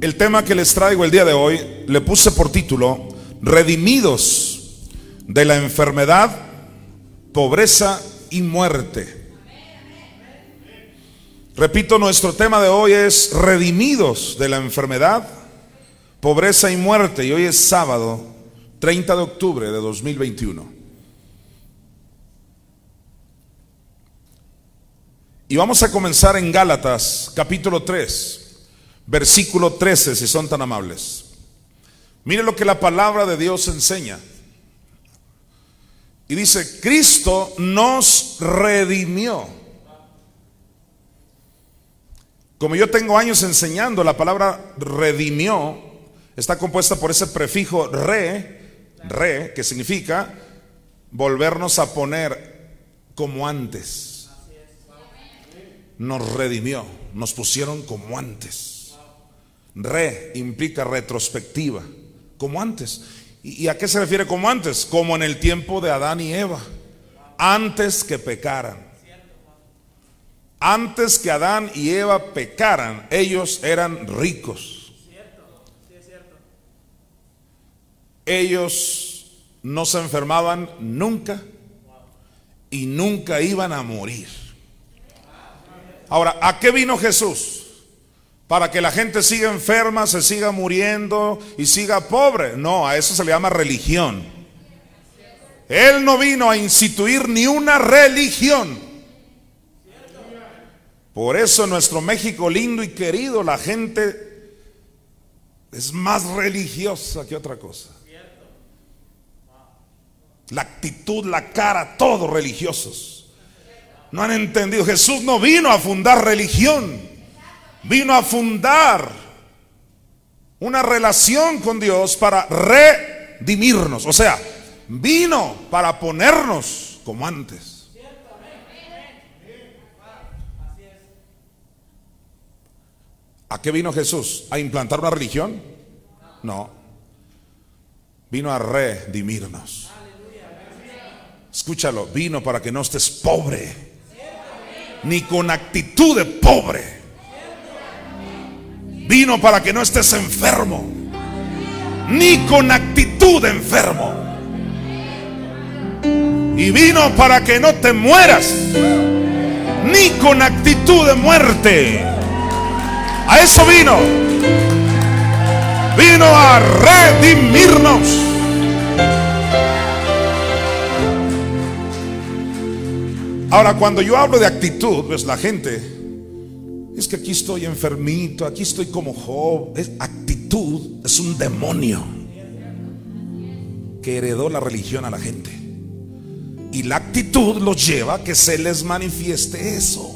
El tema que les traigo el día de hoy le puse por título Redimidos de la enfermedad, pobreza y muerte. Repito, nuestro tema de hoy es Redimidos de la enfermedad, pobreza y muerte. Y hoy es sábado 30 de octubre de 2021. Y vamos a comenzar en Gálatas capítulo 3 versículo 13, si son tan amables. Mire lo que la palabra de Dios enseña. Y dice, Cristo nos redimió. Como yo tengo años enseñando, la palabra redimió está compuesta por ese prefijo re, re, que significa volvernos a poner como antes. Nos redimió, nos pusieron como antes. Re implica retrospectiva, como antes. ¿Y a qué se refiere como antes? Como en el tiempo de Adán y Eva, antes que pecaran. Antes que Adán y Eva pecaran, ellos eran ricos. Ellos no se enfermaban nunca y nunca iban a morir. Ahora, ¿a qué vino Jesús? Para que la gente siga enferma, se siga muriendo y siga pobre. No, a eso se le llama religión. Él no vino a instituir ni una religión. Por eso en nuestro México lindo y querido la gente es más religiosa que otra cosa. La actitud, la cara, todos religiosos. No han entendido. Jesús no vino a fundar religión vino a fundar una relación con Dios para redimirnos. O sea, vino para ponernos como antes. ¿A qué vino Jesús? ¿A implantar una religión? No. Vino a redimirnos. Escúchalo, vino para que no estés pobre, ni con actitud de pobre Vino para que no estés enfermo, ni con actitud enfermo. Y vino para que no te mueras, ni con actitud de muerte. A eso vino. Vino a redimirnos. Ahora, cuando yo hablo de actitud, pues la gente es que aquí estoy enfermito, aquí estoy como Job. Es actitud, es un demonio que heredó la religión a la gente. Y la actitud los lleva a que se les manifieste eso.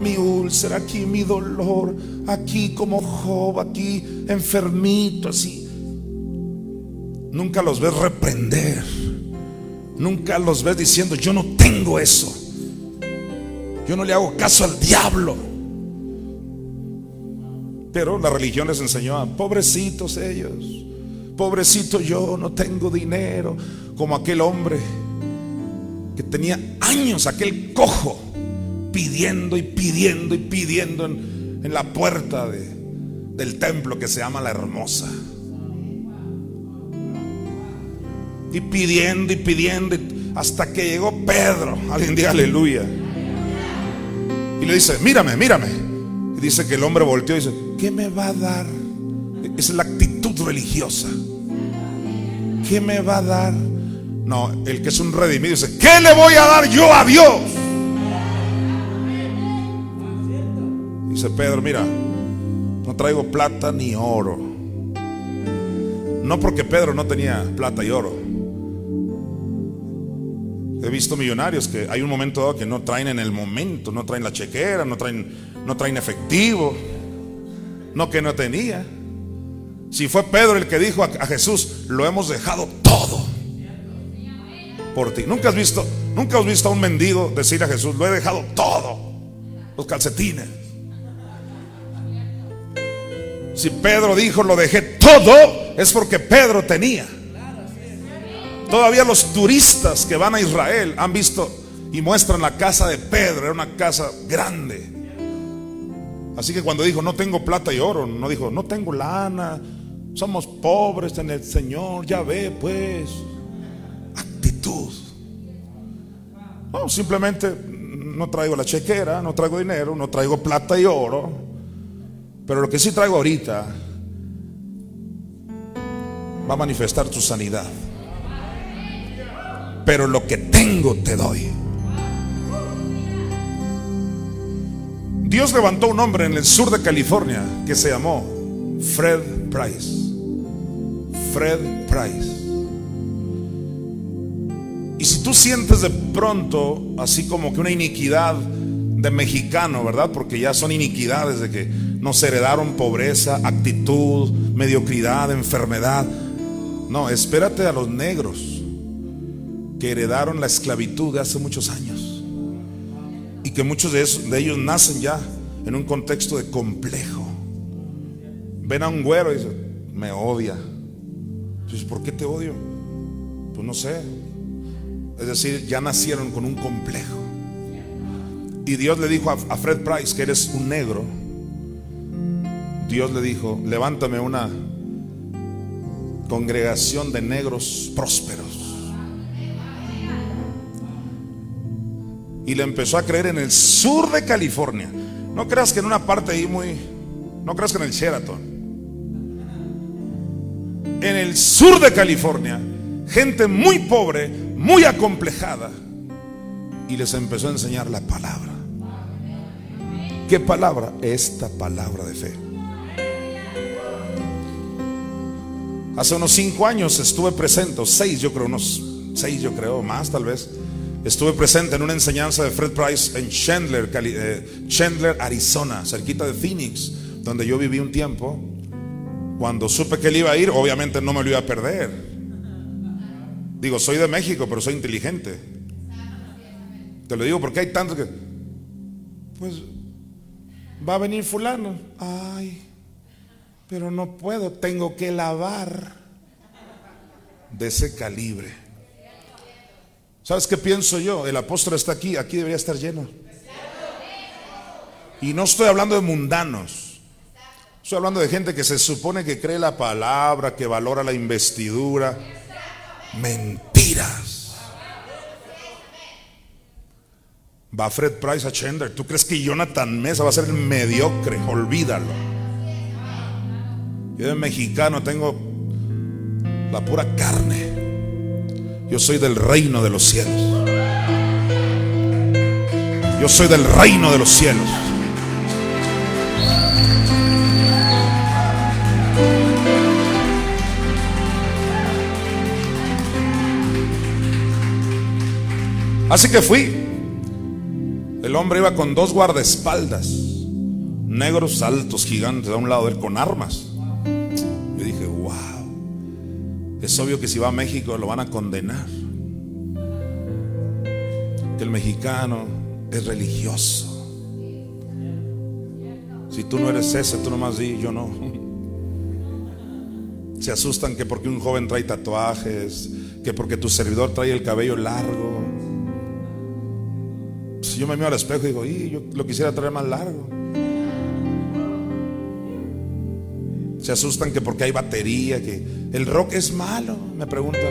Mi úlcera aquí, mi dolor, aquí como Job, aquí enfermito, así. Nunca los ves reprender. Nunca los ves diciendo, yo no tengo eso. Yo no le hago caso al diablo. Pero la religión les enseñó a pobrecitos ellos. Pobrecito yo, no tengo dinero. Como aquel hombre que tenía años, aquel cojo, pidiendo y pidiendo y pidiendo en, la puerta de, del templo que se llama la hermosa. Y pidiendo y pidiendo hasta que llegó Pedro. Alguien diga aleluya. Y le dice, mírame, mírame. Y dice que el hombre volteó y dice, ¿qué me va a dar? Es la actitud religiosa. ¿Qué me va a dar? No, el que es un redimido dice, ¿qué le voy a dar yo a Dios? Dice Pedro, mira, no traigo plata ni oro. No porque Pedro no tenía plata y oro. He visto millonarios que hay un momento dado que no traen en el momento, no traen la chequera, no traen, no traen efectivo. no que no tenía. Si fue Pedro el que dijo a, a Jesús, lo hemos dejado todo por ti. Nunca has visto, nunca has visto a un mendigo decir a Jesús, lo he dejado todo, los calcetines. Si Pedro dijo, lo dejé todo, es porque Pedro tenía. Todavía los turistas que van a Israel han visto y muestran la casa de Pedro, era una casa grande. Así que cuando dijo, no tengo plata y oro, no dijo, no tengo lana, somos pobres en el Señor, ya ve pues, actitud. No, simplemente no traigo la chequera, no traigo dinero, no traigo plata y oro, pero lo que sí traigo ahorita va a manifestar tu sanidad. Pero lo que tengo te doy. Dios levantó un hombre en el sur de California que se llamó Fred Price. Fred Price. Y si tú sientes de pronto así como que una iniquidad de mexicano, ¿verdad? Porque ya son iniquidades de que nos heredaron pobreza, actitud, mediocridad, enfermedad. No, espérate a los negros que heredaron la esclavitud de hace muchos años. Y que muchos de, ellos nacen ya en un contexto de complejo. Ven a un güero y dicen, me odia. Entonces, ¿por qué te odio? Pues no sé. Es decir, ya nacieron con un complejo. Y Dios le dijo a Fred Price que eres un negro. Dios le dijo, levántame una congregación de negros prósperos. Y le empezó a creer en el sur de California. No creas que en una parte ahí muy... No creas que en el Sheraton. En el sur de California, gente muy pobre, muy acomplejada. Y les empezó a enseñar la palabra. ¿Qué palabra? Esta palabra de fe. Hace unos cinco años estuve presente, seis yo creo, unos seis yo creo, más tal vez. Estuve presente en una enseñanza de Fred Price en Chandler, eh, Chandler, Arizona, cerquita de Phoenix, donde yo viví un tiempo. Cuando supe que él iba a ir, obviamente no me lo iba a perder. Digo, soy de México, pero soy inteligente. Te lo digo porque hay tantos que, pues, va a venir fulano. Ay, pero no puedo, tengo que lavar de ese calibre. ¿Sabes qué pienso yo? El apóstol está aquí, aquí debería estar lleno. Y no estoy hablando de mundanos. Estoy hablando de gente que se supone que cree la palabra, que valora la investidura. Mentiras. Va Fred Price a Chandler. ¿Tú crees que Jonathan Mesa va a ser el mediocre? Olvídalo. Yo de mexicano tengo la pura carne. Yo soy del reino de los cielos. Yo soy del reino de los cielos. Así que fui. El hombre iba con dos guardaespaldas, negros altos, gigantes, a un lado de él con armas. Es obvio que si va a México lo van a condenar. Que el mexicano es religioso. Si tú no eres ese, tú nomás di, yo no. Se asustan que porque un joven trae tatuajes, que porque tu servidor trae el cabello largo. Si yo me miro al espejo y digo, y yo lo quisiera traer más largo. Se asustan que porque hay batería, que el rock es malo, me preguntan.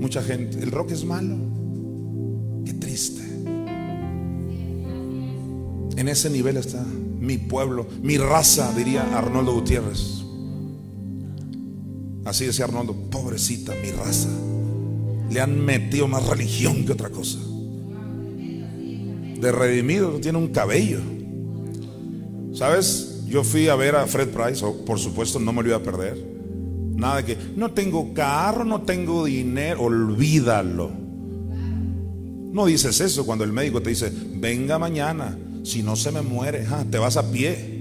Mucha gente, el rock es malo. Qué triste. En ese nivel está mi pueblo, mi raza, diría Arnoldo Gutiérrez. Así decía Arnoldo, pobrecita mi raza. Le han metido más religión que otra cosa. De redimido tiene un cabello. ¿Sabes? Yo fui a ver a Fred Price, por supuesto no me lo iba a perder. Nada de que, no tengo carro, no tengo dinero, olvídalo. No dices eso cuando el médico te dice, venga mañana, si no se me muere, te vas a pie.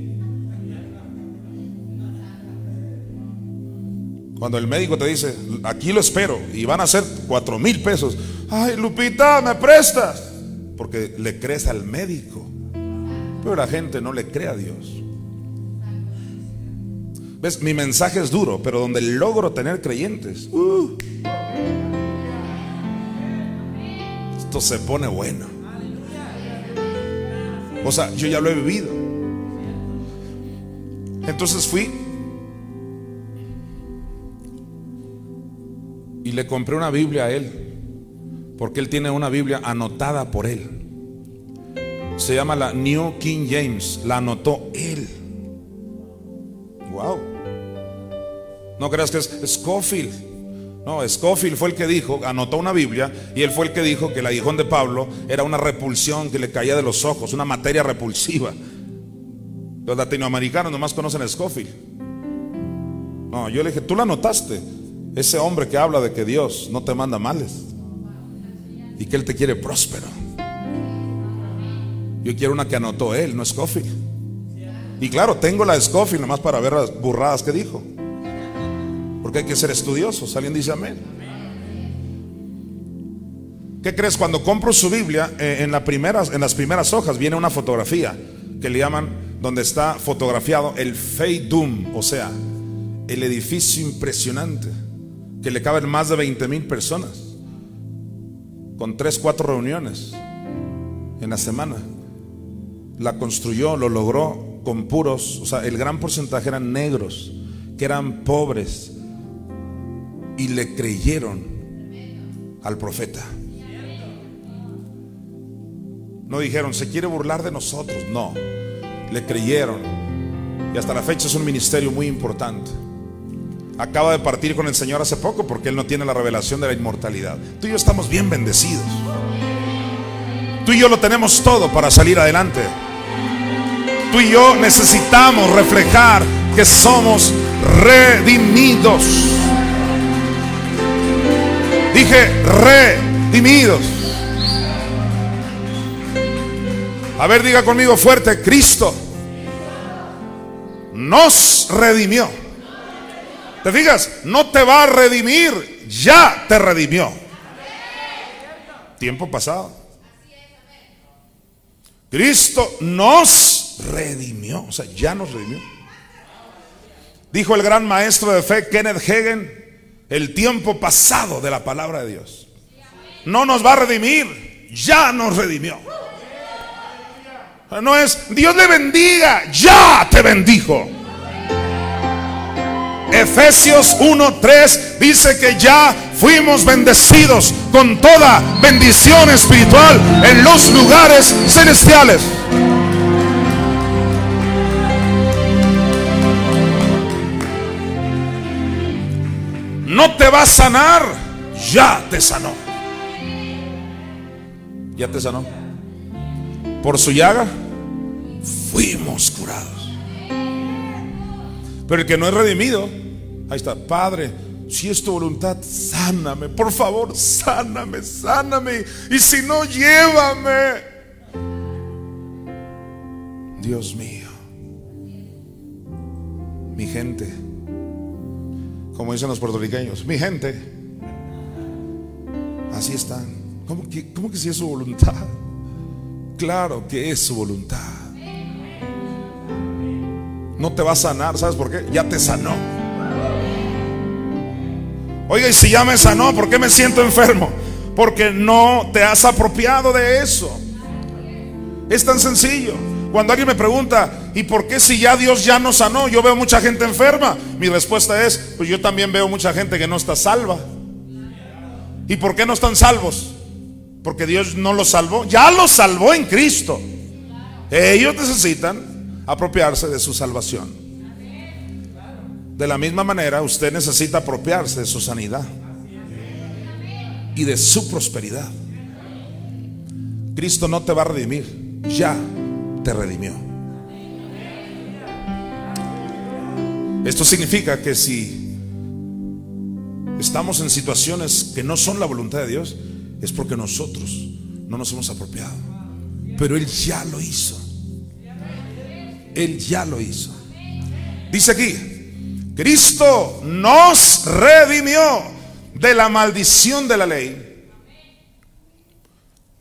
Cuando el médico te dice, aquí lo espero, y van a ser cuatro mil pesos. Ay, Lupita, me prestas. Porque le crees al médico. Pero la gente no le cree a Dios. ¿Ves? Mi mensaje es duro, pero donde logro tener creyentes, esto se pone bueno. O sea, yo ya lo he vivido. Entonces fui y le compré una Biblia a él, porque él tiene una Biblia anotada por él. Se llama la New King James, la anotó él. Wow. No creas que es Scofield. No, Scofield fue el que dijo, anotó una Biblia y él fue el que dijo que el aguijón de Pablo era una repulsión que le caía de los ojos, una materia repulsiva. Los latinoamericanos nomás conocen a Scofield. No, yo le dije, tú la anotaste. Ese hombre que habla de que Dios no te manda males y que Él te quiere próspero. Yo quiero una que anotó Él, no Scofield. Y claro, tengo la Scofield nomás para ver las burradas que dijo. Porque hay que ser estudiosos. Alguien dice amén. ¿Qué crees? Cuando compro su Biblia, eh, en, primeras, en las primeras hojas viene una fotografía que le llaman, donde está fotografiado el Feidum, o sea, el edificio impresionante que le caben más de 20 mil personas, con tres, cuatro reuniones en la semana. La construyó, lo logró con puros, o sea, el gran porcentaje eran negros, que eran pobres, y le creyeron al profeta. No dijeron, se quiere burlar de nosotros, no, le creyeron. Y hasta la fecha es un ministerio muy importante acaba de partir con el Señor hace poco porque Él no tiene la revelación de la inmortalidad. Tú y yo estamos bien bendecidos. Tú y yo lo tenemos todo para salir adelante. Tú y yo necesitamos reflejar que somos redimidos. Dije redimidos. A ver, diga conmigo fuerte, Cristo nos redimió ¿Te fijas? No te va a redimir, ya te redimió. Tiempo pasado. Cristo nos redimió, o sea, ya nos redimió. Dijo el gran maestro de fe Kenneth Hagen, el tiempo pasado de la palabra de Dios. No nos va a redimir, ya nos redimió. No es Dios le bendiga, ya te bendijo. Efesios 1:3 dice que ya fuimos bendecidos con toda bendición espiritual en los lugares celestiales. No te va a sanar, ya te sanó. Ya te sanó. Por su llaga fuimos curados. Pero el que no es redimido, ahí está, Padre, si es tu voluntad, sáname, por favor, sáname, sáname. Y si no, llévame. Dios mío, mi gente, como dicen los puertorriqueños, mi gente, así están. ¿Cómo que, cómo que si es su voluntad? Claro que es su voluntad no te va a sanar. ¿Sabes por qué? Ya te sanó. Oiga, y si ya me sanó, ¿por qué me siento enfermo? Porque no te has apropiado de eso. Es tan sencillo. Cuando alguien me pregunta, ¿y por qué si ya Dios ya no sanó? Yo veo mucha gente enferma. Mi respuesta es, pues yo también veo mucha gente que no está salva. ¿Y por qué no están salvos? Porque Dios no los salvó. Ya los salvó en Cristo. Ellos necesitan apropiarse de su salvación. De la misma manera, usted necesita apropiarse de su sanidad y de su prosperidad. Cristo no te va a redimir, ya redimió. Esto significa que si estamos en situaciones que no son la voluntad de Dios, es porque nosotros no nos hemos apropiado. Pero Él ya lo hizo. Él ya lo hizo. Dice aquí, Cristo nos redimió de la maldición de la ley.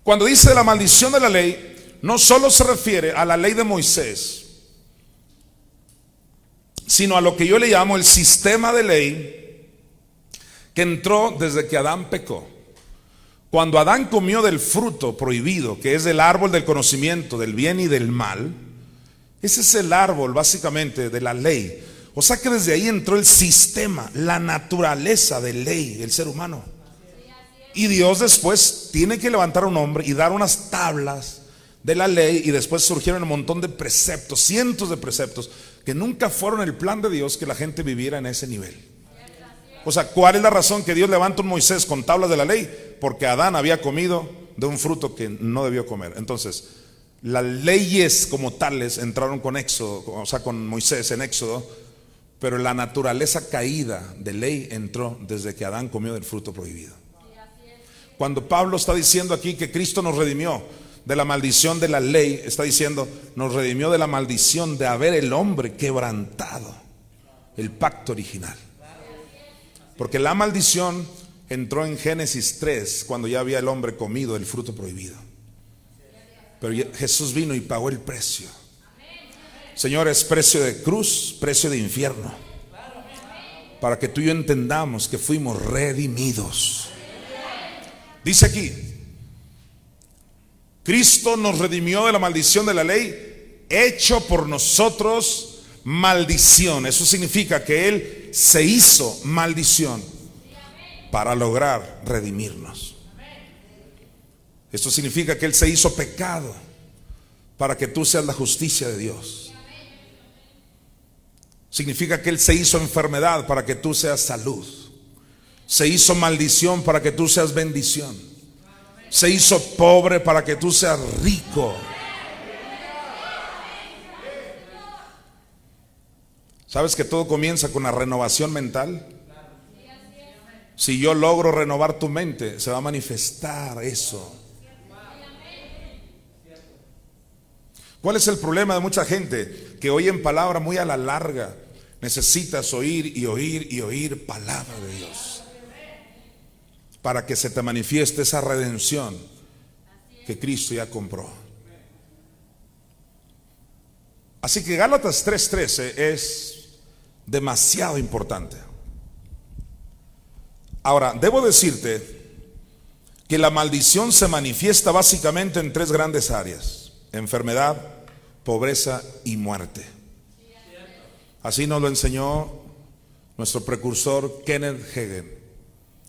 Cuando dice la maldición de la ley, no solo se refiere a la ley de Moisés, sino a lo que yo le llamo el sistema de ley que entró desde que Adán pecó. Cuando Adán comió del fruto prohibido, que es el árbol del conocimiento del bien y del mal, ese es el árbol básicamente de la ley. O sea que desde ahí entró el sistema, la naturaleza de ley del ser humano. Y Dios después tiene que levantar a un hombre y dar unas tablas de la ley y después surgieron un montón de preceptos, cientos de preceptos, que nunca fueron el plan de Dios que la gente viviera en ese nivel. O sea, ¿cuál es la razón que Dios levanta un Moisés con tablas de la ley? Porque Adán había comido de un fruto que no debió comer. Entonces, las leyes como tales entraron con Éxodo, o sea, con Moisés en Éxodo, pero la naturaleza caída de ley entró desde que Adán comió del fruto prohibido. Cuando Pablo está diciendo aquí que Cristo nos redimió de la maldición de la ley, está diciendo, nos redimió de la maldición de haber el hombre quebrantado el pacto original. Porque la maldición entró en Génesis 3, cuando ya había el hombre comido el fruto prohibido. Pero Jesús vino y pagó el precio. Señores, precio de cruz, precio de infierno. Para que tú y yo entendamos que fuimos redimidos. Dice aquí, Cristo nos redimió de la maldición de la ley, hecho por nosotros maldición. Eso significa que Él se hizo maldición para lograr redimirnos. Esto significa que Él se hizo pecado para que tú seas la justicia de Dios. Significa que Él se hizo enfermedad para que tú seas salud. Se hizo maldición para que tú seas bendición. Se hizo pobre para que tú seas rico. ¿Sabes que todo comienza con la renovación mental? Si yo logro renovar tu mente, se va a manifestar eso. ¿Cuál es el problema de mucha gente que oyen palabra muy a la larga? Necesitas oír y oír y oír palabra de Dios para que se te manifieste esa redención que Cristo ya compró. Así que Gálatas 3:13 es demasiado importante. Ahora, debo decirte que la maldición se manifiesta básicamente en tres grandes áreas. Enfermedad, pobreza y muerte. Así nos lo enseñó nuestro precursor Kenneth Hagen.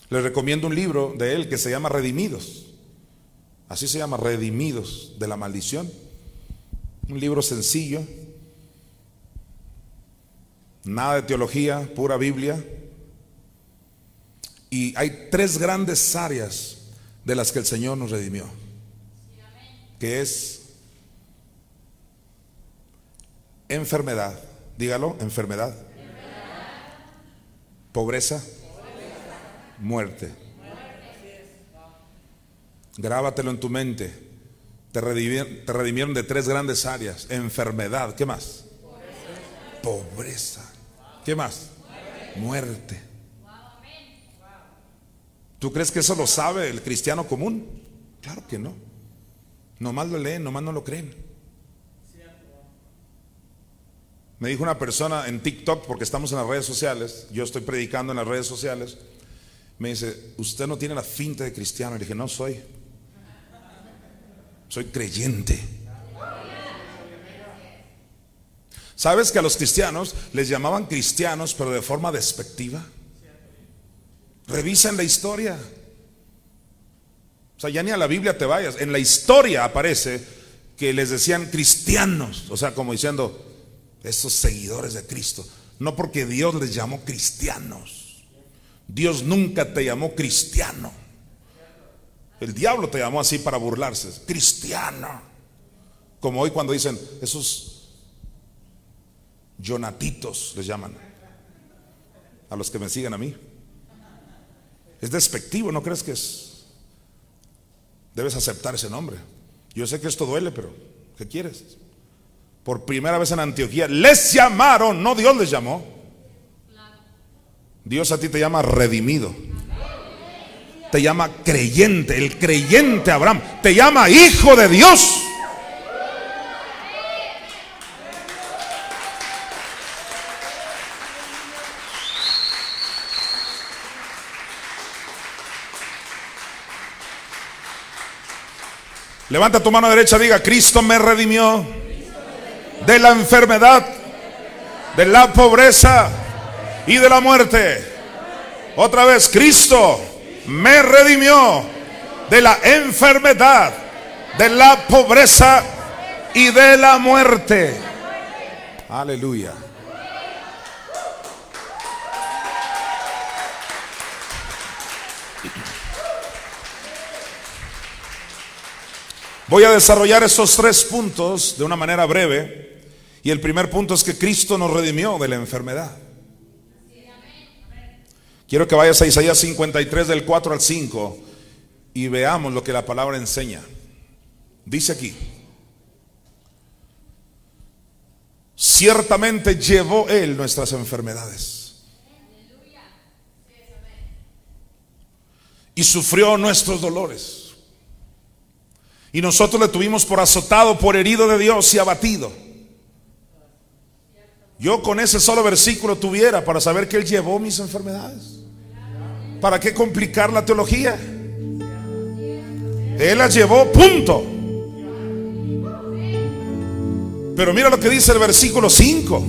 Les recomiendo un libro de él que se llama Redimidos. Así se llama, Redimidos de la maldición. Un libro sencillo. Nada de teología, pura Biblia. Y hay tres grandes áreas de las que el Señor nos redimió. Que es Enfermedad. Dígalo, enfermedad. Pobreza. Muerte. Grábatelo en tu mente. Te redimieron, de tres grandes áreas. Enfermedad. ¿Qué más? Pobreza. ¿Qué más? Muerte. ¿Tú crees que eso lo sabe el cristiano común? Claro que no. Nomás lo leen, nomás no lo creen. Me dijo una persona en TikTok, porque estamos en las redes sociales, yo estoy predicando en las redes sociales, me dice, usted no tiene la finta de cristiano. Le dije, no soy. Soy creyente. ¿Sabes que a los cristianos les llamaban cristianos, pero de forma despectiva? Revisen la historia. O sea, ya ni a la Biblia te vayas. En la historia aparece que les decían cristianos. O sea, como diciendo, esos seguidores de Cristo. No porque Dios les llamó cristianos. Dios nunca te llamó cristiano. El diablo te llamó así para burlarse. Cristiano. Como hoy cuando dicen esos Jonatitos les llaman. A los que me siguen a mí. Es despectivo, ¿no crees que es? Debes aceptar ese nombre. Yo sé que esto duele, pero ¿qué quieres? por primera vez en Antioquía, les llamaron, no Dios les llamó. Dios a ti te llama redimido. Te llama creyente, el creyente Abraham. Te llama hijo de Dios. Levanta tu mano derecha, diga, Cristo me redimió de la enfermedad, de la pobreza y de la muerte. Otra vez, Cristo me redimió de la enfermedad, de la pobreza y de la muerte. Aleluya. Voy a desarrollar estos tres puntos de una manera breve. Y el primer punto es que Cristo nos redimió de la enfermedad. Quiero que vayas a Isaías 53 del 4 al 5 y veamos lo que la palabra enseña. Dice aquí, ciertamente llevó Él nuestras enfermedades y sufrió nuestros dolores. Y nosotros le tuvimos por azotado, por herido de Dios y abatido. Yo con ese solo versículo tuviera para saber que Él llevó mis enfermedades. ¿Para qué complicar la teología? Él las llevó, punto. Pero mira lo que dice el versículo 5.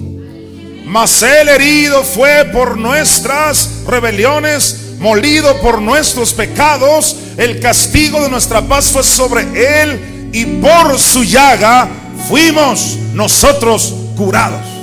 Mas el herido fue por nuestras rebeliones, molido por nuestros pecados el castigo de nuestra paz fue sobre él y por su llaga fuimos nosotros curados.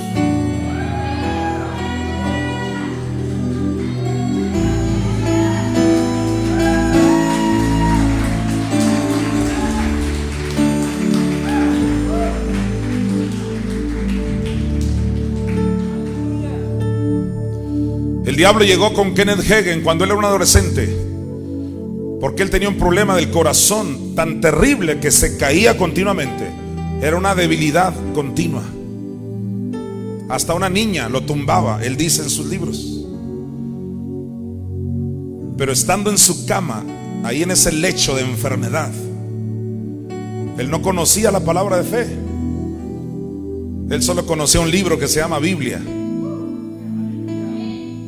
El diablo llegó con Kenneth Hagen cuando él era un adolescente porque él tenía un problema del corazón tan terrible que se caía continuamente. Era una debilidad continua. Hasta una niña lo tumbaba, él dice en sus libros. Pero estando en su cama, ahí en ese lecho de enfermedad, él no conocía la palabra de fe. Él solo conocía un libro que se llama Biblia.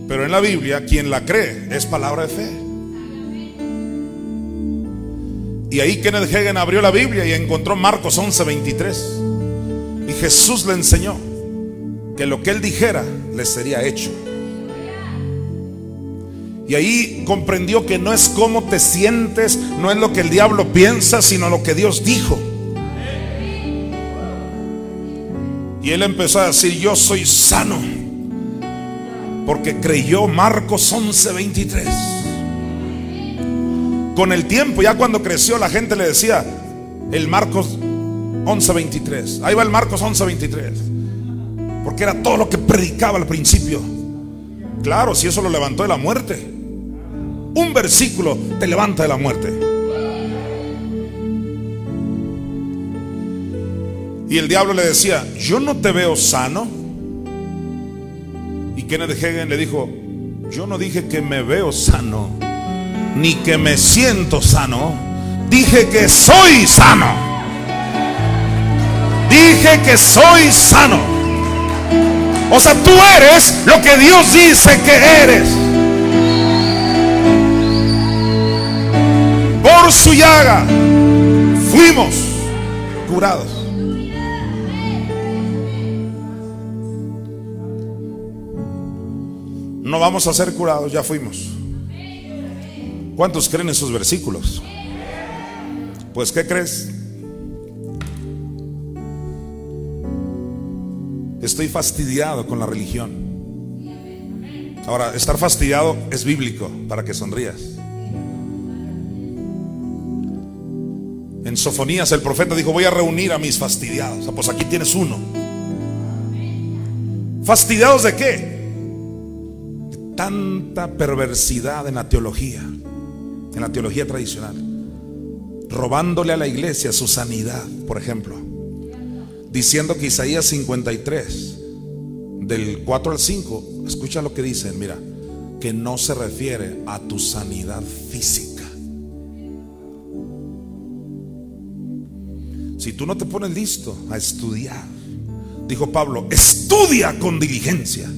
Pero en la Biblia, quien la cree es palabra de fe. Y ahí Kenneth Hagen abrió la Biblia y encontró Marcos 11:23. Y Jesús le enseñó que lo que él dijera le sería hecho. Y ahí comprendió que no es cómo te sientes, no es lo que el diablo piensa, sino lo que Dios dijo. Y él empezó a decir, yo soy sano, porque creyó Marcos 11:23 con el tiempo, ya cuando creció, la gente le decía el Marcos 11:23. Ahí va el Marcos 11:23. Porque era todo lo que predicaba al principio. Claro, si eso lo levantó de la muerte. Un versículo te levanta de la muerte. Y el diablo le decía, yo no te veo sano. Kenneth Hagen le dijo, yo no dije que me veo sano ni que me siento sano. Dije que soy sano. Dije que soy sano. O sea, tú eres lo que Dios dice que eres. Por su llaga fuimos curados. No vamos a ser curados, ya fuimos. ¿Cuántos creen esos versículos? Pues ¿qué crees? Estoy fastidiado con la religión. Ahora, estar fastidiado es bíblico para que sonrías. En Sofonías el profeta dijo, voy a reunir a mis fastidiados. pues aquí tienes uno. ¿Fastidiados de qué? Tanta perversidad en la teología en la teología tradicional, robándole a la iglesia su sanidad, por ejemplo, diciendo que Isaías 53, del 4 al 5, escucha lo que dicen, mira, que no se refiere a tu sanidad física. Si tú no te pones listo a estudiar, dijo Pablo, estudia con diligencia.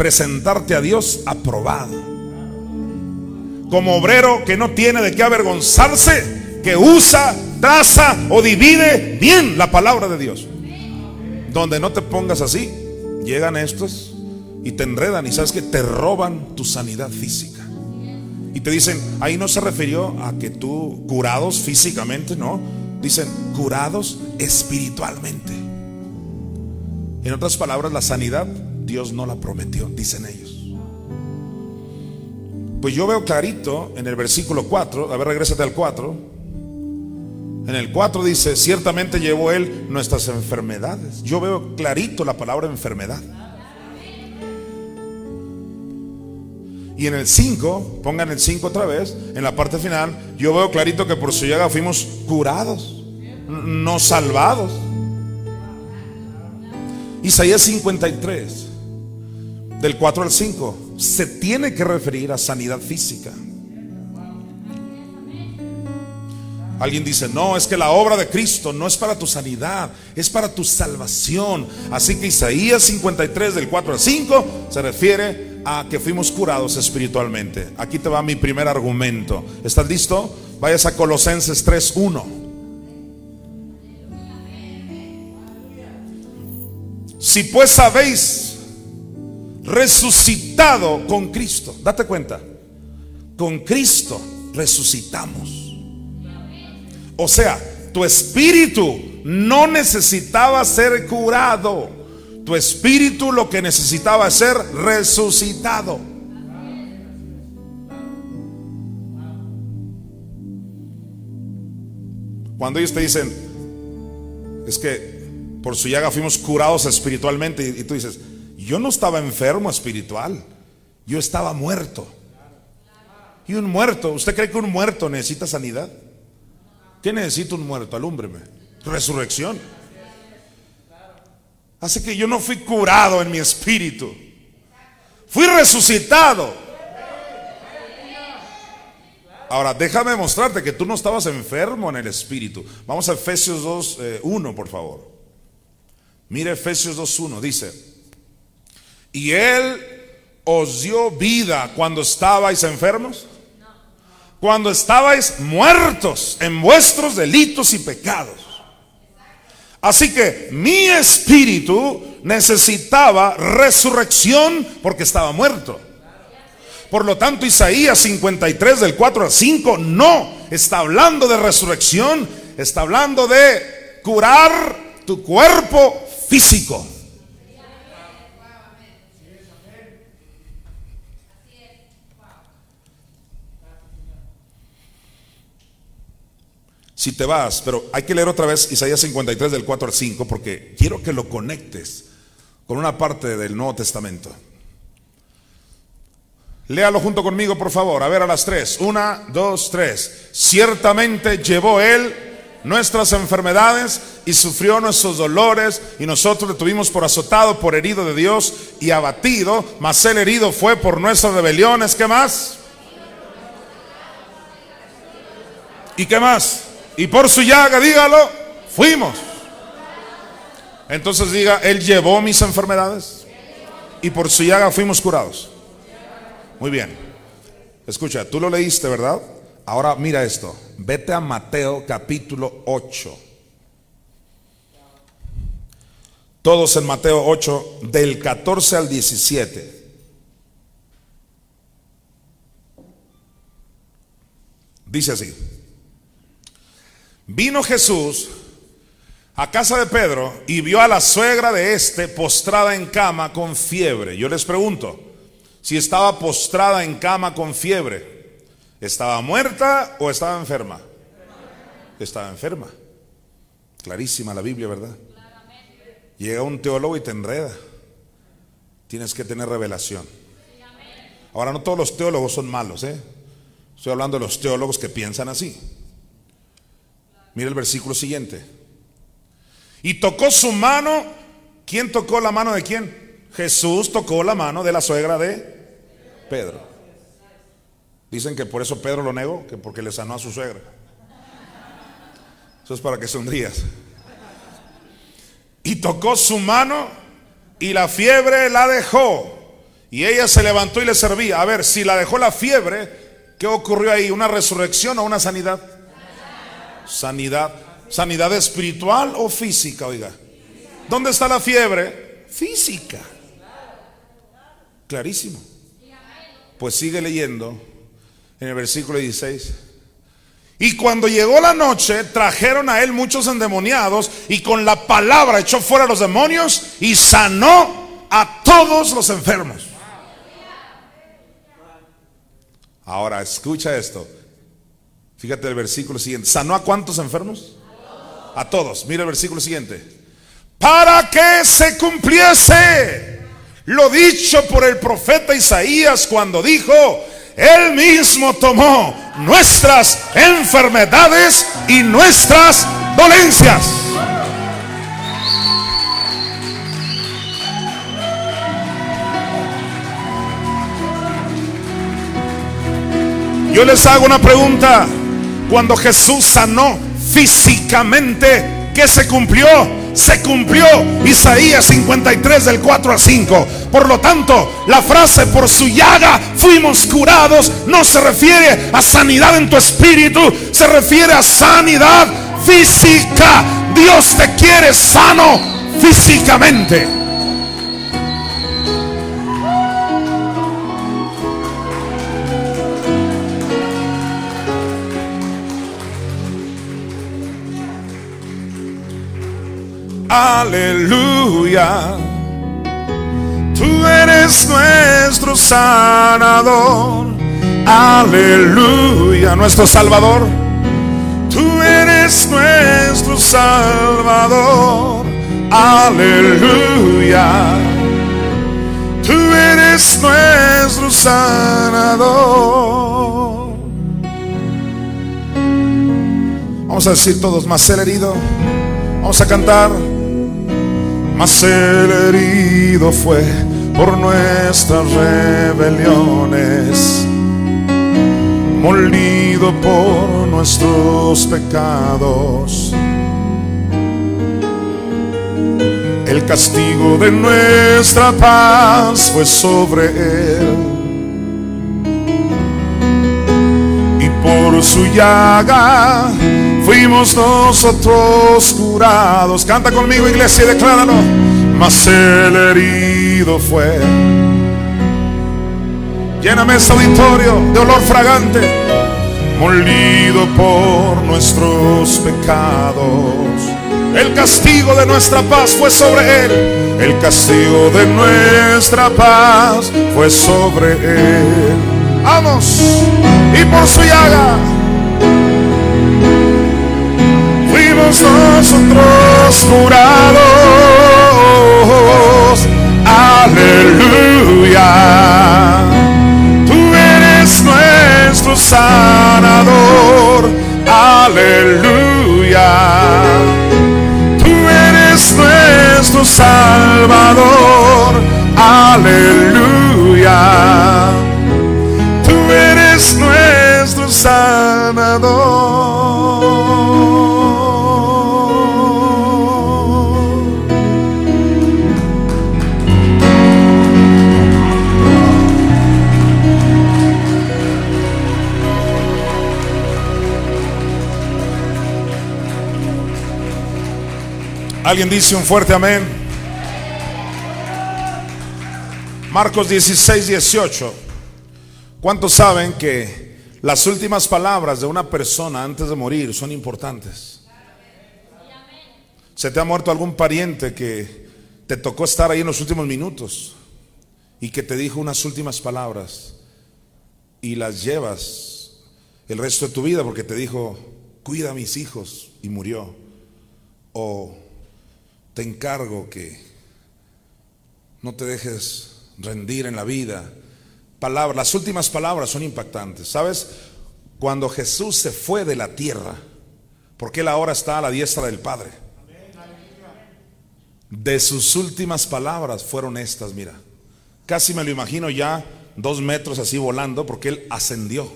Presentarte a Dios aprobado. Como obrero que no tiene de qué avergonzarse, que usa, traza o divide bien la palabra de Dios. Donde no te pongas así, llegan estos y te enredan y sabes que te roban tu sanidad física. Y te dicen, ahí no se refirió a que tú curados físicamente, no. Dicen, curados espiritualmente. En otras palabras, la sanidad Dios no la prometió, dicen ellos. Pues yo veo clarito en el versículo 4, a ver, regrésate al 4. En el 4 dice, ciertamente llevó Él nuestras enfermedades. Yo veo clarito la palabra enfermedad. Y en el 5, pongan el 5 otra vez, en la parte final, yo veo clarito que por su llaga fuimos curados, no salvados. Isaías 53, del 4 al 5, se tiene que referir a sanidad física. Alguien dice, no, es que la obra de Cristo no es para tu sanidad, es para tu salvación. Así que Isaías 53 del 4 al 5 se refiere a que fuimos curados espiritualmente. Aquí te va mi primer argumento. ¿Estás listo? Vayas a Colosenses 3.1. Si pues habéis resucitado con Cristo, date cuenta, con Cristo resucitamos. O sea, tu espíritu no necesitaba ser curado. Tu espíritu lo que necesitaba es ser resucitado. Cuando ellos te dicen, es que por su llaga fuimos curados espiritualmente, y, tú dices, yo no estaba enfermo espiritual, yo estaba muerto. Y un muerto, ¿usted cree que un muerto necesita sanidad? ¿Qué necesita un muerto? Alúmbreme. Resurrección. Así que yo no fui curado en mi espíritu. Fui resucitado. Ahora, déjame mostrarte que tú no estabas enfermo en el espíritu. Vamos a Efesios 2, 1, eh, por favor. Mire Efesios 2.1, dice, y Él os dio vida cuando estabais enfermos cuando estabais muertos en vuestros delitos y pecados. Así que mi espíritu necesitaba resurrección porque estaba muerto. Por lo tanto, Isaías 53 del 4 al 5 no está hablando de resurrección, está hablando de curar tu cuerpo físico. Si te vas, pero hay que leer otra vez Isaías 53 del 4 al 5 porque quiero que lo conectes con una parte del Nuevo Testamento. Léalo junto conmigo, por favor. A ver a las tres. Una, dos, tres. Ciertamente llevó Él nuestras enfermedades y sufrió nuestros dolores y nosotros le tuvimos por azotado, por herido de Dios y abatido, mas el herido fue por nuestras rebeliones. ¿Qué más? ¿Y qué más? Y por su llaga, dígalo, fuimos. Entonces diga, Él llevó mis enfermedades y por su llaga fuimos curados. Muy bien. Escucha, tú lo leíste, ¿verdad? Ahora mira esto. Vete a Mateo capítulo 8. Todos en Mateo 8, del 14 al 17. Dice así. Vino Jesús a casa de Pedro y vio a la suegra de este postrada en cama con fiebre. Yo les pregunto, si estaba postrada en cama con fiebre, ¿estaba muerta o estaba enferma? Estaba enferma. Clarísima la Biblia, ¿verdad? Llega un teólogo y te enreda. Tienes que tener revelación. Ahora, no todos los teólogos son malos, ¿eh? Estoy hablando de los teólogos que piensan así. Mira el versículo siguiente. Y tocó su mano. ¿Quién tocó la mano de quién? Jesús tocó la mano de la suegra de Pedro. Dicen que por eso Pedro lo negó, que porque le sanó a su suegra. Eso es para que sonrías. Y tocó su mano y la fiebre la dejó. Y ella se levantó y le servía. A ver, si la dejó la fiebre, ¿qué ocurrió ahí? ¿Una resurrección o una sanidad? Sanidad. ¿Sanidad espiritual o física, oiga? ¿Dónde está la fiebre? Física. Clarísimo. Pues sigue leyendo en el versículo 16. Y cuando llegó la noche, trajeron a él muchos endemoniados y con la palabra echó fuera a los demonios y sanó a todos los enfermos. Ahora, escucha esto. Fíjate el versículo siguiente. ¿Sanó a cuántos enfermos? A todos. Mira el versículo siguiente. Para que se cumpliese lo dicho por el profeta Isaías cuando dijo, él mismo tomó nuestras enfermedades y nuestras dolencias. Yo les hago una pregunta. Cuando Jesús sanó físicamente, ¿qué se cumplió? Se cumplió Isaías 53 del 4 al 5. Por lo tanto, la frase por su llaga fuimos curados no se refiere a sanidad en tu espíritu, se refiere a sanidad física. Dios te quiere sano físicamente. Aleluya. Tú eres nuestro sanador. Aleluya. Nuestro salvador. Tú eres nuestro salvador. Aleluya. Tú eres nuestro sanador. Vamos a decir todos más ser herido. Vamos a cantar mas el herido fue por nuestras rebeliones, molido por nuestros pecados. El castigo de nuestra paz fue sobre él. Y por su llaga fuimos nosotros curados. Canta conmigo, iglesia, y decláralo. Mas el herido fue. Lléname ese auditorio de olor fragante, molido por nuestros pecados. El castigo de nuestra paz fue sobre él. El castigo de nuestra paz fue sobre él. Vamos. Y por su llaga nosotros curados. Aleluya. Tú eres nuestro sanador. Aleluya. Tú eres nuestro salvador. Aleluya. Tú eres nuestro sanador. Alguien dice un fuerte amén. Marcos 16, 18. ¿Cuántos saben que las últimas palabras de una persona antes de morir son importantes? ¿Se te ha muerto algún pariente que te tocó estar ahí en los últimos minutos y que te dijo unas últimas palabras y las llevas el resto de tu vida porque te dijo, cuida a mis hijos y murió? O te encargo que no te dejes rendir en la vida. Palabras, las últimas palabras son impactantes. ¿Sabes? Cuando Jesús se fue de la tierra, porque él ahora está a la diestra del Padre. De sus últimas palabras fueron estas, mira. Casi me lo imagino ya dos metros así volando porque él ascendió.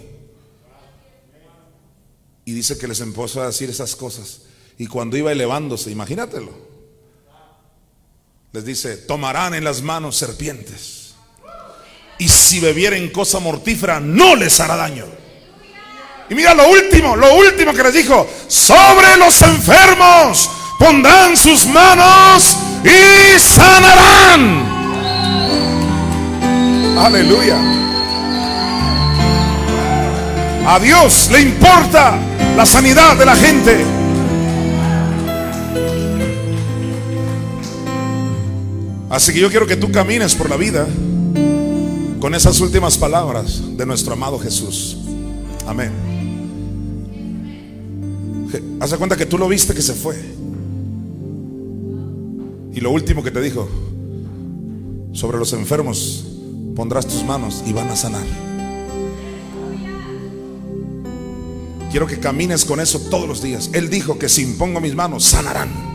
Y dice que les empezó a decir esas cosas. Y cuando iba elevándose, imagínatelo, les dice, tomarán en las manos serpientes. Y si bebieren cosa mortífera, no les hará daño. Y mira lo último, lo último que les dijo, sobre los enfermos pondrán sus manos y sanarán. Aleluya. A Dios le importa la sanidad de la gente. Así que yo quiero que tú camines por la vida con esas últimas palabras de nuestro amado Jesús. Amén. Hace cuenta que tú lo viste que se fue. Y lo último que te dijo, sobre los enfermos pondrás tus manos y van a sanar. Quiero que camines con eso todos los días. Él dijo que si impongo mis manos, sanarán.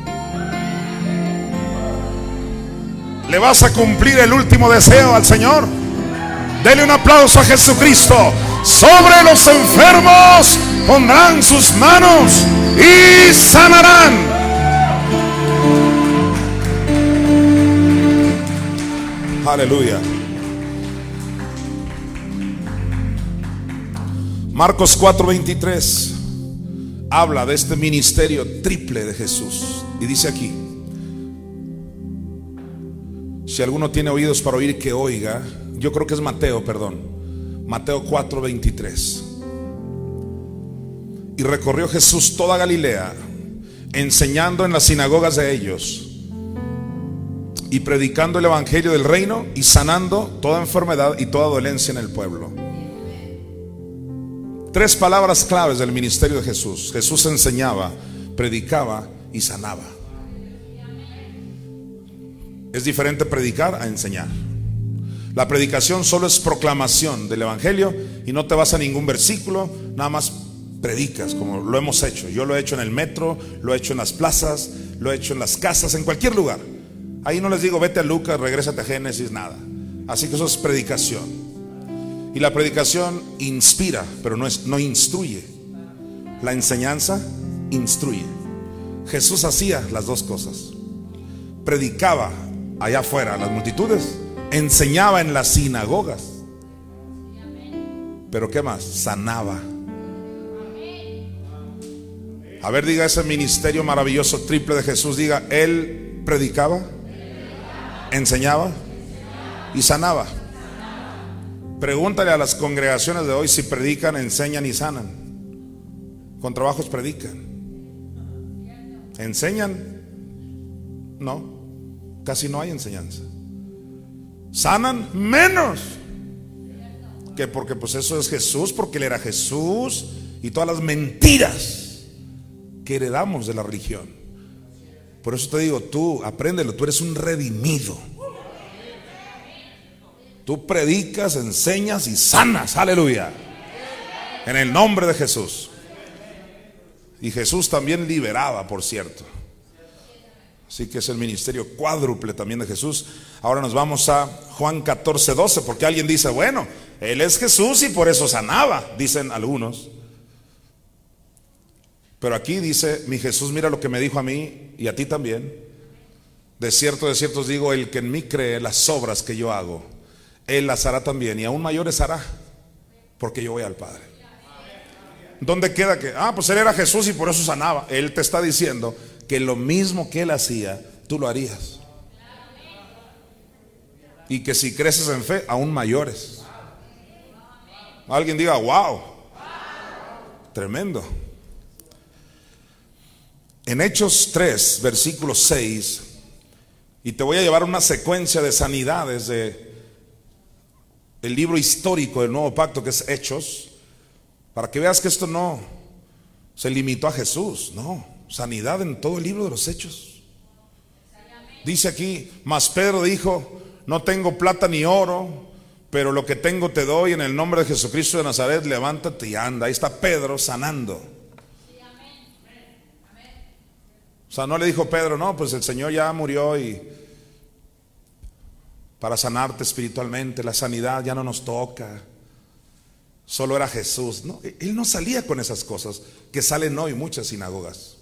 ¿Le vas a cumplir el último deseo al Señor? Dele un aplauso a Jesucristo. Sobre los enfermos pondrán sus manos y sanarán. Aleluya. Marcos 4:23 habla de este ministerio triple de Jesús. Y dice aquí, si alguno tiene oídos para oír, que oiga. Yo creo que es Mateo, perdón. Mateo 4:23. Y recorrió Jesús toda Galilea, enseñando en las sinagogas de ellos y predicando el evangelio del reino y sanando toda enfermedad y toda dolencia en el pueblo. Tres palabras claves del ministerio de Jesús. Jesús enseñaba, predicaba y sanaba. Es diferente predicar a enseñar. La predicación solo es proclamación del Evangelio y no te vas a ningún versículo, nada más predicas como lo hemos hecho. Yo lo he hecho en el metro, lo he hecho en las plazas, lo he hecho en las casas, en cualquier lugar. Ahí no les digo vete a Lucas, regrésate a Génesis, nada. Así que eso es predicación. Y la predicación inspira, pero no, es, no instruye. La enseñanza instruye. Jesús hacía las dos cosas. Predicaba allá afuera las multitudes, enseñaba en las sinagogas. Pero ¿qué más? Sanaba. A ver, diga ese ministerio maravilloso triple de Jesús. Diga, Él predicaba, enseñaba y sanaba. Pregúntale a las congregaciones de hoy si predican, enseñan y sanan. Con trabajos predican. ¿Enseñan? No, casi no hay enseñanza. Sanan menos. Que porque pues eso es Jesús, porque él era Jesús y todas las mentiras que heredamos de la religión. Por eso te digo, tú apréndelo, tú eres un redimido. Tú predicas, enseñas y sanas. Aleluya. En el nombre de Jesús. Y Jesús también liberaba, por cierto. Así que es el ministerio cuádruple también de Jesús. Ahora nos vamos a Juan 14, 12, porque alguien dice, bueno, Él es Jesús y por eso sanaba, dicen algunos. Pero aquí dice, mi Jesús mira lo que me dijo a mí y a ti también. De cierto, de cierto os digo, el que en mí cree las obras que yo hago él las hará también y aún mayores hará, porque yo voy al Padre. ¿Dónde queda que, ah, pues Él era Jesús y por eso sanaba? Él te está diciendo que lo mismo que Él hacía, tú lo harías. Y que si creces en fe, aún mayores. Alguien diga, wow, tremendo. En Hechos 3, versículo 6, y te voy a llevar una secuencia de sanidades de el libro histórico del nuevo pacto que es Hechos, para que veas que esto no se limitó a Jesús, no, sanidad en todo el libro de los Hechos. Dice aquí, mas Pedro dijo, no tengo plata ni oro, pero lo que tengo te doy en el nombre de Jesucristo de Nazaret, levántate y anda. Ahí está Pedro sanando. O sea, no le dijo Pedro, no, pues el Señor ya murió y para sanarte espiritualmente. La sanidad ya no nos toca. Solo era Jesús. No, él no salía con esas cosas que salen hoy muchas sinagogas.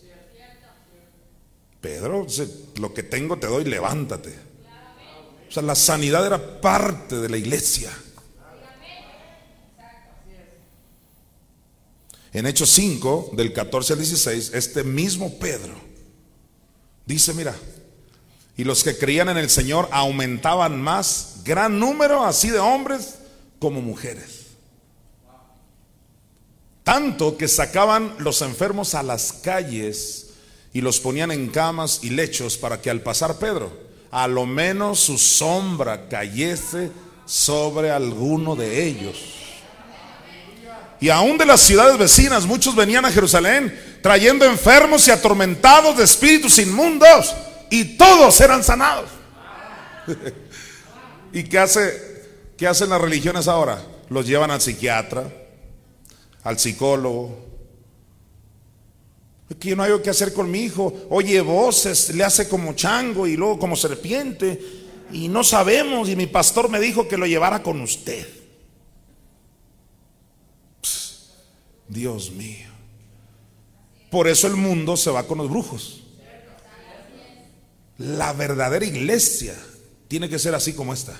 Pedro, lo que tengo te doy, levántate. O sea, la sanidad era parte de la iglesia. En Hechos 5, del 14 al 16, este mismo Pedro dice, mira, y los que creían en el Señor aumentaban más, gran número así de hombres como mujeres. Tanto que sacaban los enfermos a las calles y los ponían en camas y lechos para que al pasar Pedro, a lo menos su sombra cayese sobre alguno de ellos. Y aún de las ciudades vecinas, muchos venían a Jerusalén trayendo enfermos y atormentados de espíritus inmundos. Y todos eran sanados. ¿Y qué, hace, qué hacen las religiones ahora? Los llevan al psiquiatra, al psicólogo. Que no hay que hacer con mi hijo. Oye voces, le hace como chango y luego como serpiente. Y no sabemos. Y mi pastor me dijo que lo llevara con usted. Dios mío. Por eso el mundo se va con los brujos. La verdadera iglesia tiene que ser así como esta.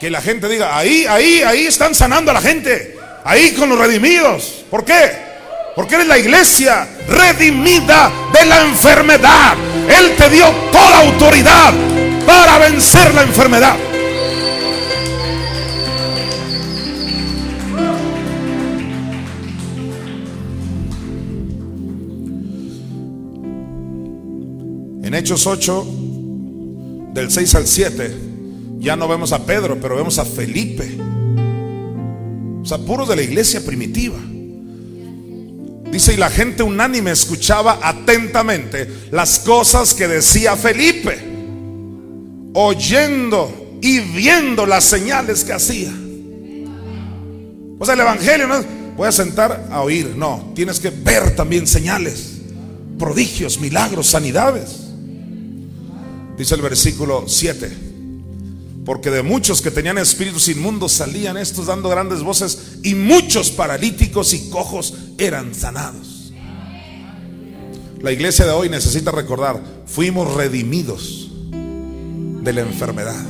Que la gente diga, ahí, ahí, ahí están sanando a la gente. Ahí con los redimidos. ¿Por qué? Porque eres la iglesia redimida de la enfermedad. Él te dio toda autoridad para vencer la enfermedad. En Hechos 8, del 6 al 7, ya no vemos a Pedro, pero vemos a Felipe. O sea, puros de la iglesia primitiva. Dice, y la gente unánime escuchaba atentamente las cosas que decía Felipe, oyendo y viendo las señales que hacía. O sea, el Evangelio no voy a sentar a oír, no, tienes que ver también señales, prodigios, milagros, sanidades. Dice el versículo 7. Porque de muchos que tenían espíritus inmundos salían estos dando grandes voces y muchos paralíticos y cojos eran sanados. La iglesia de hoy necesita recordar, fuimos redimidos de la enfermedad.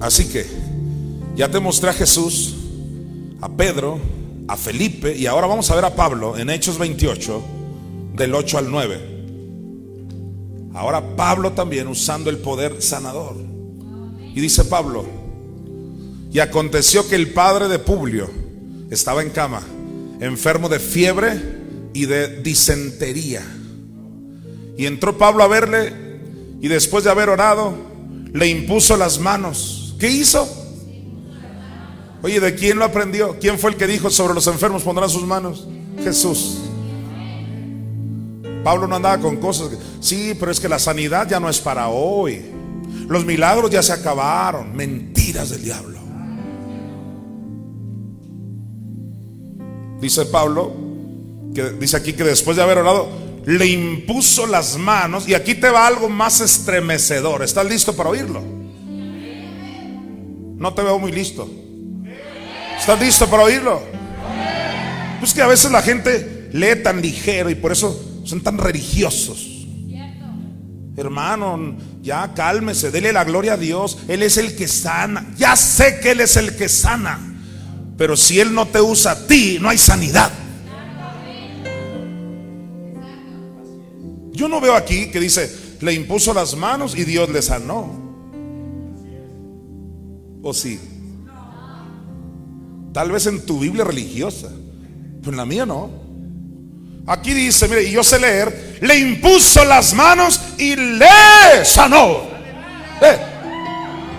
Así que ya te mostré a Jesús, a Pedro, a Felipe y ahora vamos a ver a Pablo en Hechos 28, del 8 al 9. Ahora Pablo también usando el poder sanador. Y dice Pablo, y aconteció que el padre de Publio estaba en cama, enfermo de fiebre y de disentería. Y entró Pablo a verle y después de haber orado, le impuso las manos. ¿Qué hizo? Oye, ¿de quién lo aprendió? ¿Quién fue el que dijo sobre los enfermos pondrán sus manos? Jesús. Pablo no andaba con cosas. Sí, pero es que la sanidad ya no es para hoy. Los milagros ya se acabaron. Mentiras del diablo. Dice Pablo, que dice aquí que después de haber orado, le impuso las manos. Y aquí te va algo más estremecedor. ¿Estás listo para oírlo? No te veo muy listo. ¿Estás listo para oírlo? Pues que a veces la gente lee tan ligero y por eso son tan religiosos. Hermano, ya cálmese, dele la gloria a Dios. Él es el que sana. Ya sé que Él es el que sana. Pero si Él no te usa a ti, no hay sanidad. Yo no veo aquí que dice, le impuso las manos y Dios le sanó. ¿O sí? Tal vez en tu Biblia religiosa, pero en la mía no. Aquí dice, mire, y yo sé leer, le impuso las manos y le sanó. Eh,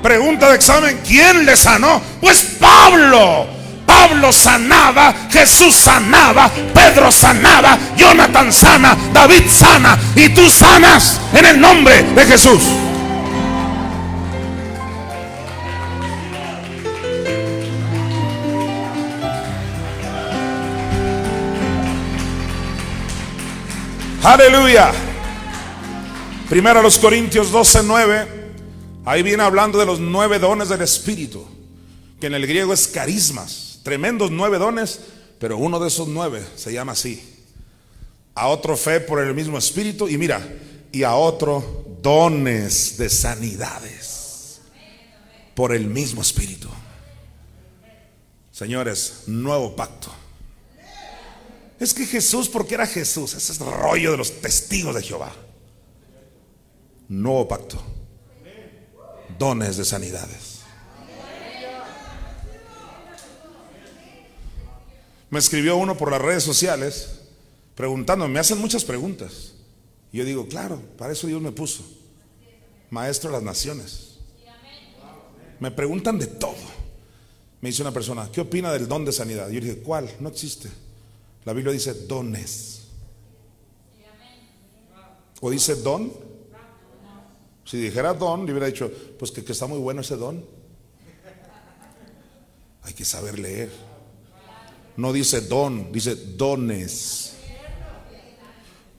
pregunta de examen, ¿quién le sanó? Pues Pablo. Pablo sanaba, Jesús sanaba, Pedro sanaba, Jonathan sana, David sana y tú sanas en el nombre de Jesús. Aleluya. Primero a los Corintios 12, 9. Ahí viene hablando de los nueve dones del Espíritu, que en el griego es carismas, tremendos nueve dones, pero uno de esos nueve se llama así. A otro fe por el mismo Espíritu y mira, y a otro dones de sanidades por el mismo Espíritu. Señores, nuevo pacto. Es que Jesús, porque era Jesús, ese es el rollo de los testigos de Jehová. Nuevo pacto. Dones de sanidades. Me escribió uno por las redes sociales preguntando, me hacen muchas preguntas. Y yo digo, claro, para eso Dios me puso. Maestro de las naciones. Me preguntan de todo. Me dice una persona, ¿qué opina del don de sanidad? Yo dije, ¿cuál? No existe. La Biblia dice dones. ¿O dice don? Si dijera don, le hubiera dicho, pues que, que está muy bueno ese don. Hay que saber leer. No dice don, dice dones.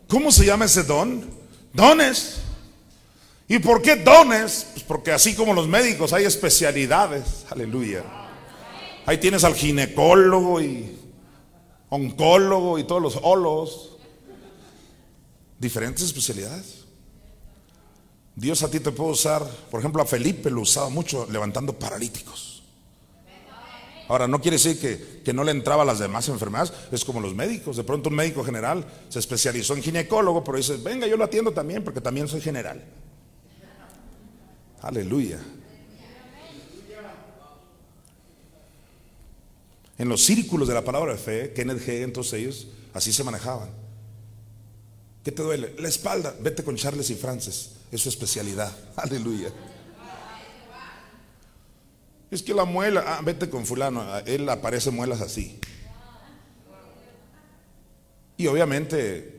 ¿Cómo se llama ese don? Dones. ¿Y por qué dones? Pues porque así como los médicos hay especialidades. Aleluya. Ahí tienes al ginecólogo y oncólogo y todos los olos. Diferentes especialidades. Dios a ti te puede usar, por ejemplo, a Felipe lo usaba mucho levantando paralíticos. Ahora, no quiere decir que, que, no le entraba a las demás enfermedades, es como los médicos. De pronto un médico general se especializó en ginecólogo, pero dice, venga, yo lo atiendo también porque también soy general. Aleluya. En los círculos de la palabra de fe, Kenneth Hagin, todos ellos, así se manejaban. ¿Qué te duele? La espalda. Vete con Charles y Francis. Es su especialidad. Aleluya. Es que la muela, ah, vete con fulano, él aparece muelas así. Y obviamente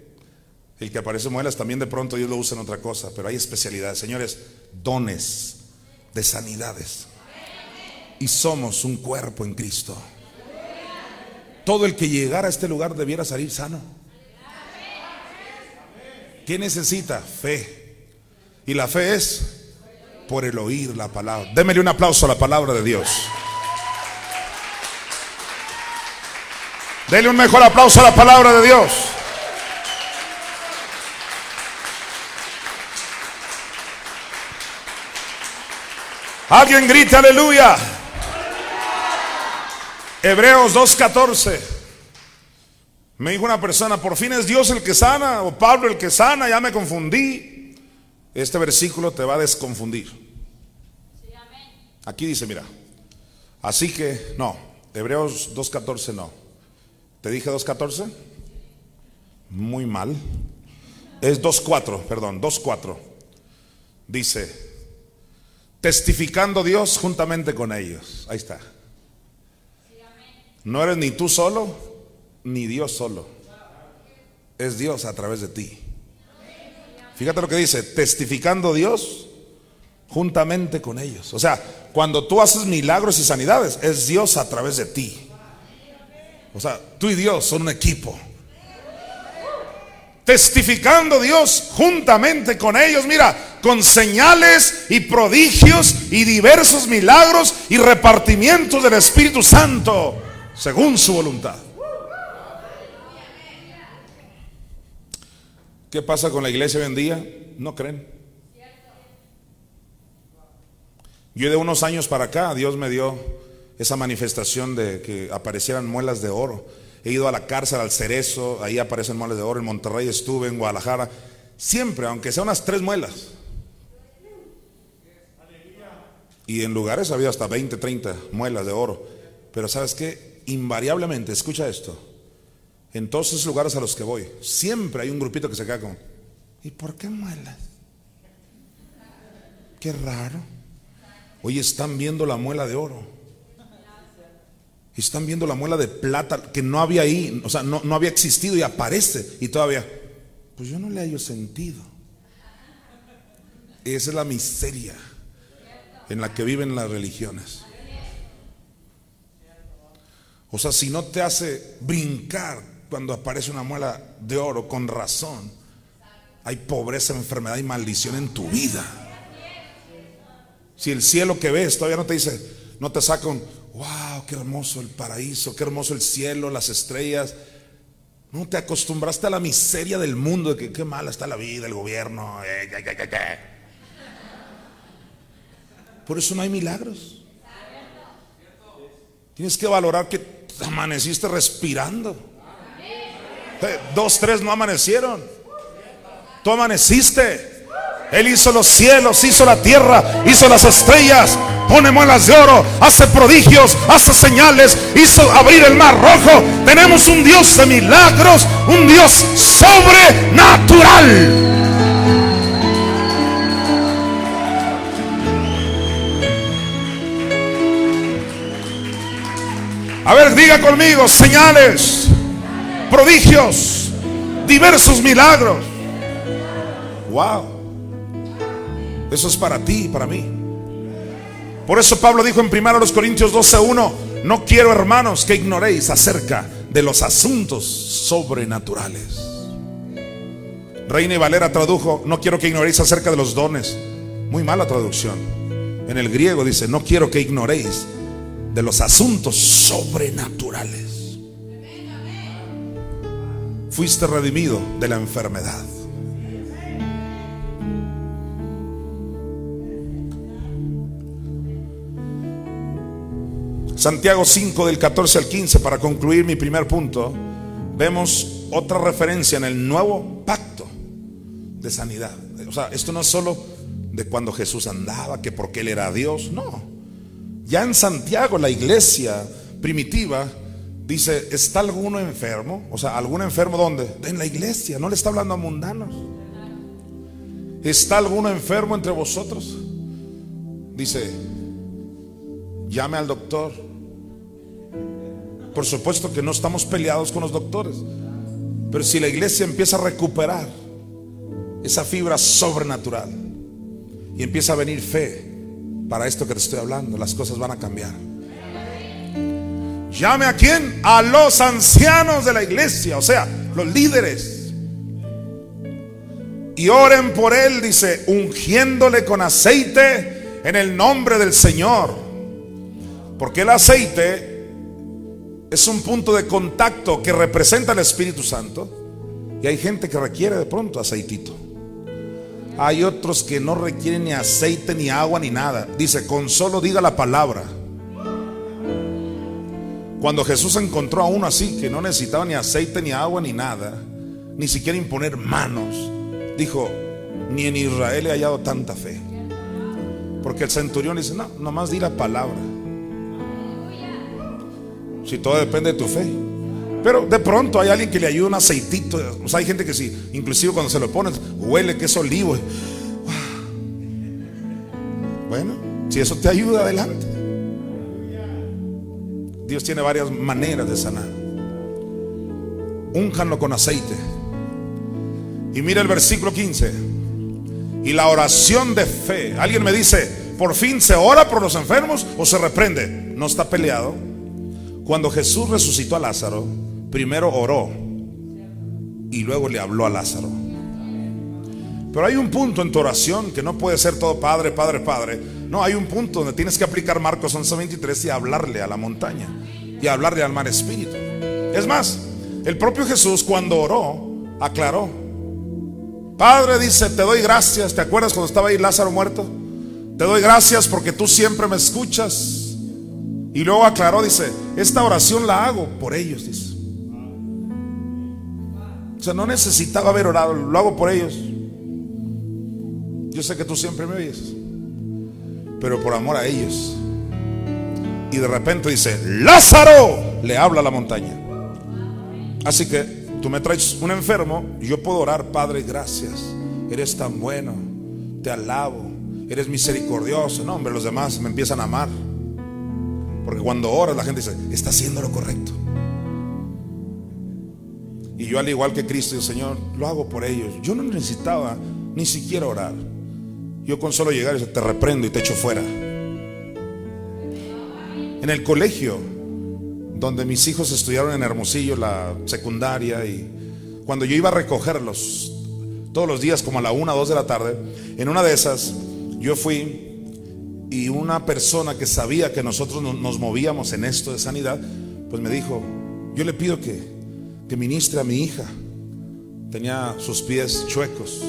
el que aparece muelas también de pronto Dios lo usa en otra cosa, pero hay especialidades, señores, dones de sanidades. Y somos un cuerpo en Cristo. Todo el que llegara a este lugar debiera salir sano. ¿Qué necesita? Fe. Y la fe es por el oír la palabra. Démele un aplauso a la palabra de Dios. Dele un mejor aplauso a la palabra de Dios. Alguien grite aleluya. Hebreos 2.14. Me dijo una persona, por fin es Dios el que sana o Pablo el que sana, ya me confundí. Este versículo te va a desconfundir. Aquí dice, mira, así que, no, Hebreos 2.14 no. ¿Te dije 2.14? Muy mal. Es 2.4, perdón, 2.4. Dice, testificando Dios juntamente con ellos. Ahí está. No eres ni tú solo, ni Dios solo. Es Dios a través de ti. Fíjate lo que dice, testificando Dios juntamente con ellos. O sea, cuando tú haces milagros y sanidades, es Dios a través de ti. O sea, tú y Dios son un equipo. Testificando Dios juntamente con ellos, mira, con señales y prodigios y diversos milagros y repartimientos del Espíritu Santo, según su voluntad. ¿Qué pasa con la iglesia hoy en día? No creen. Yo de unos años para acá, Dios me dio esa manifestación de que aparecieran muelas de oro. He ido a la cárcel, al cerezo, ahí aparecen muelas de oro. En Monterrey estuve, en Guadalajara. Siempre, aunque sea unas tres muelas. Y en lugares había hasta 20, 30 muelas de oro. Pero sabes qué? Invariablemente, escucha esto en todos esos lugares a los que voy, siempre hay un grupito que se queda con, ¿y por qué muelas? Qué raro. Hoy están viendo la muela de oro. Están viendo la muela de plata que no había ahí, o sea, no, no había existido y aparece. Y todavía, pues yo no le hallo sentido. Esa es la miseria en la que viven las religiones. O sea, si no te hace brincar cuando aparece una muela de oro con razón, hay pobreza, enfermedad y maldición en tu vida. Si el cielo que ves todavía no te dice, no te saca un, wow, qué hermoso el paraíso, qué hermoso el cielo, las estrellas. No te acostumbraste a la miseria del mundo, de que qué mala está la vida, el gobierno. Eh, Por eso no hay milagros. Tienes que valorar que amaneciste respirando. Eh, dos, tres no amanecieron. Tú amaneciste. Él hizo los cielos, hizo la tierra, hizo las estrellas, pone muelas de oro, hace prodigios, hace señales, hizo abrir el mar rojo. Tenemos un Dios de milagros, un Dios sobrenatural. A ver, diga conmigo, señales, prodigios, diversos milagros. Wow. Eso es para ti y para mí. Por eso Pablo dijo en 1 Corintios 12:1, no quiero hermanos que ignoréis acerca de los asuntos sobrenaturales. Reina y Valera tradujo, no quiero que ignoréis acerca de los dones. Muy mala traducción. En el griego dice, no quiero que ignoréis de los asuntos sobrenaturales. Fuiste redimido de la enfermedad. Santiago 5 del 14 al 15, para concluir mi primer punto, vemos otra referencia en el nuevo pacto de sanidad. O sea, esto no es solo de cuando Jesús andaba, que porque Él era Dios, no. Ya en Santiago, la iglesia primitiva, dice, ¿está alguno enfermo? O sea, ¿algún enfermo dónde? En la iglesia, no le está hablando a mundanos. ¿Está alguno enfermo entre vosotros? Dice, llame al doctor por supuesto que no estamos peleados con los doctores. Pero si la iglesia empieza a recuperar esa fibra sobrenatural y empieza a venir fe para esto que te estoy hablando, las cosas van a cambiar. Llame a quién? A los ancianos de la iglesia, o sea, los líderes. Y oren por él, dice, ungiéndole con aceite en el nombre del Señor. Porque el aceite es un punto de contacto que representa el Espíritu Santo. Y hay gente que requiere de pronto aceitito. Hay otros que no requieren ni aceite, ni agua, ni nada. Dice, con solo diga la palabra. Cuando Jesús encontró a uno así, que no necesitaba ni aceite, ni agua, ni nada, ni siquiera imponer manos, dijo, ni en Israel he hallado tanta fe. Porque el centurión dice, no, nomás di la palabra. Si todo depende de tu fe. Pero de pronto hay alguien que le ayuda un aceitito. O sea, hay gente que sí, inclusive cuando se lo ponen, huele que es olivo. Bueno, si eso te ayuda, adelante. Dios tiene varias maneras de sanar. Únjanlo con aceite. Y mira el versículo 15. Y la oración de fe. Alguien me dice, por fin se ora por los enfermos o se reprende. No está peleado. Cuando Jesús resucitó a Lázaro, primero oró y luego le habló a Lázaro. Pero hay un punto en tu oración que no puede ser todo Padre, Padre, Padre. No, hay un punto donde tienes que aplicar Marcos 11:23 y hablarle a la montaña y hablarle al mar espíritu. Es más, el propio Jesús cuando oró, aclaró. Padre dice, te doy gracias. ¿Te acuerdas cuando estaba ahí Lázaro muerto? Te doy gracias porque tú siempre me escuchas. Y luego aclaró, dice, esta oración la hago por ellos, dice. O sea, no necesitaba haber orado, lo hago por ellos. Yo sé que tú siempre me oyes, pero por amor a ellos. Y de repente dice, Lázaro, le habla a la montaña. Así que tú me traes un enfermo, yo puedo orar, Padre, gracias. Eres tan bueno, te alabo, eres misericordioso. No, hombre, los demás me empiezan a amar. Porque cuando oras la gente dice, está haciendo lo correcto. Y yo al igual que Cristo, el Señor, lo hago por ellos. Yo no necesitaba ni siquiera orar. Yo con solo llegar te reprendo y te echo fuera. En el colegio, donde mis hijos estudiaron en Hermosillo la secundaria y cuando yo iba a recogerlos, todos los días como a la una o dos de la tarde. En una de esas yo fui y una persona que sabía que nosotros nos movíamos en esto de sanidad, pues me dijo, yo le pido que, que ministre a mi hija. Tenía sus pies chuecos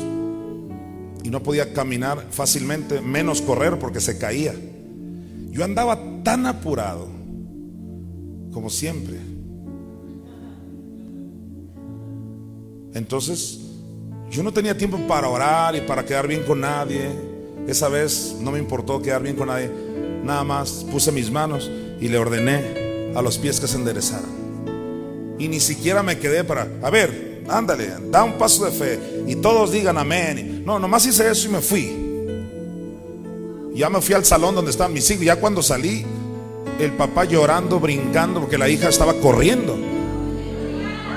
y no podía caminar fácilmente, menos correr porque se caía. Yo andaba tan apurado como siempre. Entonces, yo no tenía tiempo para orar y para quedar bien con nadie. Esa vez no me importó quedar bien con nadie. Nada más puse mis manos y le ordené a los pies que se enderezaran. Y ni siquiera me quedé para, a ver, ándale, da un paso de fe. Y todos digan amén. No, nomás hice eso y me fui. Ya me fui al salón donde estaban mis hijos. Ya cuando salí, el papá llorando, brincando, porque la hija estaba corriendo.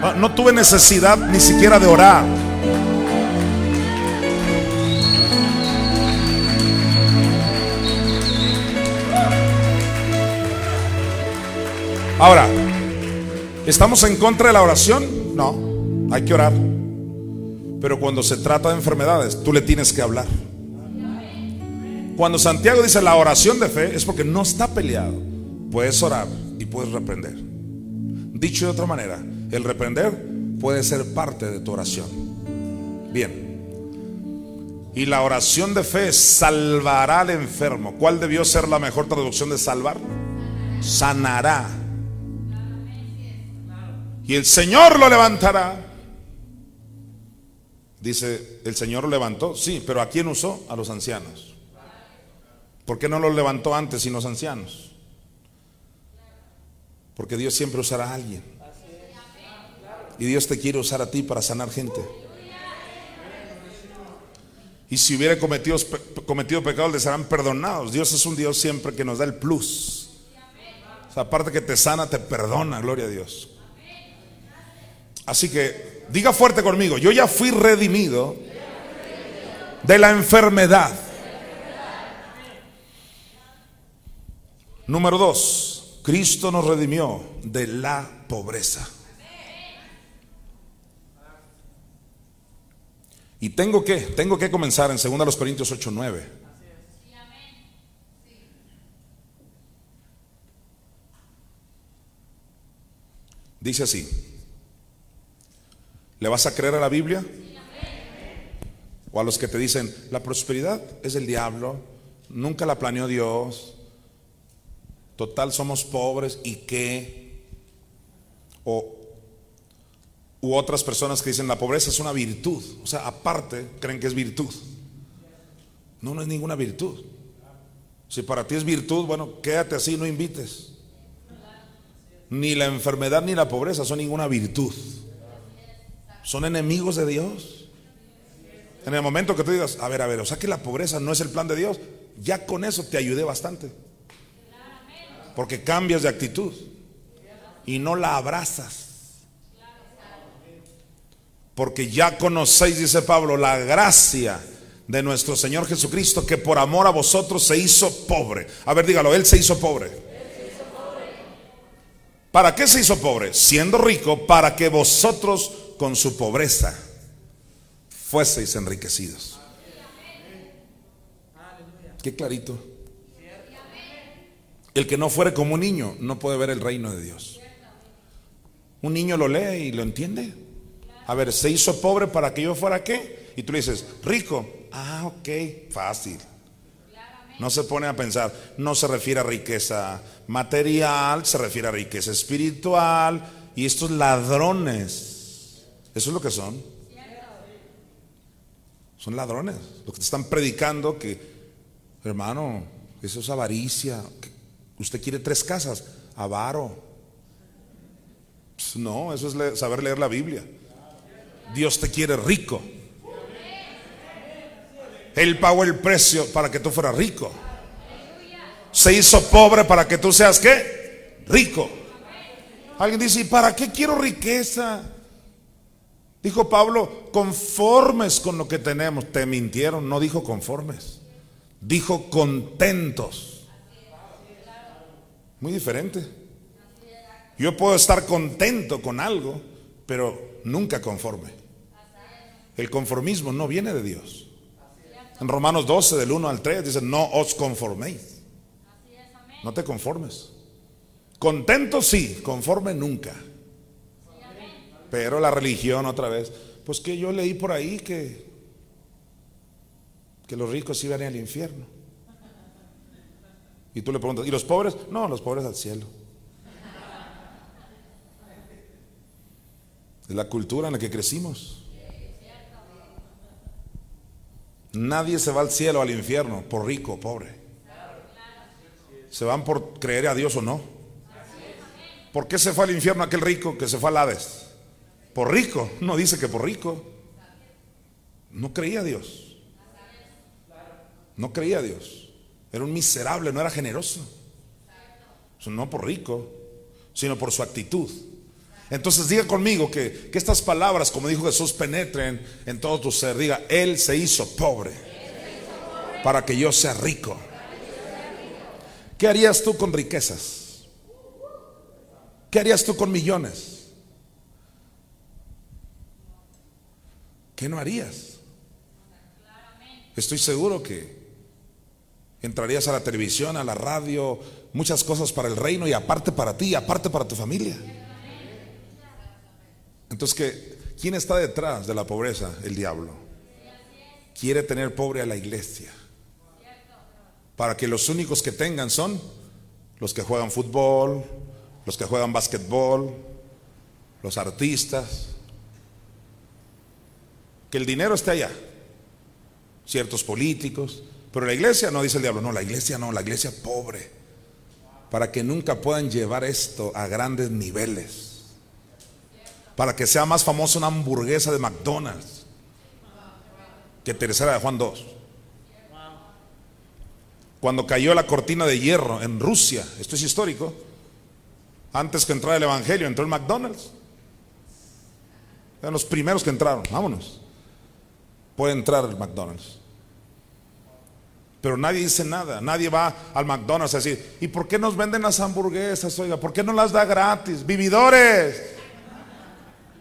Ah, no tuve necesidad ni siquiera de orar. Ahora, ¿estamos en contra de la oración? No, hay que orar. Pero cuando se trata de enfermedades, tú le tienes que hablar. Cuando Santiago dice la oración de fe es porque no está peleado. Puedes orar y puedes reprender. Dicho de otra manera, el reprender puede ser parte de tu oración. Bien. Y la oración de fe salvará al enfermo. ¿Cuál debió ser la mejor traducción de salvar? Sanará. Y el Señor lo levantará. Dice, el Señor lo levantó. Sí, pero ¿a quién usó? A los ancianos. ¿Por qué no los levantó antes sin los ancianos? Porque Dios siempre usará a alguien. Y Dios te quiere usar a ti para sanar gente. Y si hubiera cometido, cometido pecados, les serán perdonados. Dios es un Dios siempre que nos da el plus. O sea, aparte que te sana, te perdona, gloria a Dios. Así que diga fuerte conmigo, yo ya fui redimido de la enfermedad. Número dos, Cristo nos redimió de la pobreza. Y tengo que, tengo que comenzar en 2 Corintios 8, 9. Dice así, ¿le vas a creer a la Biblia? O a los que te dicen, la prosperidad es del diablo, nunca la planeó Dios, Total, somos pobres y qué. O u otras personas que dicen la pobreza es una virtud. O sea, aparte creen que es virtud. No, no es ninguna virtud. Si para ti es virtud, bueno, quédate así, no invites. Ni la enfermedad ni la pobreza son ninguna virtud. Son enemigos de Dios. En el momento que tú digas, a ver, a ver, o sea que la pobreza no es el plan de Dios, ya con eso te ayudé bastante. Porque cambias de actitud y no la abrazas. Porque ya conocéis, dice Pablo, la gracia de nuestro Señor Jesucristo que por amor a vosotros se hizo pobre. A ver, dígalo, Él se hizo pobre. ¿Para qué se hizo pobre? Siendo rico, para que vosotros con su pobreza fueseis enriquecidos. Qué clarito. El que no fuere como un niño no puede ver el reino de Dios. Un niño lo lee y lo entiende. A ver, se hizo pobre para que yo fuera qué? Y tú le dices, rico. Ah, ok, fácil. No se pone a pensar, no se refiere a riqueza material, se refiere a riqueza espiritual. Y estos ladrones, eso es lo que son. Son ladrones. Lo que te están predicando que, hermano, eso es avaricia. Usted quiere tres casas, avaro. Pues no, eso es saber leer la Biblia. Dios te quiere rico. Él pagó el precio para que tú fueras rico. Se hizo pobre para que tú seas qué? Rico. Alguien dice, ¿y para qué quiero riqueza? Dijo Pablo, conformes con lo que tenemos. Te mintieron, no dijo conformes. Dijo contentos. Muy diferente. Yo puedo estar contento con algo, pero nunca conforme. El conformismo no viene de Dios. En Romanos 12, del 1 al 3, dice, no os conforméis. No te conformes. Contento sí, conforme nunca. Pero la religión otra vez, pues que yo leí por ahí que, que los ricos iban al infierno. Y tú le preguntas, ¿y los pobres? No, los pobres al cielo. Es la cultura en la que crecimos. Nadie se va al cielo, al infierno, por rico o pobre. Se van por creer a Dios o no. ¿Por qué se fue al infierno aquel rico que se fue al Hades? Por rico. No dice que por rico. No creía a Dios. No creía a Dios. Era un miserable, no era generoso. No por rico, sino por su actitud. Entonces diga conmigo que, estas palabras, como dijo Jesús, penetren en todo tu ser. Diga, Él se hizo pobre para que yo sea rico. ¿Qué harías tú con riquezas? ¿Qué harías tú con millones? ¿Qué no harías? Estoy seguro que entrarías a la televisión, a la radio, muchas cosas para el reino y aparte para ti, y aparte para tu familia. Entonces, ¿qué? ¿quién está detrás de la pobreza? El diablo. Quiere tener pobre a la iglesia. Para que los únicos que tengan son los que juegan fútbol, los que juegan básquetbol, los artistas. Que el dinero esté allá. Ciertos políticos. Pero la iglesia no dice el diablo, no, la iglesia no, la iglesia pobre. Para que nunca puedan llevar esto a grandes niveles para que sea más famosa una hamburguesa de McDonald's que Tercera de Juan 2. Cuando cayó la cortina de hierro en Rusia, esto es histórico, antes que entrara el Evangelio, entró el McDonald's. Eran los primeros que entraron, vámonos. Puede entrar el McDonald's. Pero nadie dice nada, nadie va al McDonald's a decir, ¿y por qué nos venden las hamburguesas? Oiga, ¿por qué no las da gratis? Vividores.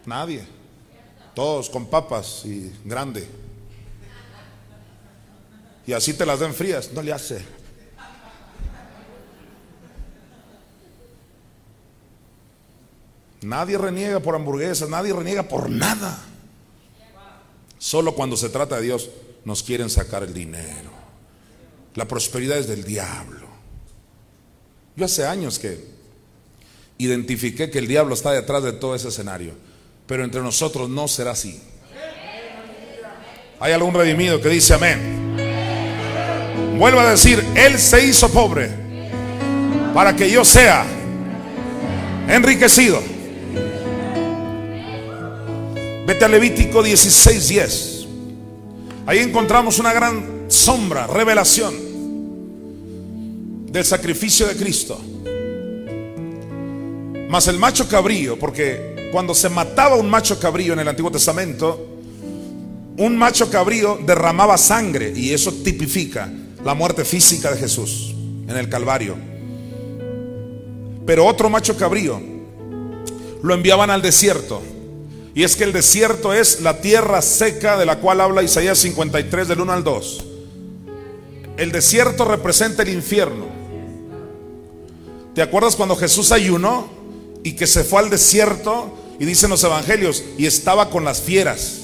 Nadie. Todos con papas y grande. Y así te las den frías. No le hace. Nadie reniega por hamburguesas, nadie reniega por nada. Solo cuando se trata de Dios nos quieren sacar el dinero. La prosperidad es del diablo. Yo hace años que identifiqué que el diablo está detrás de todo ese escenario pero entre nosotros no será así. Hay algún redimido que dice amén. Vuelvo a decir, Él se hizo pobre para que yo sea enriquecido. Vete a Levítico 16:10. Ahí encontramos una gran sombra, revelación del sacrificio de Cristo. Mas el macho cabrío, porque cuando se mataba un macho cabrío en el Antiguo Testamento, un macho cabrío derramaba sangre y eso tipifica la muerte física de Jesús en el Calvario. Pero otro macho cabrío lo enviaban al desierto. Y es que el desierto es la tierra seca de la cual habla Isaías 53 del 1 al 2. El desierto representa el infierno. ¿Te acuerdas cuando Jesús ayunó y que se fue al desierto y dicen los evangelios, y estaba con las fieras.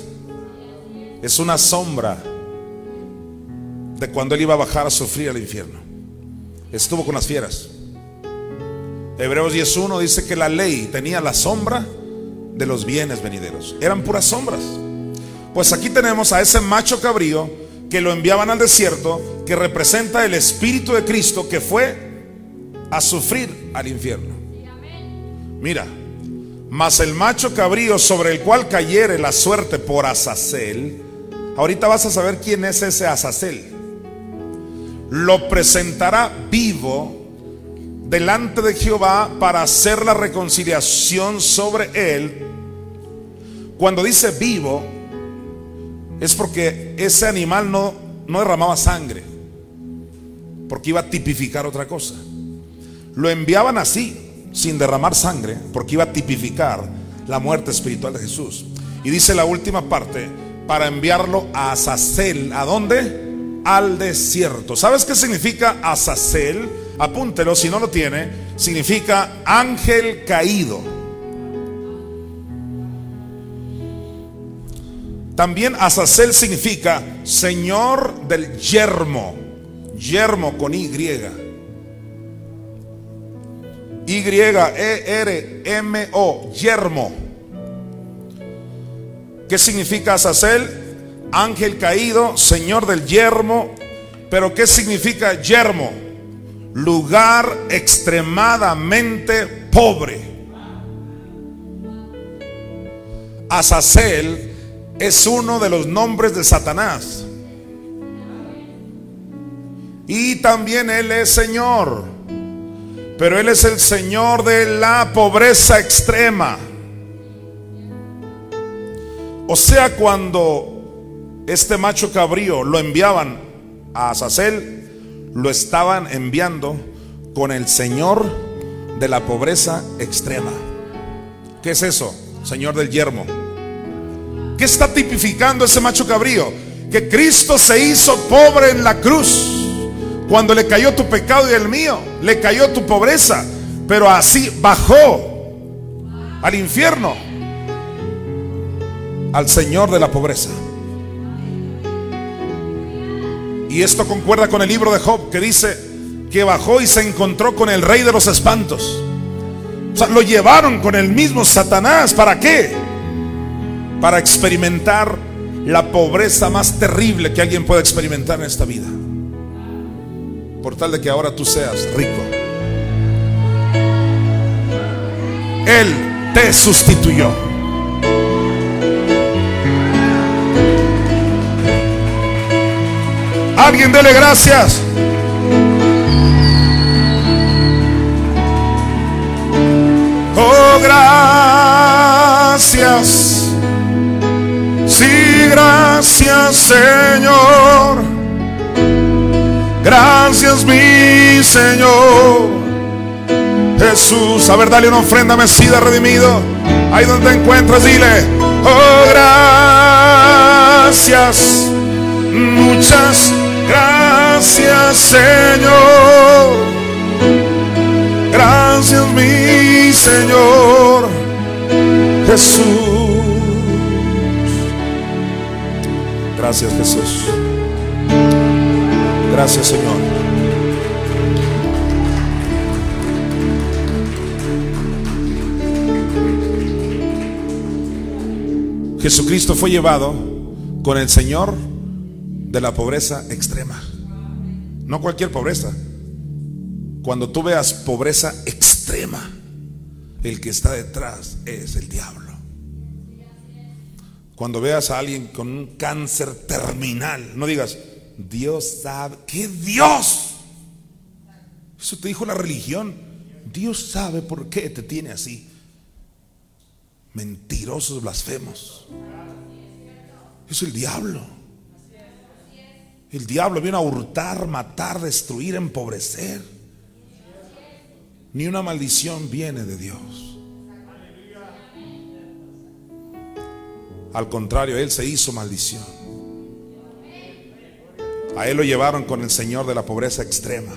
Es una sombra de cuando él iba a bajar a sufrir al infierno. Estuvo con las fieras. Hebreos 10.1 dice que la ley tenía la sombra de los bienes venideros. Eran puras sombras. Pues aquí tenemos a ese macho cabrío que lo enviaban al desierto, que representa el Espíritu de Cristo que fue a sufrir al infierno. Mira, mas el macho cabrío sobre el cual cayere la suerte por Azazel, ahorita vas a saber quién es ese Azazel. Lo presentará vivo delante de Jehová para hacer la reconciliación sobre él. Cuando dice vivo, es porque ese animal no, no derramaba sangre, porque iba a tipificar otra cosa. Lo enviaban así, sin derramar sangre, porque iba a tipificar la muerte espiritual de Jesús. Y dice la última parte, para enviarlo a Azazel. ¿A dónde? Al desierto. ¿Sabes qué significa Azazel? Apúntelo si no lo tiene. Significa ángel caído. También Azazel significa Señor del yermo. Yermo con Y. Y-E-R-M-O. Yermo. ¿Qué significa Azazel? Ángel caído, Señor del yermo. Pero ¿qué significa yermo? Lugar extremadamente pobre. Azazel es uno de los nombres de Satanás. Y también Él es Señor. Pero Él es el Señor de la pobreza extrema. O sea, cuando este macho cabrío lo enviaban a Azazel, lo estaban enviando con el Señor de la pobreza extrema. ¿Qué es eso? Señor del yermo. ¿Qué está tipificando ese macho cabrío? Que Cristo se hizo pobre en la cruz. Cuando le cayó tu pecado y el mío, le cayó tu pobreza. Pero así bajó al infierno, al Señor de la pobreza. Y esto concuerda con el libro de Job que dice que bajó y se encontró con el rey de los espantos. O sea, lo llevaron con el mismo Satanás. ¿Para qué? Para experimentar la pobreza más terrible que alguien pueda experimentar en esta vida. Por tal de que ahora tú seas rico. Él te sustituyó. Alguien dele gracias. Oh, gracias. Gracias Señor. Gracias mi Señor. Jesús, a ver, dale una ofrenda mecida redimido. Ahí donde encuentras, dile, oh gracias, muchas gracias Señor. Gracias mi Señor Jesús. Gracias Jesús. Gracias Señor. Jesucristo fue llevado con el Señor de la pobreza extrema. No cualquier pobreza. Cuando tú veas pobreza extrema, el que está detrás es el diablo. Cuando veas a alguien con un cáncer terminal, no digas, Dios sabe, ¿qué Dios? Eso te dijo la religión. Dios sabe por qué te tiene así. Mentirosos, blasfemos. Es el diablo. El diablo viene a hurtar, matar, destruir, empobrecer. Ni una maldición viene de Dios. Al contrario, Él se hizo maldición. A Él lo llevaron con el Señor de la pobreza extrema.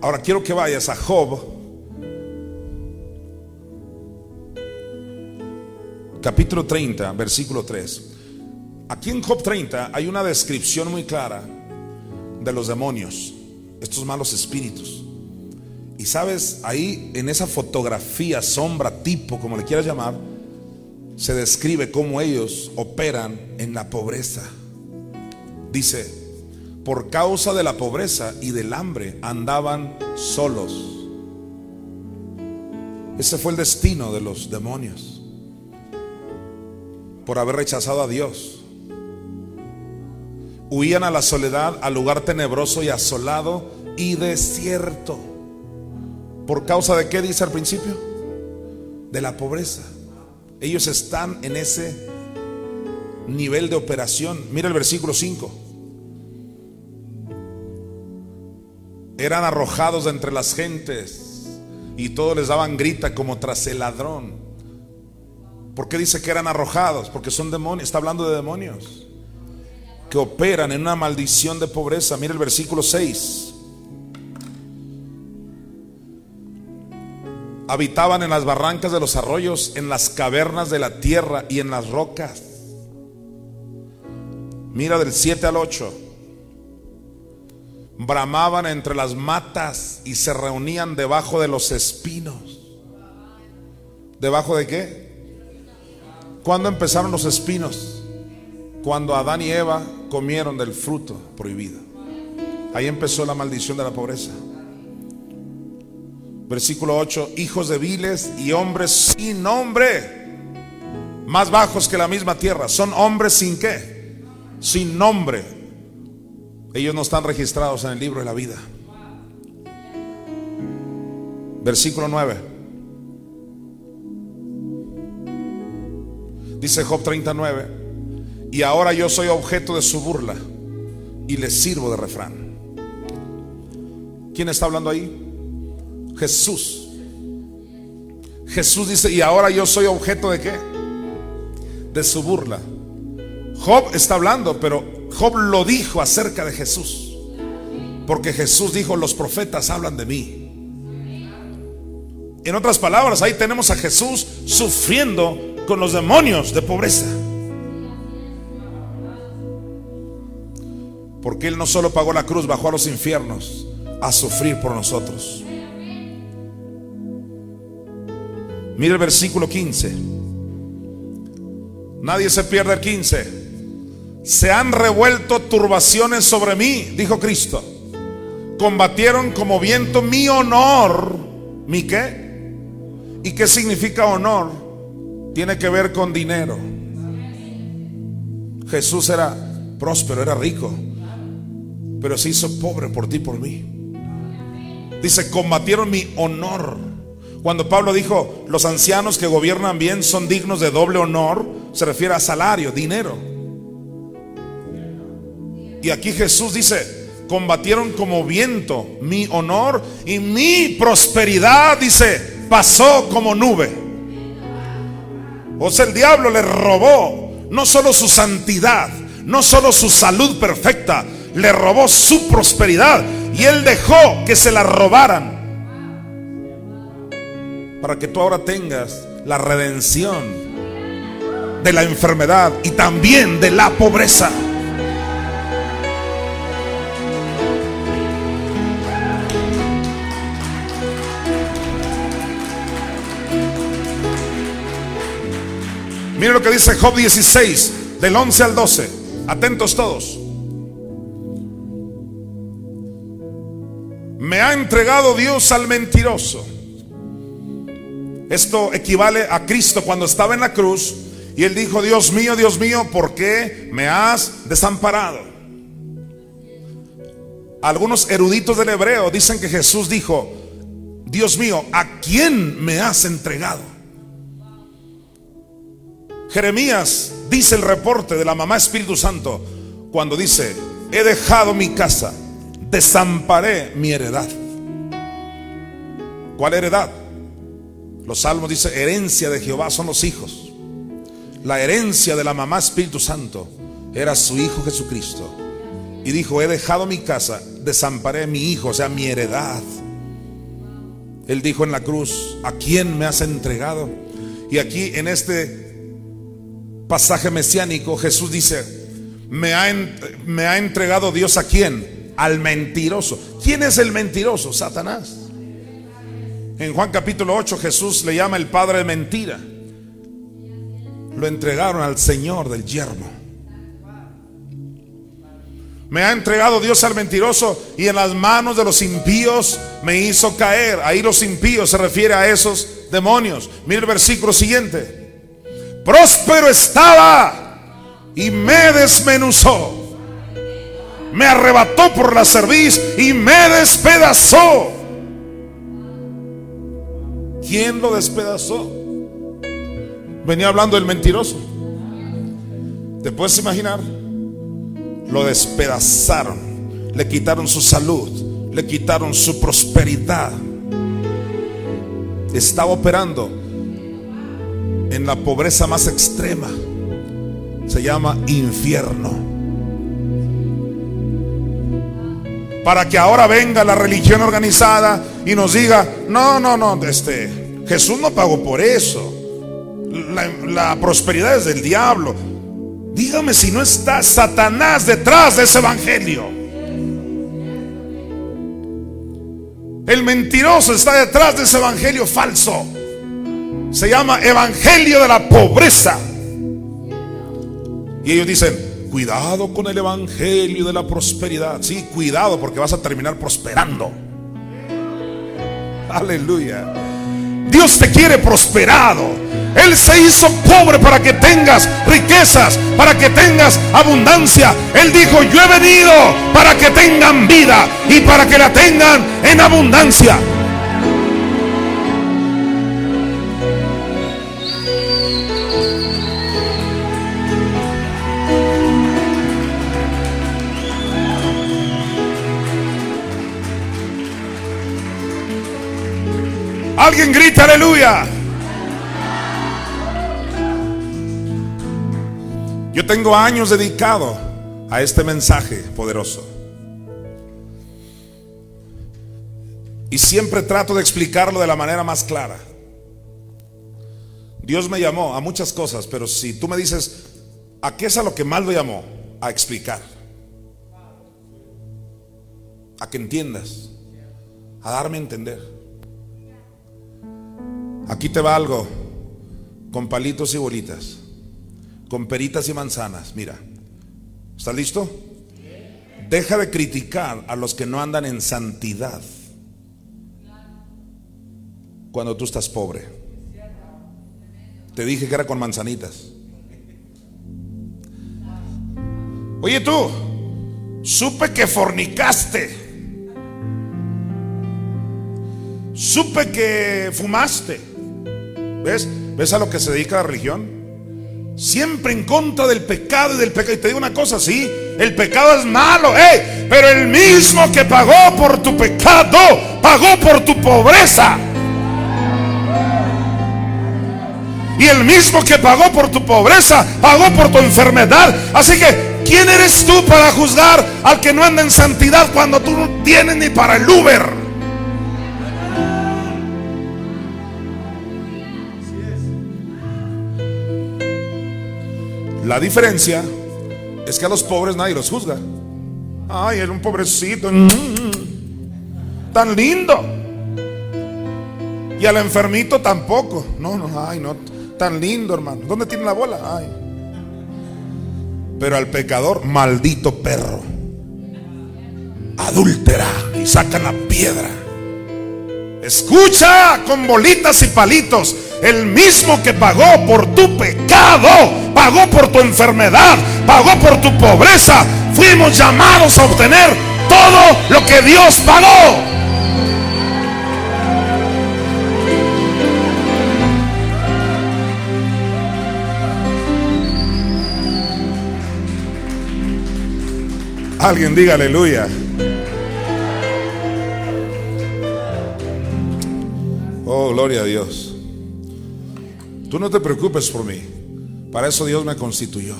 Ahora quiero que vayas a Job, capítulo 30, versículo 3. Aquí en Job 30 hay una descripción muy clara de los demonios, estos malos espíritus. Y sabes, ahí en esa fotografía, sombra, tipo, como le quieras llamar, se describe cómo ellos operan en la pobreza. Dice, por causa de la pobreza y del hambre andaban solos. Ese fue el destino de los demonios. Por haber rechazado a Dios. Huían a la soledad, al lugar tenebroso y asolado y desierto. ¿Por causa de qué dice al principio? De la pobreza. Ellos están en ese nivel de operación. Mira el versículo 5. Eran arrojados entre las gentes y todos les daban grita como tras el ladrón. ¿Por qué dice que eran arrojados? Porque son demonios, está hablando de demonios que operan en una maldición de pobreza. Mira el versículo 6. Habitaban en las barrancas de los arroyos, en las cavernas de la tierra y en las rocas. Mira del 7 al 8. Bramaban entre las matas y se reunían debajo de los espinos. ¿Debajo de qué? ¿Cuándo empezaron los espinos? Cuando Adán y Eva comieron del fruto prohibido. Ahí empezó la maldición de la pobreza. Versículo 8, hijos de viles y hombres sin nombre, más bajos que la misma tierra. Son hombres sin qué? Sin nombre. Ellos no están registrados en el libro de la vida. Versículo 9. Dice Job 39, y ahora yo soy objeto de su burla y les sirvo de refrán. ¿Quién está hablando ahí? Jesús. Jesús dice, y ahora yo soy objeto de qué? De su burla. Job está hablando, pero Job lo dijo acerca de Jesús. Porque Jesús dijo, los profetas hablan de mí. En otras palabras, ahí tenemos a Jesús sufriendo con los demonios de pobreza. Porque Él no solo pagó la cruz, bajó a los infiernos a sufrir por nosotros. Mira el versículo 15. Nadie se pierde el 15. Se han revuelto turbaciones sobre mí, dijo Cristo. Combatieron como viento mi honor. ¿Mi qué? ¿Y qué significa honor? Tiene que ver con dinero. Jesús era próspero, era rico, pero se hizo pobre por ti, por mí. Dice, combatieron mi honor. Cuando Pablo dijo, los ancianos que gobiernan bien son dignos de doble honor, se refiere a salario, dinero. Y aquí Jesús dice, combatieron como viento mi honor y mi prosperidad, dice, pasó como nube. O sea, el diablo le robó no solo su santidad, no solo su salud perfecta, le robó su prosperidad y él dejó que se la robaran para que tú ahora tengas la redención de la enfermedad y también de la pobreza. Mira lo que dice Job 16, del 11 al 12. Atentos todos. Me ha entregado Dios al mentiroso esto equivale a Cristo cuando estaba en la cruz y él dijo, Dios mío, Dios mío, ¿por qué me has desamparado? Algunos eruditos del hebreo dicen que Jesús dijo, Dios mío, ¿a quién me has entregado? Jeremías dice el reporte de la mamá Espíritu Santo cuando dice, he dejado mi casa, desamparé mi heredad. ¿Cuál heredad? Los salmos dicen, herencia de Jehová son los hijos. La herencia de la mamá Espíritu Santo era su Hijo Jesucristo. Y dijo, he dejado mi casa, desamparé a mi hijo, o sea, mi heredad. Él dijo en la cruz, ¿a quién me has entregado? Y aquí en este pasaje mesiánico Jesús dice, me ha, me ha entregado Dios a quién? Al mentiroso. ¿Quién es el mentiroso? Satanás. En Juan capítulo 8 Jesús le llama el padre de mentira. Lo entregaron al Señor del yermo. Me ha entregado Dios al mentiroso y en las manos de los impíos me hizo caer. Ahí los impíos se refiere a esos demonios. Mira el versículo siguiente. Próspero estaba y me desmenuzó. Me arrebató por la cerviz y me despedazó. ¿Quién lo despedazó? Venía hablando del mentiroso. ¿Te puedes imaginar? Lo despedazaron. Le quitaron su salud. Le quitaron su prosperidad. Estaba operando en la pobreza más extrema. Se llama infierno. Para que ahora venga la religión organizada y nos diga, no, no, no, este, Jesús no pagó por eso. La, la prosperidad es del diablo. Dígame si no está Satanás detrás de ese evangelio. El mentiroso está detrás de ese evangelio falso. Se llama evangelio de la pobreza. Y ellos dicen, cuidado con el evangelio de la prosperidad. Sí, cuidado porque vas a terminar prosperando. Aleluya. Dios te quiere prosperado. Él se hizo pobre para que tengas riquezas, para que tengas abundancia. Él dijo, yo he venido para que tengan vida y para que la tengan en abundancia. Alguien grita aleluya. Yo tengo años dedicado a este mensaje poderoso. Y siempre trato de explicarlo de la manera más clara. Dios me llamó a muchas cosas, pero si tú me dices, ¿a qué es a lo que más lo llamó? A explicar. A que entiendas. A darme a entender. Aquí te va algo con palitos y bolitas con peritas y manzanas. Mira, ¿estás listo? Deja de criticar a los que no andan en santidad cuando tú estás pobre. Te dije que era con manzanitas. Oye tú, supe que fornicaste. Supe que fumaste. ¿Ves? ¿Ves a lo que se dedica la religión? Siempre en contra del pecado y del pecado. Y te digo una cosa, sí, el pecado es malo, pero el mismo que pagó por tu pecado, pagó por tu pobreza. Y el mismo que pagó por tu pobreza, pagó por tu enfermedad. Así que, ¿quién eres tú para juzgar al que no anda en santidad cuando tú no tienes ni para el Uber? La diferencia es que a los pobres nadie los juzga. Ay, era un pobrecito. Mm, tan lindo. Y al enfermito tampoco. No, no, ay, no. Tan lindo, hermano. ¿Dónde tiene la bola? Ay. Pero al pecador, maldito perro. Adúltera. Y sacan la piedra. Escucha con bolitas y palitos. El mismo que pagó por tu pecado, pagó por tu enfermedad, pagó por tu pobreza. Fuimos llamados a obtener todo lo que Dios pagó. Alguien diga aleluya. Oh, gloria a Dios. Tú no te preocupes por mí. Para eso Dios me constituyó.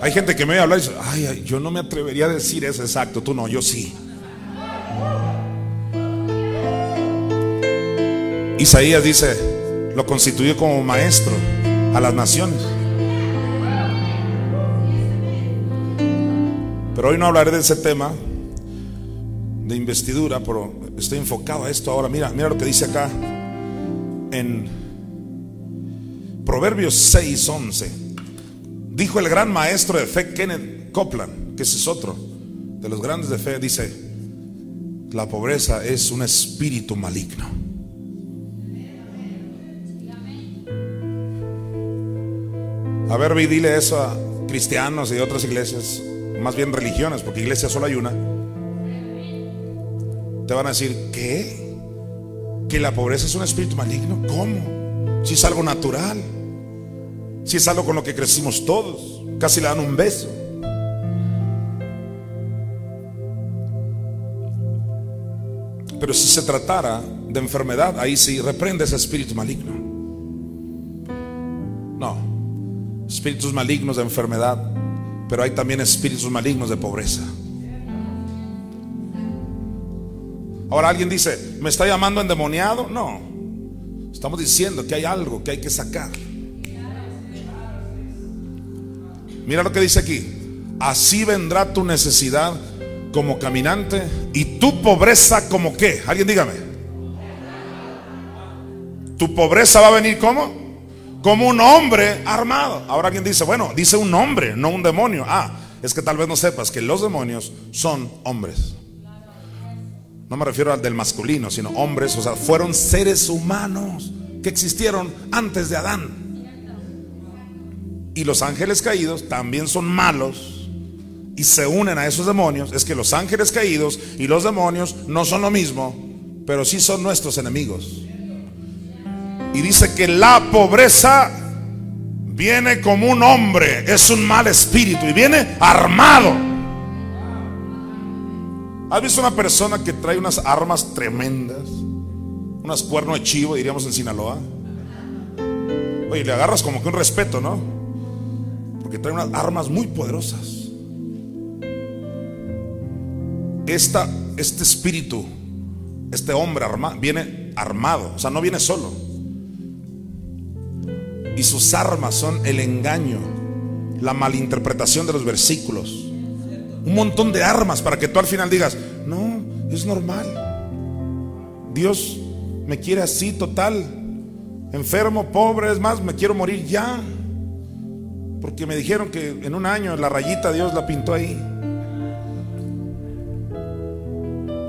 Hay gente que me ve hablar y dice, ay, yo no me atrevería a decir eso exacto. Tú no, yo sí. Isaías dice, lo constituyó como maestro a las naciones. Pero hoy no hablaré de ese tema de investidura, pero estoy enfocado a esto ahora. Mira, mira lo que dice acá en Proverbios 6:11. Dijo el gran maestro de fe Kenneth Copeland, que ese es otro de los grandes de fe, dice, la pobreza es un espíritu maligno. A ver, vi, dile eso a cristianos y otras iglesias, más bien religiones, porque iglesia solo hay una. Te van a decir, ¿qué? ¿Que la pobreza es un espíritu maligno? ¿Cómo? Si es algo natural. Si es algo con lo que crecimos todos, casi le dan un beso. Pero si se tratara de enfermedad, ahí sí reprende ese espíritu maligno. espíritus malignos de enfermedad, pero hay también espíritus malignos de pobreza. Ahora alguien dice, ¿me está llamando endemoniado? No. Estamos diciendo que hay algo que hay que sacar. Mira lo que dice aquí. Así vendrá tu necesidad como caminante y tu pobreza como qué. Alguien dígame. Tu pobreza va a venir como? Como un hombre armado. Ahora alguien dice, bueno, dice un hombre, no un demonio. Ah, es que tal vez no sepas que los demonios son hombres. No me refiero al del masculino, sino hombres, o sea, fueron seres humanos que existieron antes de Adán. Y los ángeles caídos también son malos y se unen a esos demonios. Es que los ángeles caídos y los demonios no son lo mismo, pero sí son nuestros enemigos. Y dice que la pobreza viene como un hombre, es un mal espíritu y viene armado. ¿Has visto una persona que trae unas armas tremendas? Unas cuernos de chivo, diríamos en Sinaloa. Oye, le agarras como que un respeto, ¿no? Porque trae unas armas muy poderosas. Esta, este espíritu, este hombre armado, viene armado, o sea, no viene solo. Y sus armas son el engaño, la malinterpretación de los versículos un montón de armas para que tú al final digas, no, es normal. Dios me quiere así total, enfermo, pobre, es más, me quiero morir ya. Porque me dijeron que en un año la rayita Dios la pintó ahí.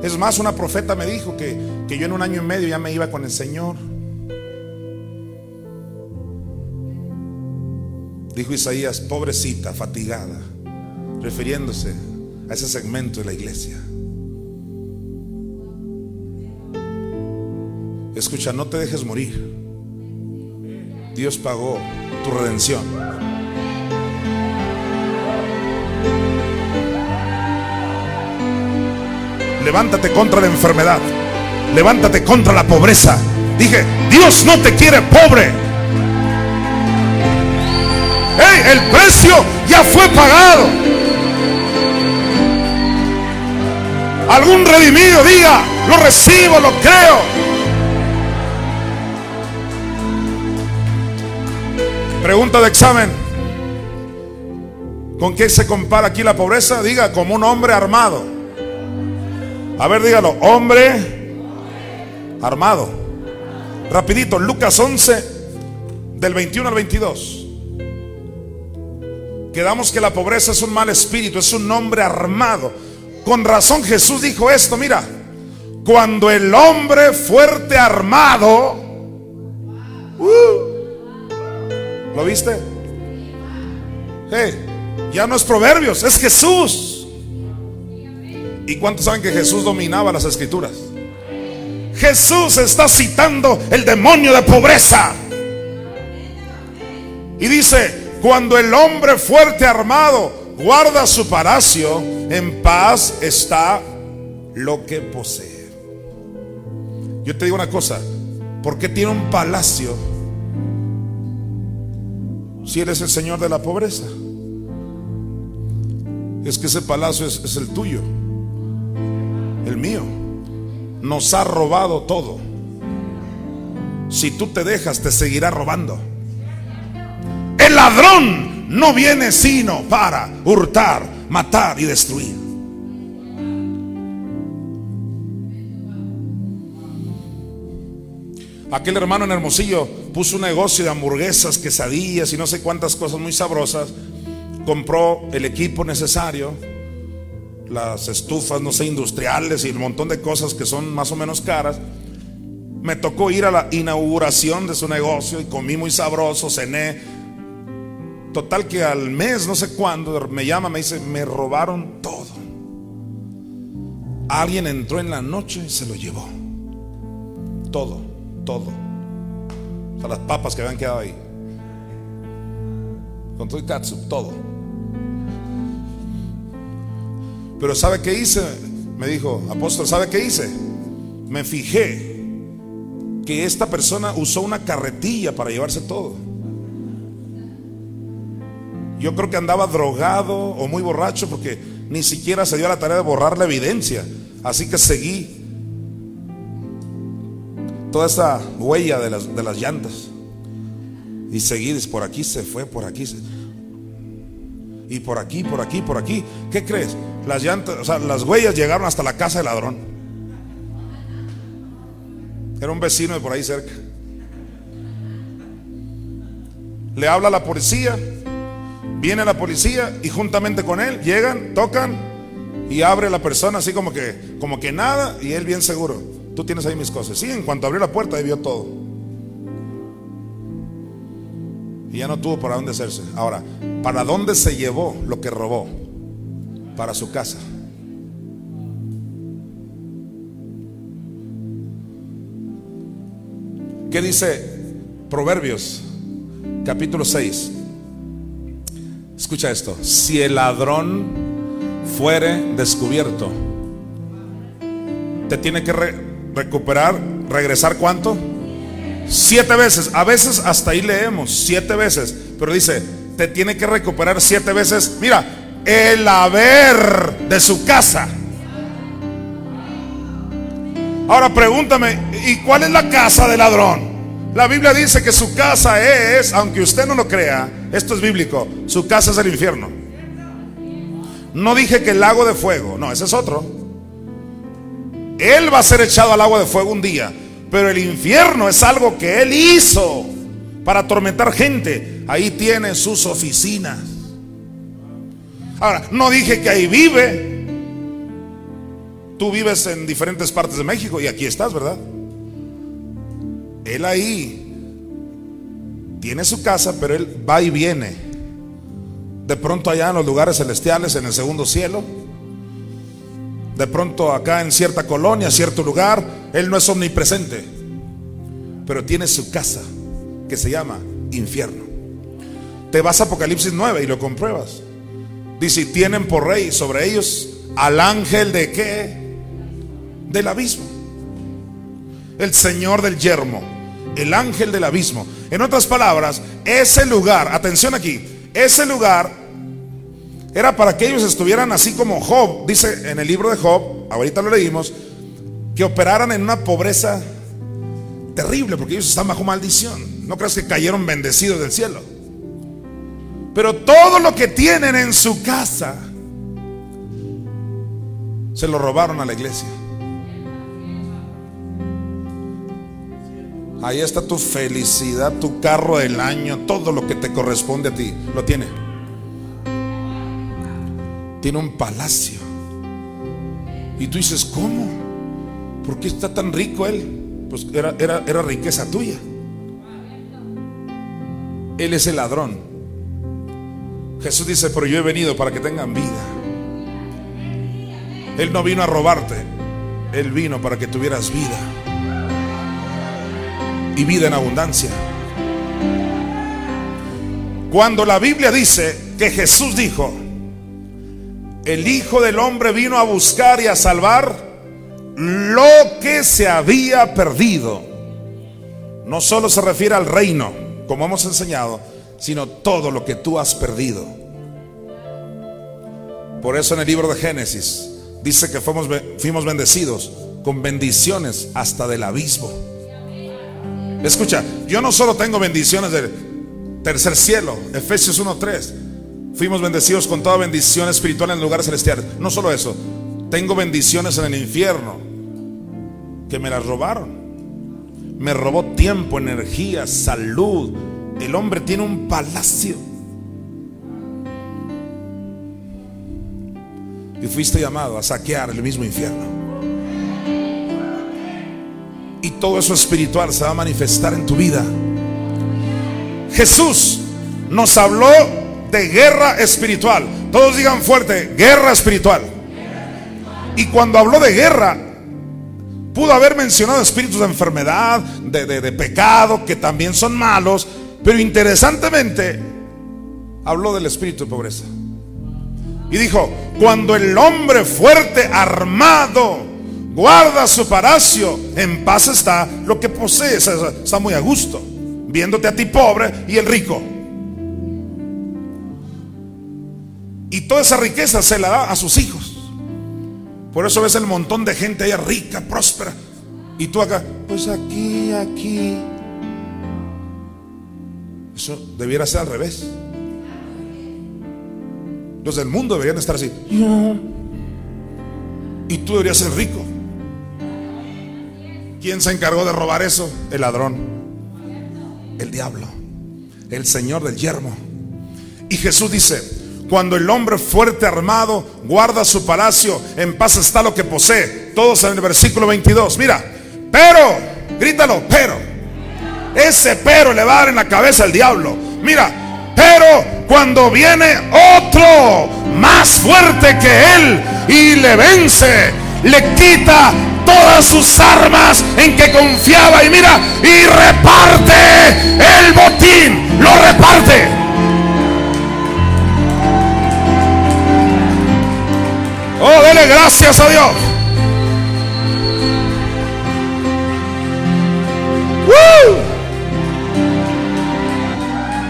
Es más, una profeta me dijo que, que yo en un año y medio ya me iba con el Señor. Dijo Isaías, pobrecita, fatigada refiriéndose a ese segmento de la iglesia. Escucha, no te dejes morir. Dios pagó tu redención. Levántate contra la enfermedad. Levántate contra la pobreza. Dije, Dios no te quiere pobre. Hey, el precio ya fue pagado. Algún redimido diga, lo recibo, lo creo. Pregunta de examen. ¿Con qué se compara aquí la pobreza? Diga, como un hombre armado. A ver, dígalo, hombre armado. Rapidito, Lucas 11, del 21 al 22. Quedamos que la pobreza es un mal espíritu, es un hombre armado. Con razón Jesús dijo esto, mira, cuando el hombre fuerte armado, uh, ¿lo viste? Hey, ya no es proverbios, es Jesús. ¿Y cuántos saben que Jesús dominaba las escrituras? Jesús está citando el demonio de pobreza. Y dice, cuando el hombre fuerte armado guarda su palacio, en paz está lo que posee. Yo te digo una cosa, ¿por qué tiene un palacio si eres el Señor de la pobreza? Es que ese palacio es, el tuyo, el mío. Nos ha robado todo. Si tú te dejas, te seguirá robando. El ladrón no viene sino para hurtar, matar y destruir. Aquel hermano en Hermosillo puso un negocio de hamburguesas, quesadillas y no sé cuántas cosas muy sabrosas. Compró el equipo necesario, las estufas, no sé, industriales y un montón de cosas que son más o menos caras. Me tocó ir a la inauguración de su negocio y comí muy sabroso, cené, Total que al mes, no sé cuándo, me llama, me dice, me robaron todo. Alguien entró en la noche y se lo llevó. Todo, todo. O sea, las papas que habían quedado ahí. Con todo el katsu, todo. Pero ¿sabe qué hice? Me dijo, apóstol, ¿sabe qué hice? Me fijé que esta persona usó una carretilla para llevarse todo. Yo creo que andaba drogado o muy borracho porque ni siquiera se dio a la tarea de borrar la evidencia. Así que seguí toda esa huella de las, de las llantas. Y seguí, por aquí se fue, por aquí se... Y por aquí, por aquí, por aquí. ¿Qué crees? Las llantas, o sea, las huellas llegaron hasta la casa del ladrón. Era un vecino de por ahí cerca. Le habla a la policía. Viene la policía y juntamente con él llegan, tocan y abre la persona así como que, como que nada y él bien seguro. Tú tienes ahí mis cosas. Sí, en cuanto abrió la puerta ahí vio todo. Y ya no tuvo para dónde hacerse. Ahora, ¿para dónde se llevó lo que robó? Para su casa. ¿Qué dice Proverbios capítulo 6? Escucha esto. Si el ladrón fuere descubierto, te tiene que recuperar, regresar cuánto? Siete veces. A veces hasta ahí leemos, siete veces. Pero dice, te tiene que recuperar siete veces. Mira, el haber de su casa. Ahora pregúntame, ¿y cuál es la casa del ladrón? La Biblia dice que su casa es, aunque usted no lo crea, esto es bíblico, su casa es el infierno. No dije que el lago de fuego, no, ese es otro. Él va a ser echado al agua de fuego un día, pero el infierno es algo que Él hizo para atormentar gente. Ahí tiene sus oficinas. Ahora, no dije que ahí vive. Tú vives en diferentes partes de México y aquí estás, ¿verdad? Él ahí tiene su casa, pero Él va y viene. De pronto allá en los lugares celestiales, en el segundo cielo. De pronto acá en cierta colonia, cierto lugar, Él no es omnipresente. Pero tiene su casa que se llama infierno. Te vas a Apocalipsis 9 y lo compruebas. Dice, tienen por rey sobre ellos al ángel de qué? Del abismo. El Señor del yermo. El ángel del abismo. En otras palabras, ese lugar, atención aquí, ese lugar era para que ellos estuvieran así como Job, dice en el libro de Job, ahorita lo leímos, que operaran en una pobreza terrible, porque ellos están bajo maldición. No creas que cayeron bendecidos del cielo. Pero todo lo que tienen en su casa se lo robaron a la iglesia. Ahí está tu felicidad, tu carro del año, todo lo que te corresponde a ti. Lo tiene. Tiene un palacio. Y tú dices, ¿cómo? ¿Por qué está tan rico él? Pues era, era, era riqueza tuya. Él es el ladrón. Jesús dice, pero yo he venido para que tengan vida. Él no vino a robarte. Él vino para que tuvieras vida. Y vida en abundancia. Cuando la Biblia dice que Jesús dijo, el Hijo del Hombre vino a buscar y a salvar lo que se había perdido. No solo se refiere al reino, como hemos enseñado, sino todo lo que tú has perdido. Por eso en el libro de Génesis dice que fuimos, bendecidos con bendiciones hasta del abismo. Escucha, yo no solo tengo bendiciones del tercer cielo, Efesios 1.3. Fuimos bendecidos con toda bendición espiritual en lugares celestiales. No solo eso, tengo bendiciones en el infierno que me las robaron. Me robó tiempo, energía, salud. El hombre tiene un palacio. Y fuiste llamado a saquear el mismo infierno. Y todo eso espiritual se va a manifestar en tu vida. Jesús nos habló de guerra espiritual. Todos digan fuerte, guerra espiritual. Y cuando habló de guerra, pudo haber mencionado espíritus de enfermedad, de, de, de, pecado, que también son malos, pero interesantemente habló del espíritu de pobreza. Y dijo, cuando el hombre fuerte, armado, guarda su palacio, en paz está, lo que posee está muy a gusto, viéndote a ti pobre y el rico. Y toda esa riqueza se la da a sus hijos. Por eso ves el montón de gente allá rica, próspera. Y tú acá, pues aquí, aquí. Eso debiera ser al revés. Los del mundo deberían estar así. Y tú deberías ser rico. ¿Quién se encargó de robar eso? El ladrón. El diablo. El señor del yermo. Y Jesús dice, cuando el hombre fuerte armado guarda su palacio, en paz está lo que posee. Todos en el versículo 22. Mira, pero, grítalo, pero. Ese pero le va a dar en la cabeza al diablo. Mira, pero cuando viene otro más fuerte que él y le vence, le quita todas sus armas en que confiaba y mira, y reparte el botín, lo reparte. Oh, dele gracias a Dios.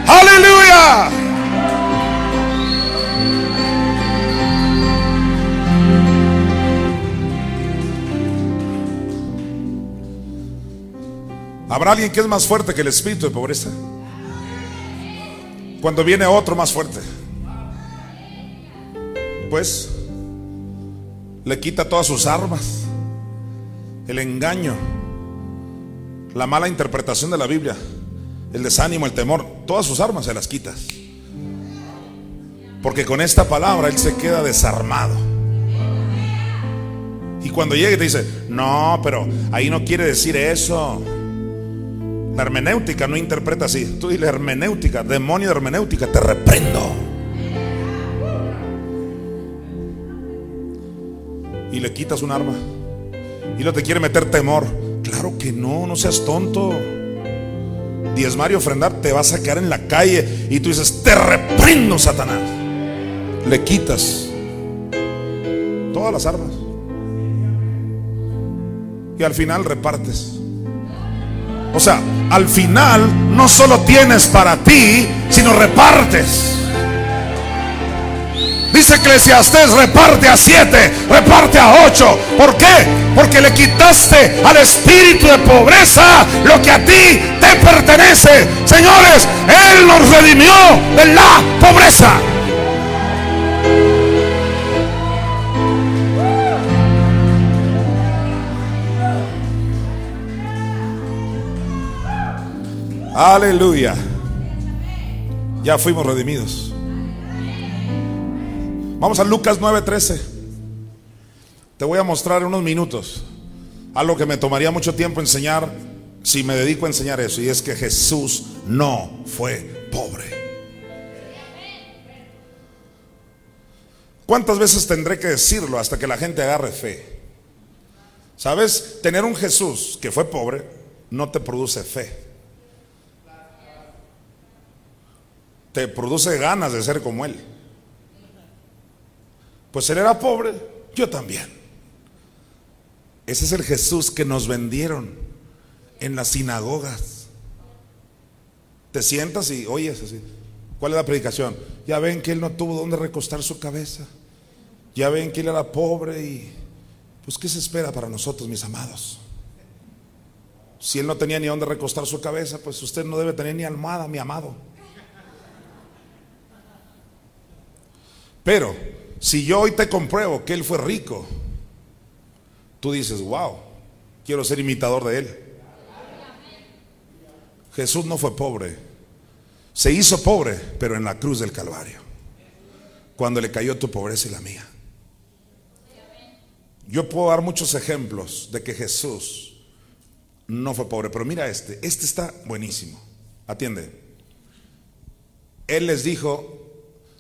Aleluya. ¿Habrá alguien que es más fuerte que el espíritu de pobreza? Cuando viene otro más fuerte. Pues le quita todas sus armas. El engaño, la mala interpretación de la Biblia, el desánimo, el temor, todas sus armas se las quitas. Porque con esta palabra Él se queda desarmado. Y cuando llegue te dice, no, pero ahí no quiere decir eso. La hermenéutica no interpreta así. Tú dile hermenéutica, demonio de hermenéutica, te reprendo. Y le quitas un arma. Y no te quiere meter temor. Claro que no, no seas tonto. Diezmar y ofrendar te va a sacar en la calle. Y tú dices, te reprendo, Satanás. Le quitas todas las armas. Y al final repartes. O sea, al final no solo tienes para ti, sino repartes. Dice Eclesiastés, reparte a siete, reparte a ocho. ¿Por qué? Porque le quitaste al espíritu de pobreza lo que a ti te pertenece. Señores, Él nos redimió de la pobreza. Aleluya. Ya fuimos redimidos. Vamos a Lucas 9:13. Te voy a mostrar en unos minutos algo que me tomaría mucho tiempo enseñar si me dedico a enseñar eso. Y es que Jesús no fue pobre. ¿Cuántas veces tendré que decirlo hasta que la gente agarre fe? ¿Sabes? Tener un Jesús que fue pobre no te produce fe. te produce ganas de ser como Él. Pues Él era pobre, yo también. Ese es el Jesús que nos vendieron en las sinagogas. Te sientas y oyes así. ¿Cuál es la predicación? Ya ven que Él no tuvo donde recostar su cabeza. Ya ven que Él era pobre y... Pues ¿qué se espera para nosotros, mis amados? Si Él no tenía ni donde recostar su cabeza, pues usted no debe tener ni almohada, mi amado. Pero si yo hoy te compruebo que Él fue rico, tú dices, wow, quiero ser imitador de Él. Jesús no fue pobre, se hizo pobre, pero en la cruz del Calvario, cuando le cayó tu pobreza y la mía. Yo puedo dar muchos ejemplos de que Jesús no fue pobre, pero mira este, este está buenísimo. Atiende. Él les dijo,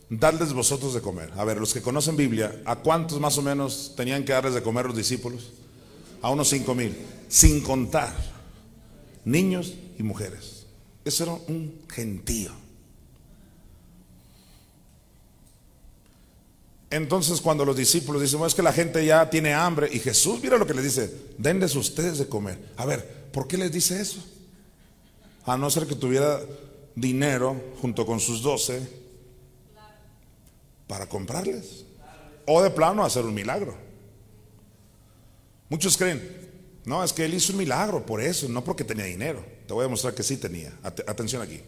dadles vosotros de comer. A ver, los que conocen Biblia, ¿a cuántos más o menos tenían que darles de comer los discípulos? A unos cinco mil, sin contar niños y mujeres. Eso era un gentío. Entonces cuando los discípulos dicen, es que la gente ya tiene hambre, y Jesús mira lo que les dice, denles ustedes de comer. A ver, ¿por qué les dice eso? A no ser que tuviera dinero junto con sus doce para comprarles. O de plano hacer un milagro. Muchos creen, no, es que él hizo un milagro por eso, no porque tenía dinero. Te voy a mostrar que sí tenía. atención aquí.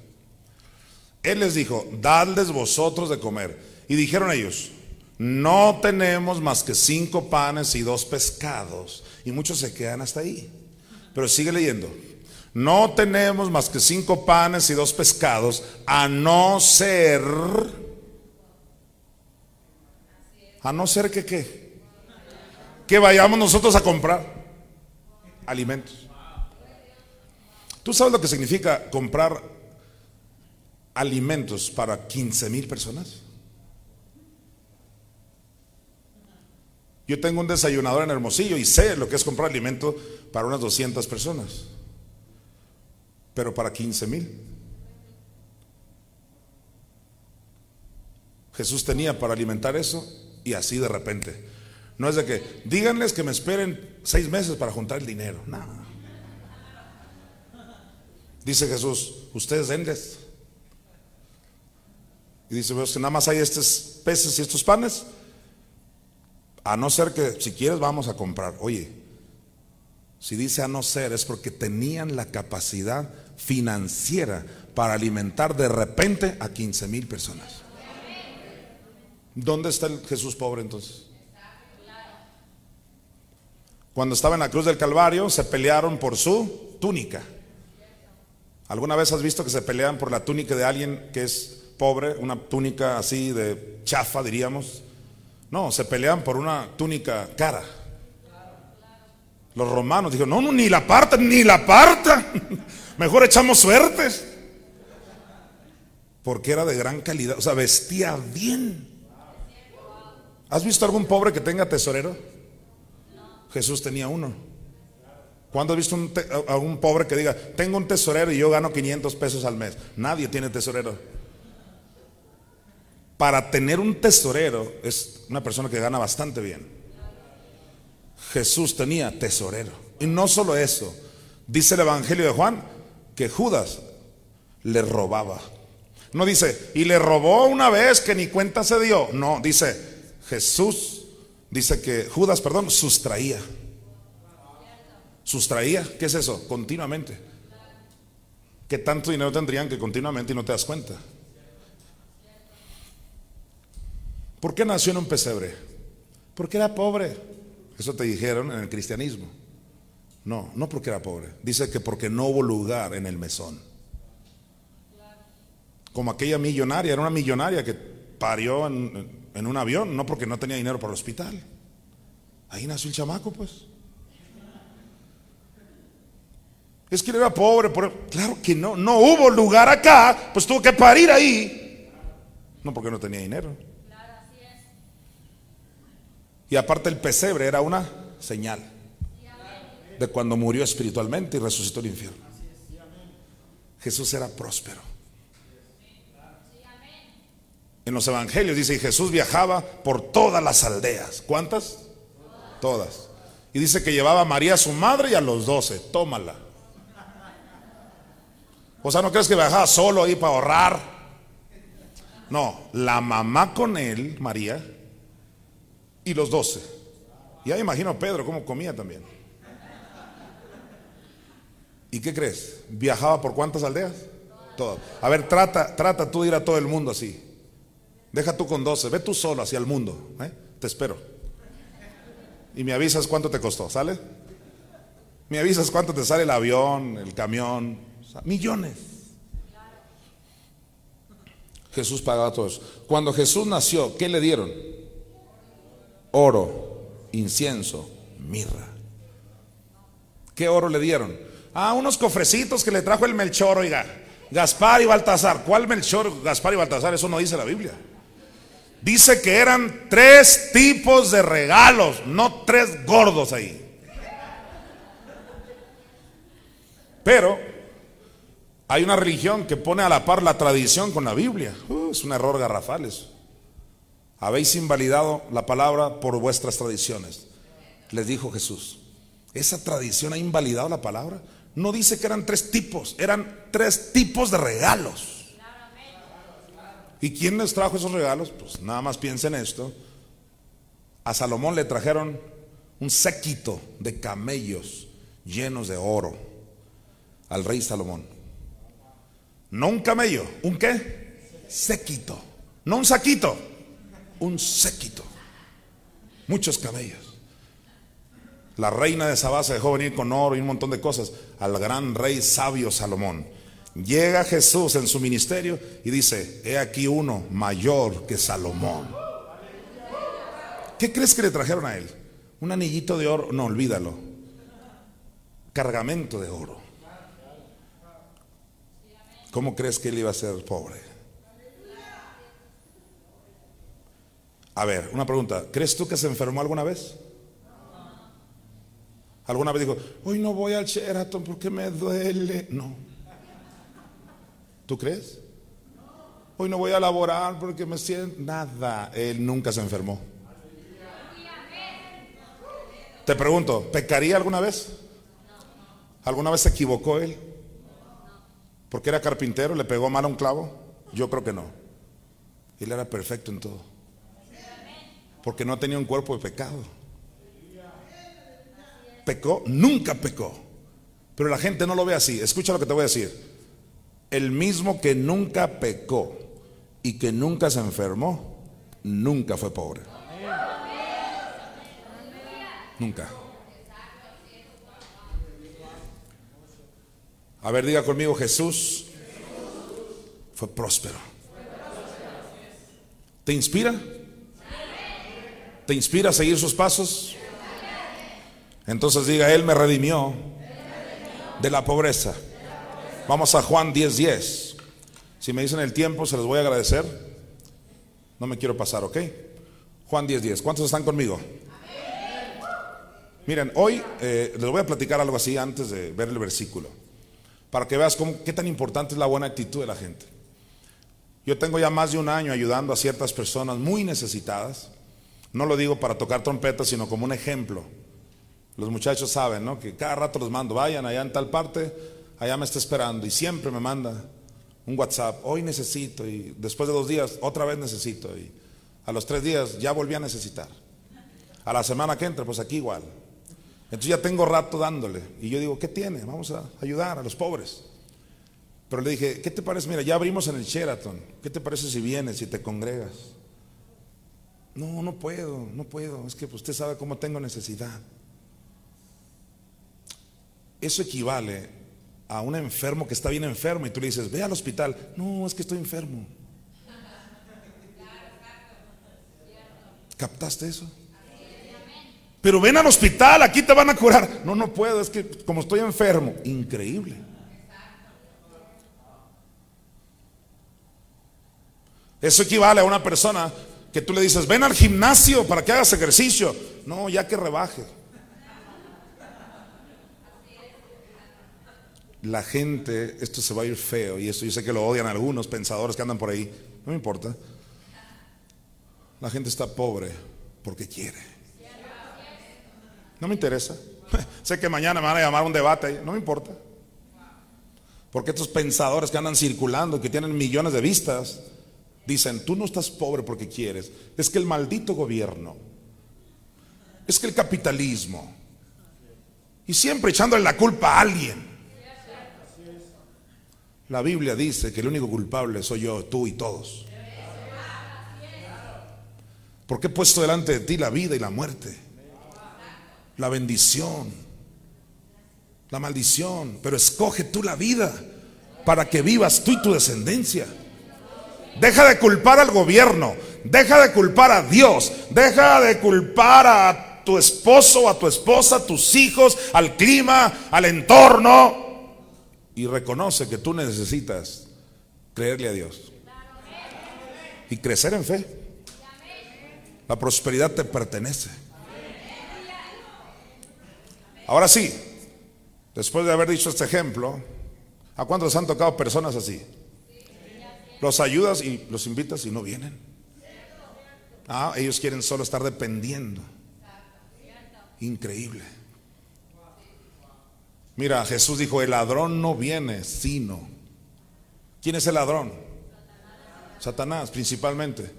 Él les dijo, dadles vosotros de comer. Y dijeron ellos, no tenemos más que cinco panes y dos pescados. Y muchos se quedan hasta ahí. Pero sigue leyendo. No tenemos más que cinco panes y dos pescados, a no ser... A no ser que qué. Que vayamos nosotros a comprar alimentos. ¿Tú sabes lo que significa comprar alimentos para 15 mil personas? Yo tengo un desayunador en Hermosillo y sé lo que es comprar alimento para unas 200 personas, pero para 15 mil. Jesús tenía para alimentar eso y así de repente. No es de que díganles que me esperen seis meses para juntar el dinero. No. Dice Jesús, ustedes denles. Y dice, pues que nada más hay estos peces y estos panes. A no ser que si quieres vamos a comprar. Oye, si dice a no ser es porque tenían la capacidad financiera para alimentar de repente a 15 mil personas. ¿Dónde está el Jesús pobre entonces? Cuando estaba en la cruz del Calvario se pelearon por su túnica. ¿Alguna vez has visto que se pelean por la túnica de alguien que es pobre, una túnica así de chafa, diríamos? No, se pelean por una túnica cara. Los romanos dijeron, no, no, ni la parta, ni la parta. Mejor echamos suertes. Porque era de gran calidad, o sea, vestía bien. ¿Has visto algún pobre que tenga tesorero? Jesús tenía uno. ¿Cuándo has visto a un pobre que diga, tengo un tesorero y yo gano 500 pesos al mes? Nadie tiene tesorero. Para tener un tesorero es una persona que gana bastante bien. Jesús tenía tesorero. Y no solo eso, dice el Evangelio de Juan que Judas le robaba. No dice, y le robó una vez que ni cuenta se dio. No, dice, Jesús, dice que Judas, perdón, sustraía. Sustraía, ¿qué es eso? Continuamente. ¿Qué tanto dinero tendrían que continuamente y no te das cuenta? ¿Por qué nació en un pesebre? Porque era pobre. Eso te dijeron en el cristianismo. No, no porque era pobre. Dice que porque no hubo lugar en el mesón. Como aquella millonaria, era una millonaria que parió en, en un avión, no porque no tenía dinero para el hospital. Ahí nació el chamaco, pues. Es que él era pobre, claro que no, no hubo lugar acá, pues tuvo que parir ahí. No porque no tenía dinero. Y aparte el pesebre era una señal de cuando murió espiritualmente y resucitó el infierno. Jesús era próspero. En los evangelios dice, y Jesús viajaba por todas las aldeas. ¿Cuántas? Todas. Y dice que llevaba a María, su madre, y a los doce. Tómala. O sea, ¿no crees que viajaba solo ahí para ahorrar? No, la mamá con él, María, y los doce. Ya imagino a Pedro cómo comía también. ¿Y qué crees? ¿Viajaba por cuántas aldeas? Todas. A ver, trata, trata tú de ir a todo el mundo así. Deja tú con 12, ve tú solo hacia el mundo. ¿eh? Te espero. Y me avisas cuánto te costó, ¿sale? Me avisas cuánto te sale el avión, el camión. millones. Jesús pagaba todo eso. Cuando Jesús nació, ¿qué le dieron? Oro, incienso, mirra. ¿Qué oro le dieron? Ah, unos cofrecitos que le trajo el Melchor, oiga. Gaspar y Baltasar. ¿Cuál Melchor, Gaspar y Baltasar? Eso no dice la Biblia. Dice que eran tres tipos de regalos, no tres gordos ahí. Pero hay una religión que pone a la par la tradición con la Biblia. Uh, es un error garrafal eso. Habéis invalidado la palabra por vuestras tradiciones. Les dijo Jesús. ¿Esa tradición ha invalidado la palabra? No dice que eran tres tipos, eran tres tipos de regalos. ¿Y quién les trajo esos regalos? Pues nada más piensen esto. A Salomón le trajeron un séquito de camellos llenos de oro al rey Salomón. No un camello, ¿un qué? Séquito. No un saquito, un séquito. Muchos camellos. La reina de Sabá se dejó venir con oro y un montón de cosas al gran rey sabio Salomón. Llega Jesús en su ministerio y dice, he aquí uno mayor que Salomón. ¿Qué crees que le trajeron a él? Un anillito de oro, no, olvídalo. Cargamento de oro. ¿Cómo crees que él iba a ser pobre? A ver, una pregunta. ¿Crees tú que se enfermó alguna vez? Alguna vez dijo, hoy no voy al Sheraton porque me duele. No. ¿Tú crees? Hoy no voy a laborar porque me siento nada. Él nunca se enfermó. Te pregunto, ¿pecaría alguna vez? ¿Alguna vez se equivocó él? Porque era carpintero, le pegó mal a un clavo. Yo creo que no. Él era perfecto en todo. Porque no tenía un cuerpo de pecado pecó, nunca pecó. Pero la gente no lo ve así. Escucha lo que te voy a decir. El mismo que nunca pecó y que nunca se enfermó, nunca fue pobre. Nunca. A ver, diga conmigo, Jesús fue próspero. ¿Te inspira? ¿Te inspira a seguir sus pasos? Entonces diga, Él me redimió de la pobreza. Vamos a Juan 10:10. 10. Si me dicen el tiempo, se los voy a agradecer. No me quiero pasar, ¿ok? Juan 10:10. 10. ¿Cuántos están conmigo? Miren, hoy eh, les voy a platicar algo así antes de ver el versículo, para que veas qué tan importante es la buena actitud de la gente. Yo tengo ya más de un año ayudando a ciertas personas muy necesitadas. No lo digo para tocar trompetas, sino como un ejemplo los muchachos saben, ¿no? Que cada rato los mando, vayan allá en tal parte, allá me está esperando. Y siempre me manda un WhatsApp, hoy necesito, y después de dos días, otra vez necesito. Y a los tres días ya volví a necesitar. A la semana que entra, pues aquí igual. Entonces ya tengo rato dándole. Y yo digo, ¿qué tiene? Vamos a ayudar a los pobres. Pero le dije, ¿qué te parece? Mira, ya abrimos en el Sheraton. ¿Qué te parece si vienes, si te congregas? No, no puedo, no puedo. Es que usted sabe cómo tengo necesidad. Eso equivale a un enfermo que está bien enfermo y tú le dices, ve al hospital. No, es que estoy enfermo. ¿Captaste eso? Pero ven al hospital, aquí te van a curar. No, no puedo, es que como estoy enfermo. Increíble. Eso equivale a una persona que tú le dices, ven al gimnasio para que hagas ejercicio. No, ya que rebaje. La gente, esto se va a ir feo, y esto yo sé que lo odian algunos pensadores que andan por ahí, no me importa. La gente está pobre porque quiere. No me interesa. sé que mañana me van a llamar a un debate, no me importa. Porque estos pensadores que andan circulando, que tienen millones de vistas, dicen, tú no estás pobre porque quieres. Es que el maldito gobierno, es que el capitalismo, y siempre echándole la culpa a alguien. La Biblia dice que el único culpable soy yo, tú y todos. Porque he puesto delante de ti la vida y la muerte, la bendición, la maldición. Pero escoge tú la vida para que vivas tú y tu descendencia. Deja de culpar al gobierno, deja de culpar a Dios, deja de culpar a tu esposo, a tu esposa, a tus hijos, al clima, al entorno y reconoce que tú necesitas creerle a Dios y crecer en fe. La prosperidad te pertenece. Ahora sí, después de haber dicho este ejemplo, ¿a cuántos han tocado personas así? Los ayudas y los invitas y no vienen. Ah, ellos quieren solo estar dependiendo. Increíble. Mira, Jesús dijo, el ladrón no viene sino. ¿Quién es el ladrón? Satanás principalmente.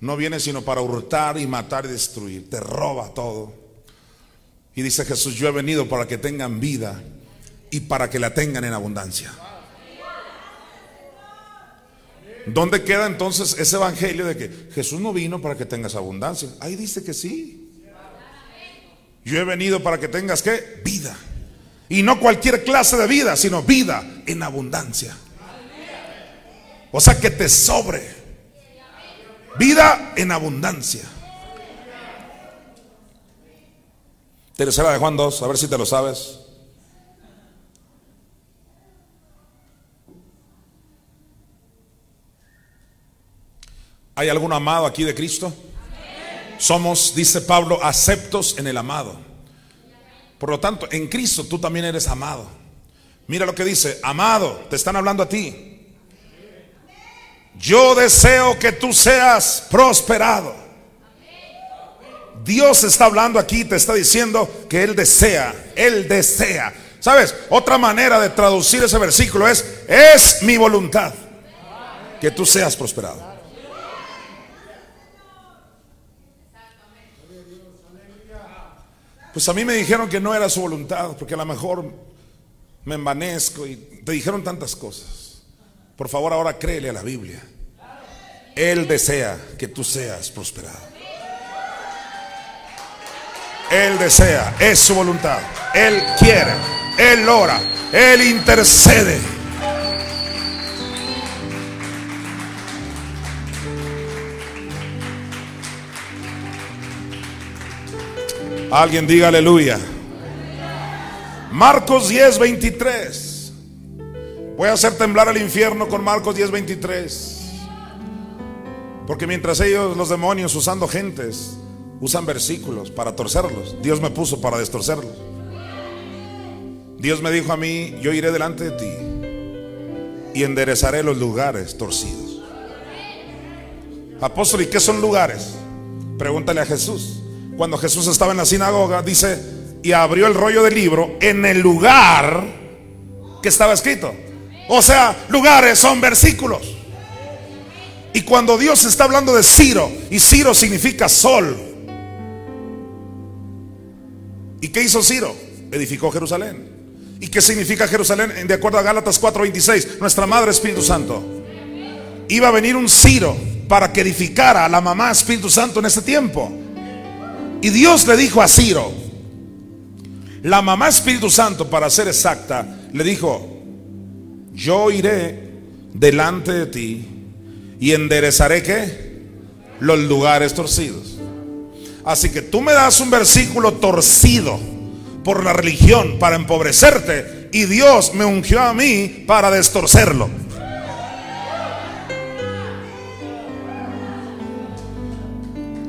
No viene sino para hurtar y matar y destruir. Te roba todo. Y dice Jesús, yo he venido para que tengan vida y para que la tengan en abundancia. ¿Dónde queda entonces ese evangelio de que Jesús no vino para que tengas abundancia? Ahí dice que sí. Yo he venido para que tengas qué? Vida. Y no cualquier clase de vida, sino vida en abundancia. O sea, que te sobre. Vida en abundancia. Tercera de Juan 2, a ver si te lo sabes. ¿Hay algún amado aquí de Cristo? Somos, dice Pablo, aceptos en el amado. Por lo tanto, en Cristo tú también eres amado. Mira lo que dice, amado, te están hablando a ti. Yo deseo que tú seas prosperado. Dios está hablando aquí, te está diciendo que Él desea, Él desea. ¿Sabes? Otra manera de traducir ese versículo es, es mi voluntad que tú seas prosperado. Pues a mí me dijeron que no era su voluntad, porque a lo mejor me envanezco y te dijeron tantas cosas. Por favor, ahora créele a la Biblia. Él desea que tú seas prosperado. Él desea, es su voluntad. Él quiere, Él ora, Él intercede. Alguien diga aleluya. Marcos 10, 23. Voy a hacer temblar al infierno con Marcos 10, 23. Porque mientras ellos, los demonios, usando gentes, usan versículos para torcerlos, Dios me puso para destorcerlos. Dios me dijo a mí, yo iré delante de ti y enderezaré los lugares torcidos. Apóstol, ¿y qué son lugares? Pregúntale a Jesús cuando Jesús estaba en la sinagoga, dice, y abrió el rollo del libro en el lugar que estaba escrito. O sea, lugares son versículos. Y cuando Dios está hablando de Ciro, y Ciro significa sol. ¿Y qué hizo Ciro? Edificó Jerusalén. ¿Y qué significa Jerusalén? De acuerdo a Gálatas 4:26, nuestra Madre Espíritu Santo. Iba a venir un Ciro para que edificara a la mamá Espíritu Santo en ese tiempo. Y Dios le dijo a Ciro, la mamá Espíritu Santo, para ser exacta, le dijo, yo iré delante de ti y enderezaré qué? Los lugares torcidos. Así que tú me das un versículo torcido por la religión para empobrecerte y Dios me ungió a mí para destorcerlo.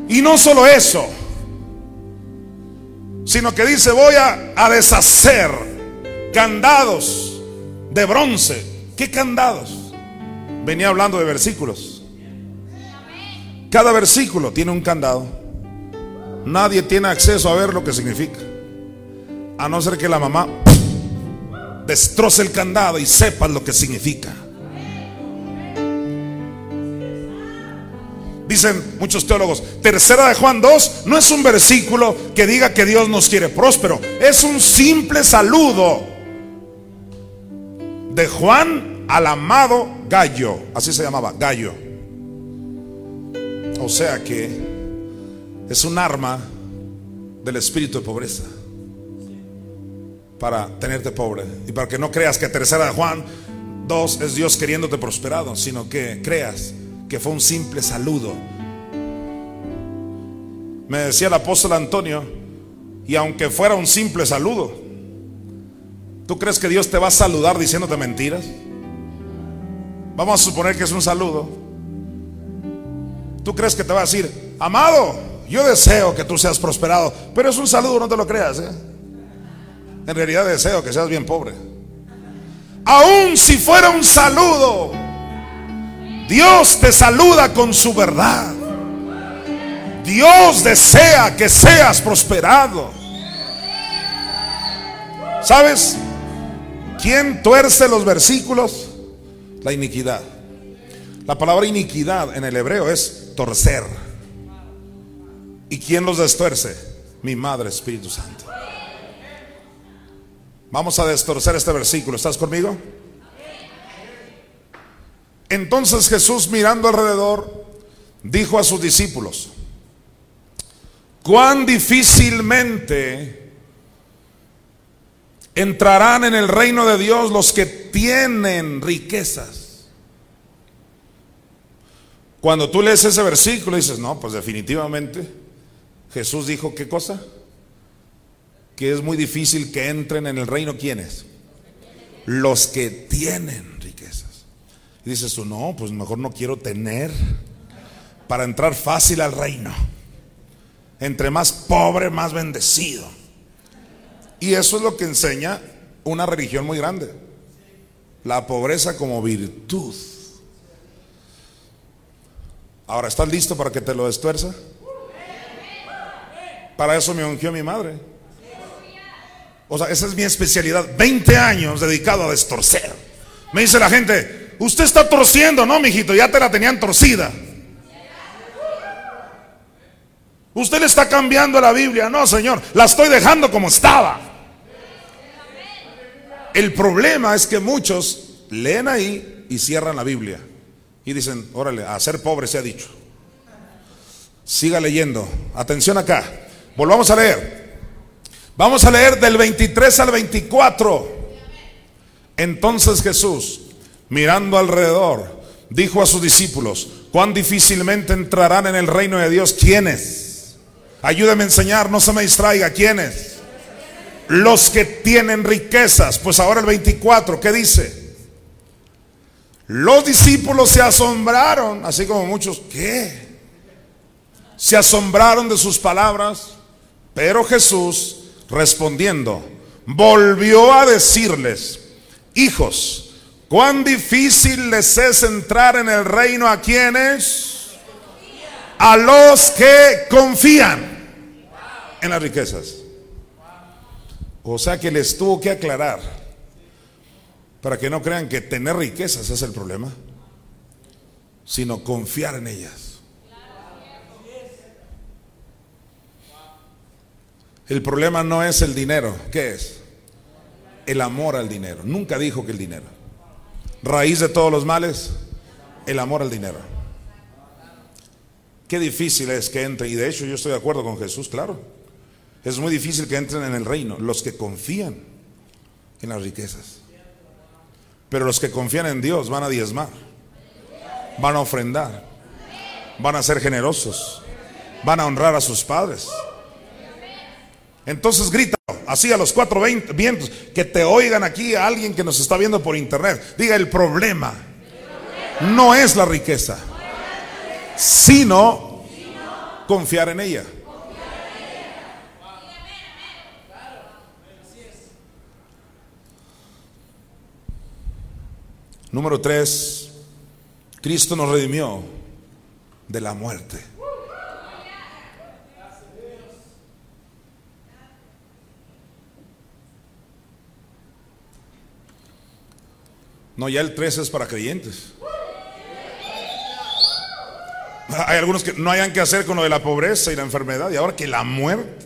Y no solo eso, sino que dice voy a, deshacer candados de bronce. ¿Qué candados? Venía hablando de versículos. Cada versículo tiene un candado. Nadie tiene acceso a ver lo que significa. A no ser que la mamá destroce el candado y sepa lo que significa. Dicen muchos teólogos, tercera de Juan 2 no es un versículo que diga que Dios nos quiere próspero, es un simple saludo de Juan al amado Gallo, así se llamaba, Gallo. O sea que es un arma del espíritu de pobreza para tenerte pobre y para que no creas que tercera de Juan 2 es Dios queriéndote prosperado, sino que creas que fue un simple saludo. Me decía el apóstol Antonio, y aunque fuera un simple saludo, ¿tú crees que Dios te va a saludar diciéndote mentiras? Vamos a suponer que es un saludo. ¿Tú crees que te va a decir, amado, yo deseo que tú seas prosperado, pero es un saludo, no te lo creas. ¿eh? En realidad deseo que seas bien pobre. Aún si fuera un saludo, Dios te saluda con su verdad. Dios desea que seas prosperado. ¿Sabes quién tuerce los versículos? La iniquidad. La palabra iniquidad en el hebreo es torcer. ¿Y quién los destuerce? Mi Madre Espíritu Santo. Vamos a destorcer este versículo. ¿Estás conmigo? Entonces Jesús mirando alrededor dijo a sus discípulos, cuán difícilmente entrarán en el reino de Dios los que tienen riquezas. Cuando tú lees ese versículo dices, no, pues definitivamente Jesús dijo, ¿qué cosa? Que es muy difícil que entren en el reino, ¿quiénes? Los que tienen. Dices tú, no, pues mejor no quiero tener para entrar fácil al reino. Entre más pobre, más bendecido. Y eso es lo que enseña una religión muy grande. La pobreza como virtud. Ahora, ¿estás listo para que te lo destuerza? Para eso me ungió mi madre. O sea, esa es mi especialidad. 20 años dedicado a destorcer. Me dice la gente, usted está torciendo, ¿no, mijito? Ya te la tenían torcida. Usted le está cambiando la Biblia. No, Señor, la estoy dejando como estaba. El problema es que muchos leen ahí y cierran la Biblia. Y dicen, órale, a ser pobre se ha dicho. Siga leyendo. Atención acá. Volvamos a leer. Vamos a leer del 23 al 24. Entonces Jesús, mirando alrededor, dijo a sus discípulos, cuán difícilmente entrarán en el reino de Dios. ¿Quiénes? Ayúdeme a enseñar, no se me distraiga. ¿Quiénes? Los que tienen riquezas. Pues ahora el 24, ¿qué dice? Los discípulos se asombraron, así como muchos, ¿qué? Se asombraron de sus palabras, pero Jesús, respondiendo, volvió a decirles, hijos, cuán difícil les es entrar en el reino a quienes, a los que confían en las riquezas. O sea que les tuvo que aclarar para que no crean que tener riquezas es el problema, sino confiar en ellas. El problema no es el dinero, ¿qué es? El amor al dinero. Nunca dijo que el dinero. Raíz de todos los males, el amor al dinero. Qué difícil es que entre, y de hecho yo estoy de acuerdo con Jesús, claro. Es muy difícil que entren en el reino los que confían en las riquezas. Pero los que confían en Dios van a diezmar, van a ofrendar, van a ser generosos, van a honrar a sus padres. Entonces grita así a los cuatro vientos, que te oigan aquí a alguien que nos está viendo por internet. Diga, el problema no es la riqueza, sino confiar en ella. Número tres, Cristo nos redimió de la muerte. No, ya el 3 es para creyentes. Hay algunos que no hayan que hacer con lo de la pobreza y la enfermedad y ahora que la muerte.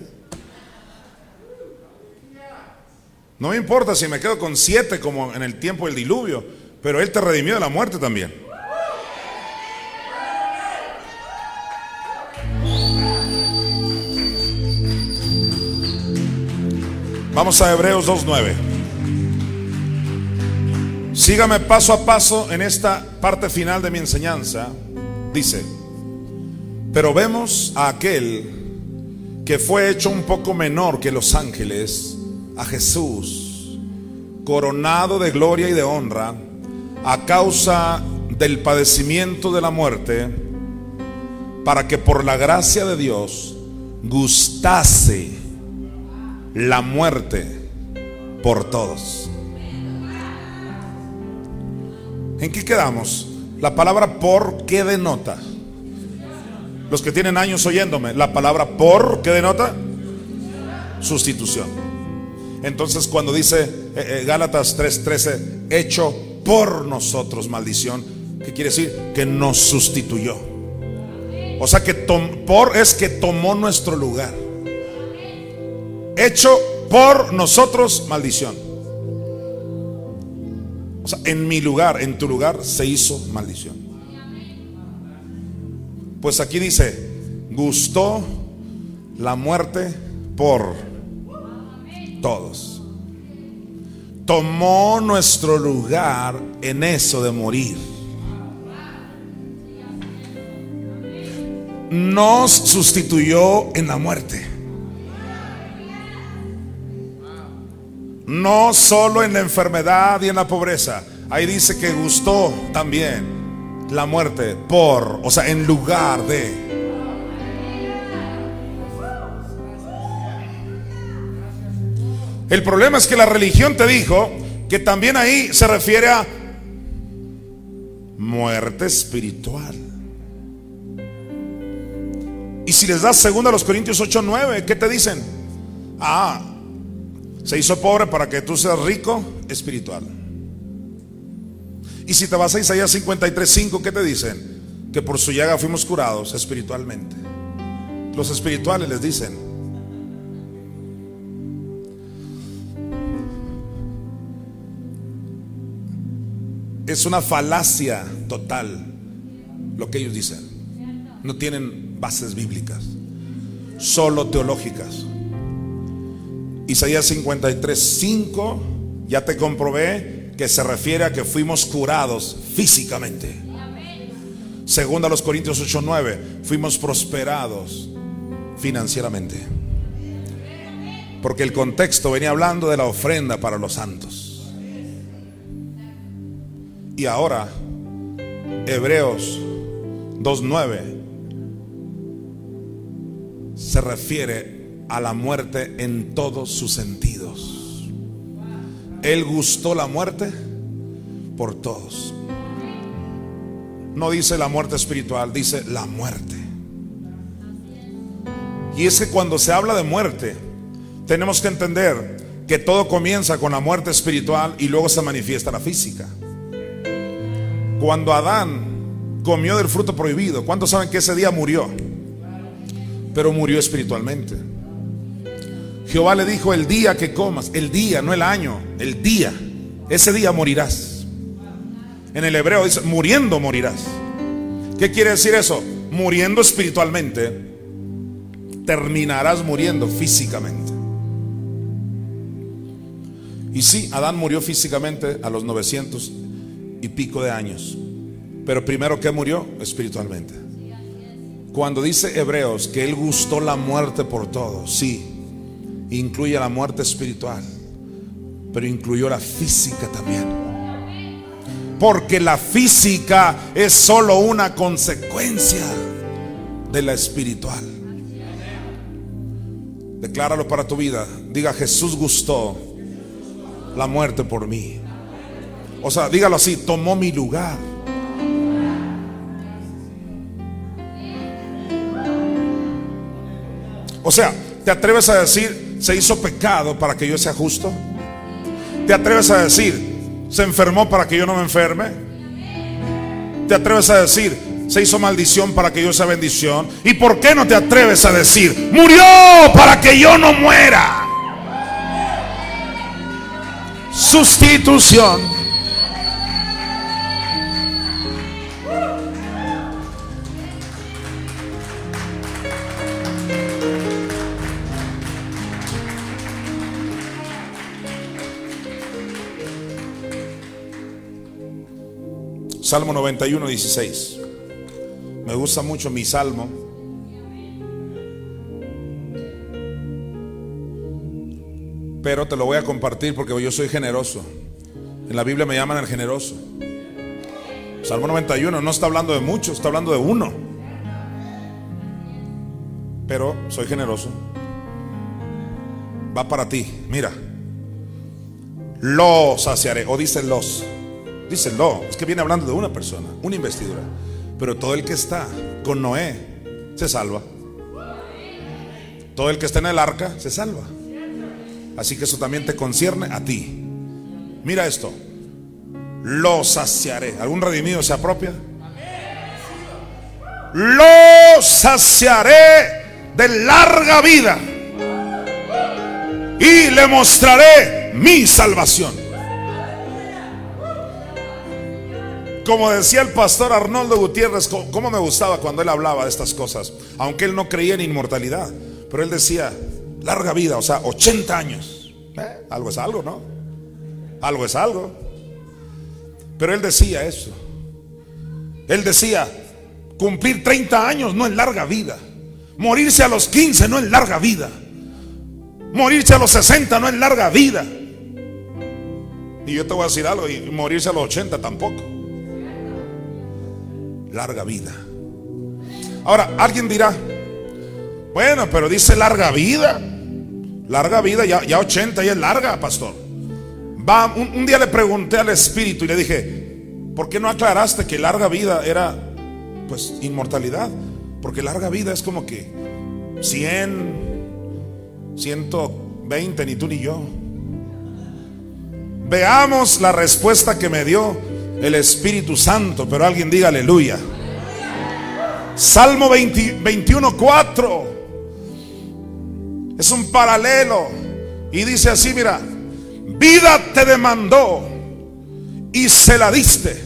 No me importa si me quedo con siete como en el tiempo del diluvio. Pero Él te redimió de la muerte también. Vamos a Hebreos 2.9. Sígame paso a paso en esta parte final de mi enseñanza. Dice, pero vemos a aquel que fue hecho un poco menor que los ángeles, a Jesús, coronado de gloria y de honra a causa del padecimiento de la muerte, para que por la gracia de Dios gustase la muerte por todos. ¿En qué quedamos? La palabra por, ¿qué denota? Los que tienen años oyéndome, la palabra por, ¿qué denota? Sustitución. Entonces cuando dice eh, eh, Gálatas 3:13, hecho por nosotros maldición. ¿Qué ¿Qué quiere decir? Que nos sustituyó. O sea que por es que tomó nuestro lugar. Hecho por nosotros maldición. En mi lugar, en tu lugar, se hizo maldición. Pues aquí dice, gustó la muerte por todos. Tomó nuestro lugar en eso de morir. Nos sustituyó en la muerte. No solo en la enfermedad y en la pobreza. Ahí dice que gustó también la muerte por, o sea, en lugar de. El problema es que la religión te dijo que también ahí se refiere a muerte espiritual. Y si les das segunda a los Corintios 8, 9, ¿qué te dicen? Ah, se hizo pobre para que tú seas rico espiritual. Y si te vas a Isaías 53, 5, ¿qué te dicen? Que por su llaga fuimos curados espiritualmente. Los espirituales les dicen. Es una falacia total lo que ellos dicen. No tienen bases bíblicas, solo teológicas. Isaías 53, 5, ya te comprobé que se refiere a que fuimos curados físicamente. Segunda a los Corintios 8, 9, fuimos prosperados financieramente. Porque el contexto venía hablando de la ofrenda para los santos. Y ahora, Hebreos 2.9 se refiere a la muerte en todos sus sentidos. Él gustó la muerte por todos. No dice la muerte espiritual, dice la muerte. Y es que cuando se habla de muerte, tenemos que entender que todo comienza con la muerte espiritual y luego se manifiesta la física. Cuando Adán comió del fruto prohibido, ¿cuántos saben que ese día murió? Pero murió espiritualmente. Jehová le dijo, el día que comas, el día, no el año, el día, ese día morirás. En el hebreo dice, muriendo morirás. ¿Qué quiere decir eso? Muriendo espiritualmente, terminarás muriendo físicamente. Y sí, Adán murió físicamente a los 900 y pico de años. Pero primero que murió espiritualmente. Cuando dice Hebreos que él gustó la muerte por todo, sí, incluye la muerte espiritual, pero incluyó la física también. Porque la física es solo una consecuencia de la espiritual. Decláralo para tu vida. Diga, Jesús gustó la muerte por mí. O sea, dígalo así, tomó mi lugar. O sea, ¿te atreves a decir, se hizo pecado para que yo sea justo? ¿Te atreves a decir, se enfermó para que yo no me enferme? ¿Te atreves a decir, se hizo maldición para que yo sea bendición? ¿Y por qué no te atreves a decir, murió para que yo no muera? Sustitución. Salmo 91, 16. Me gusta mucho mi salmo. Pero te lo voy a compartir porque yo soy generoso. En la Biblia me llaman el generoso. Salmo 91 no está hablando de mucho, está hablando de uno. Pero soy generoso. Va para ti, mira. Los saciaré, o dice los. Dice, no, es que viene hablando de una persona, una investidura. Pero todo el que está con Noé se salva. Todo el que está en el arca se salva. Así que eso también te concierne a ti. Mira esto. lo saciaré. ¿Algún redimido se apropia? Lo saciaré de larga vida y le mostraré mi salvación. Como decía el pastor Arnoldo Gutiérrez, cómo me gustaba cuando él hablaba de estas cosas, aunque él no creía en inmortalidad, pero él decía, larga vida, o sea, 80 años. ¿Eh? Algo es algo, ¿no? Algo es algo. Pero él decía eso. Él decía, cumplir 30 años no es larga vida. Morirse a los 15 no es larga vida. Morirse a los 60 no es larga vida. Y yo te voy a decir algo, y morirse a los 80 tampoco. Larga vida. Ahora, alguien dirá, bueno, pero dice larga vida. Larga vida, ya, ya 80 ya es larga, pastor. Va, un, día le pregunté al Espíritu y le dije, ¿por qué no aclaraste que larga vida era pues inmortalidad? Porque larga vida es como que 100, 120, ni tú ni yo. Veamos la respuesta que me dio el Espíritu Santo, pero alguien diga aleluya. Salmo 21, 4. Es un paralelo. Y dice así, mira, vida te demandó y se la diste.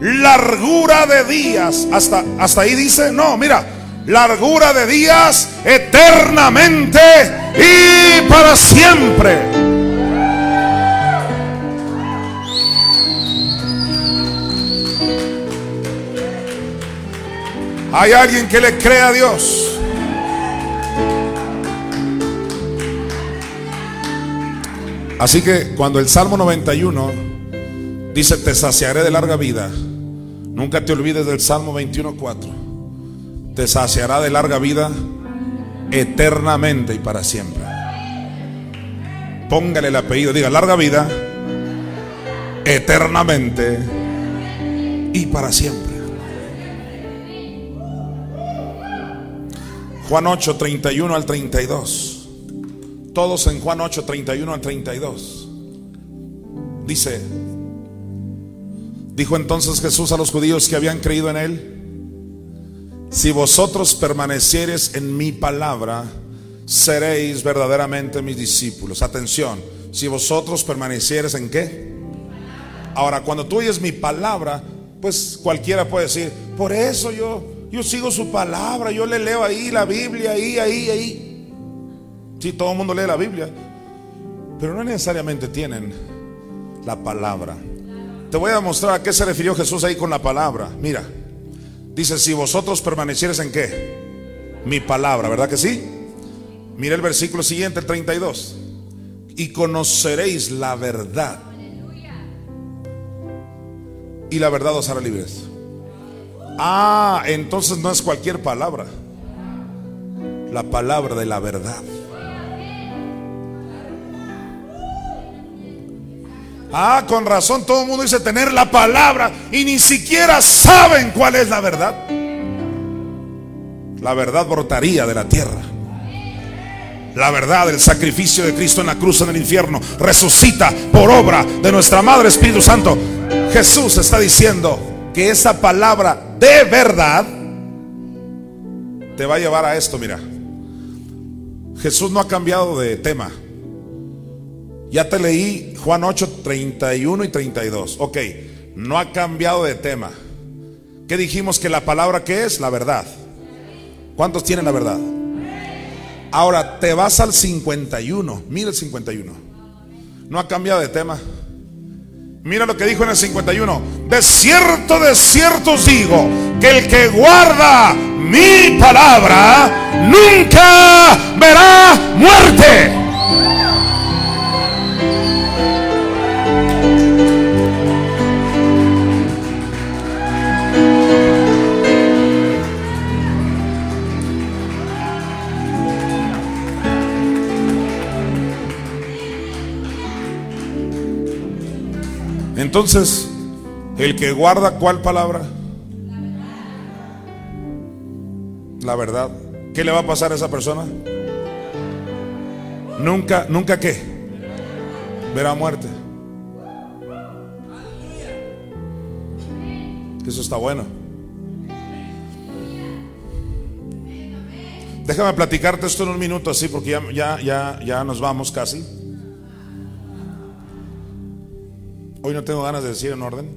Largura de días, hasta, hasta ahí dice, no, mira, largura de días eternamente y para siempre. Hay alguien que le cree a Dios. Así que cuando el Salmo 91 dice, te saciaré de larga vida, nunca te olvides del Salmo 21.4. Te saciará de larga vida eternamente y para siempre. Póngale el apellido, diga larga vida, eternamente y para siempre. Juan 8, 31 al 32. Todos en Juan 8, 31 al 32. Dice, dijo entonces Jesús a los judíos que habían creído en él, si vosotros permaneciereis en mi palabra, seréis verdaderamente mis discípulos. Atención, si vosotros permaneciereis en qué? Ahora, cuando tú oyes mi palabra, pues cualquiera puede decir, por eso yo, yo sigo su palabra, yo le leo ahí la Biblia, ahí, ahí, ahí. Sí, todo el mundo lee la Biblia, pero no necesariamente tienen la palabra. Te voy a mostrar a qué se refirió Jesús ahí con la palabra. Mira, dice, si vosotros permanecieres en qué? Mi palabra, ¿verdad que sí? Mira el versículo siguiente, el 32. Y conoceréis la verdad. Y la verdad os hará libres. Ah, entonces no es cualquier palabra. La palabra de la verdad. Ah, con razón todo el mundo dice tener la palabra y ni siquiera saben cuál es la verdad. La verdad brotaría de la tierra. La verdad del sacrificio de Cristo en la cruz en el infierno resucita por obra de nuestra Madre Espíritu Santo. Jesús está diciendo que esa palabra de verdad te va a llevar a esto, mira. Jesús no ha cambiado de tema. Ya te leí Juan 8, 31 y 32. Ok, no ha cambiado de tema. ¿Qué dijimos que la palabra que es? La verdad. ¿Cuántos tienen la verdad? Ahora te vas al 51. Mira el 51. No ha cambiado de tema. Mira lo que dijo en el 51. De cierto, de cierto os digo que el que guarda mi palabra nunca verá muerte. Entonces, el que guarda cuál palabra? La verdad. ¿Qué le va a pasar a esa persona? Nunca, nunca qué? Verá muerte. Eso está bueno. Déjame platicarte esto en un minuto así porque ya, ya, ya, ya nos vamos casi. Hoy no tengo ganas de decir en orden.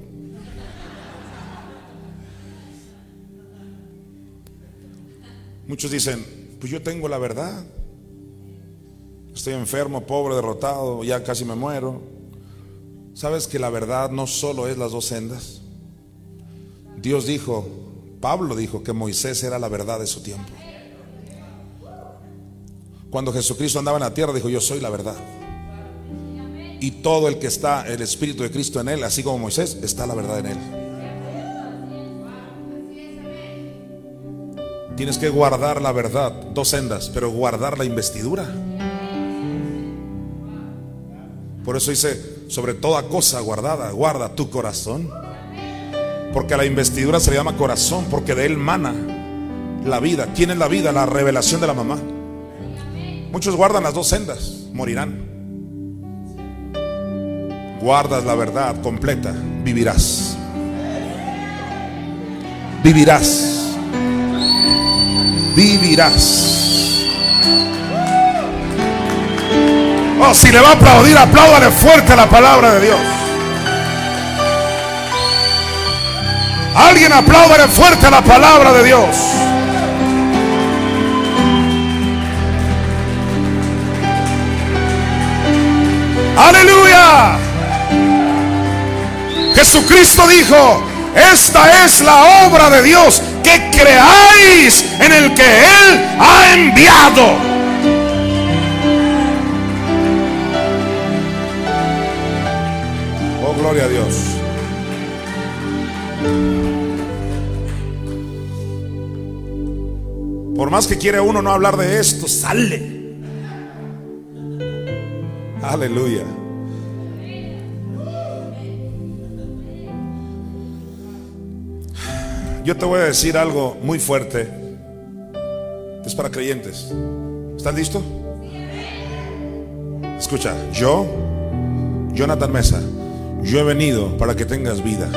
Muchos dicen, pues yo tengo la verdad. Estoy enfermo, pobre, derrotado, ya casi me muero. ¿Sabes que la verdad no solo es las dos sendas? Dios dijo, Pablo dijo que Moisés era la verdad de su tiempo. Cuando Jesucristo andaba en la tierra, dijo, yo soy la verdad. Y todo el que está, el Espíritu de Cristo en él, así como Moisés, está la verdad en él. Tienes que guardar la verdad, dos sendas, pero guardar la investidura. Por eso dice, sobre toda cosa guardada, guarda tu corazón. Porque a la investidura se le llama corazón, porque de él mana la vida. ¿Quién es la vida? La revelación de la mamá. Muchos guardan las dos sendas, morirán. Guardas la verdad completa, vivirás. Vivirás. Vivirás. Oh, si le va a aplaudir, apláudale fuerte a la palabra de Dios. Alguien apláudale fuerte a la palabra de Dios. Aleluya. Jesucristo dijo, esta es la obra de Dios, que creáis en el que Él ha enviado. Oh, gloria a Dios. Por más que quiere uno no hablar de esto, sale. Aleluya. Yo te voy a decir algo muy fuerte. Es para creyentes. ¿Están listos? Escucha, yo, Jonathan Mesa, yo he venido para que tengas vida.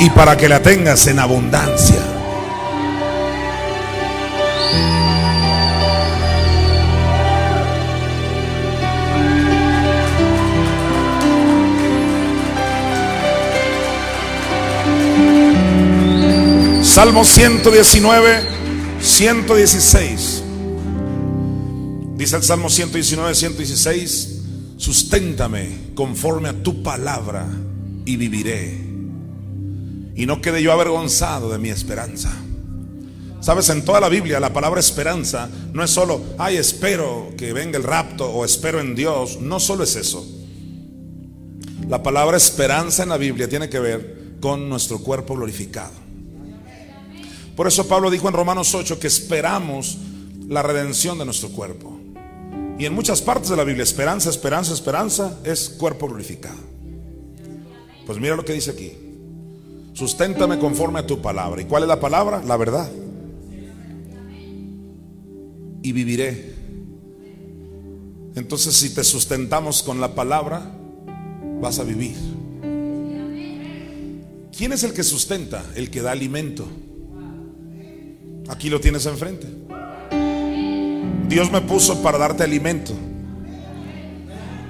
Y para que la tengas en abundancia. Salmo 119, 116. Dice el Salmo 119, 116, susténtame conforme a tu palabra y viviré. Y no quede yo avergonzado de mi esperanza. Sabes, en toda la Biblia la palabra esperanza no es solo, ay, espero que venga el rapto o espero en Dios. No solo es eso. La palabra esperanza en la Biblia tiene que ver con nuestro cuerpo glorificado. Por eso Pablo dijo en Romanos 8 que esperamos la redención de nuestro cuerpo. Y en muchas partes de la Biblia, esperanza, esperanza, esperanza es cuerpo glorificado. Pues mira lo que dice aquí. Susténtame conforme a tu palabra. ¿Y cuál es la palabra? La verdad. Y viviré. Entonces si te sustentamos con la palabra, vas a vivir. ¿Quién es el que sustenta? El que da alimento. Aquí lo tienes enfrente. Dios me puso para darte alimento.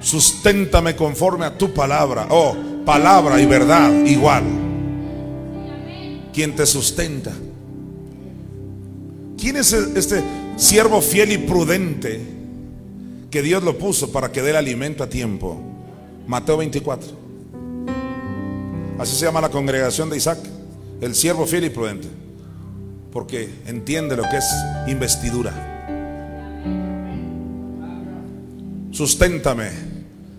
Susténtame conforme a tu palabra. Oh, palabra y verdad igual. ¿Quién te sustenta? ¿Quién es este siervo fiel y prudente que Dios lo puso para que dé el alimento a tiempo? Mateo 24. Así se llama la congregación de Isaac. El siervo fiel y prudente porque entiende lo que es investidura. Susténtame,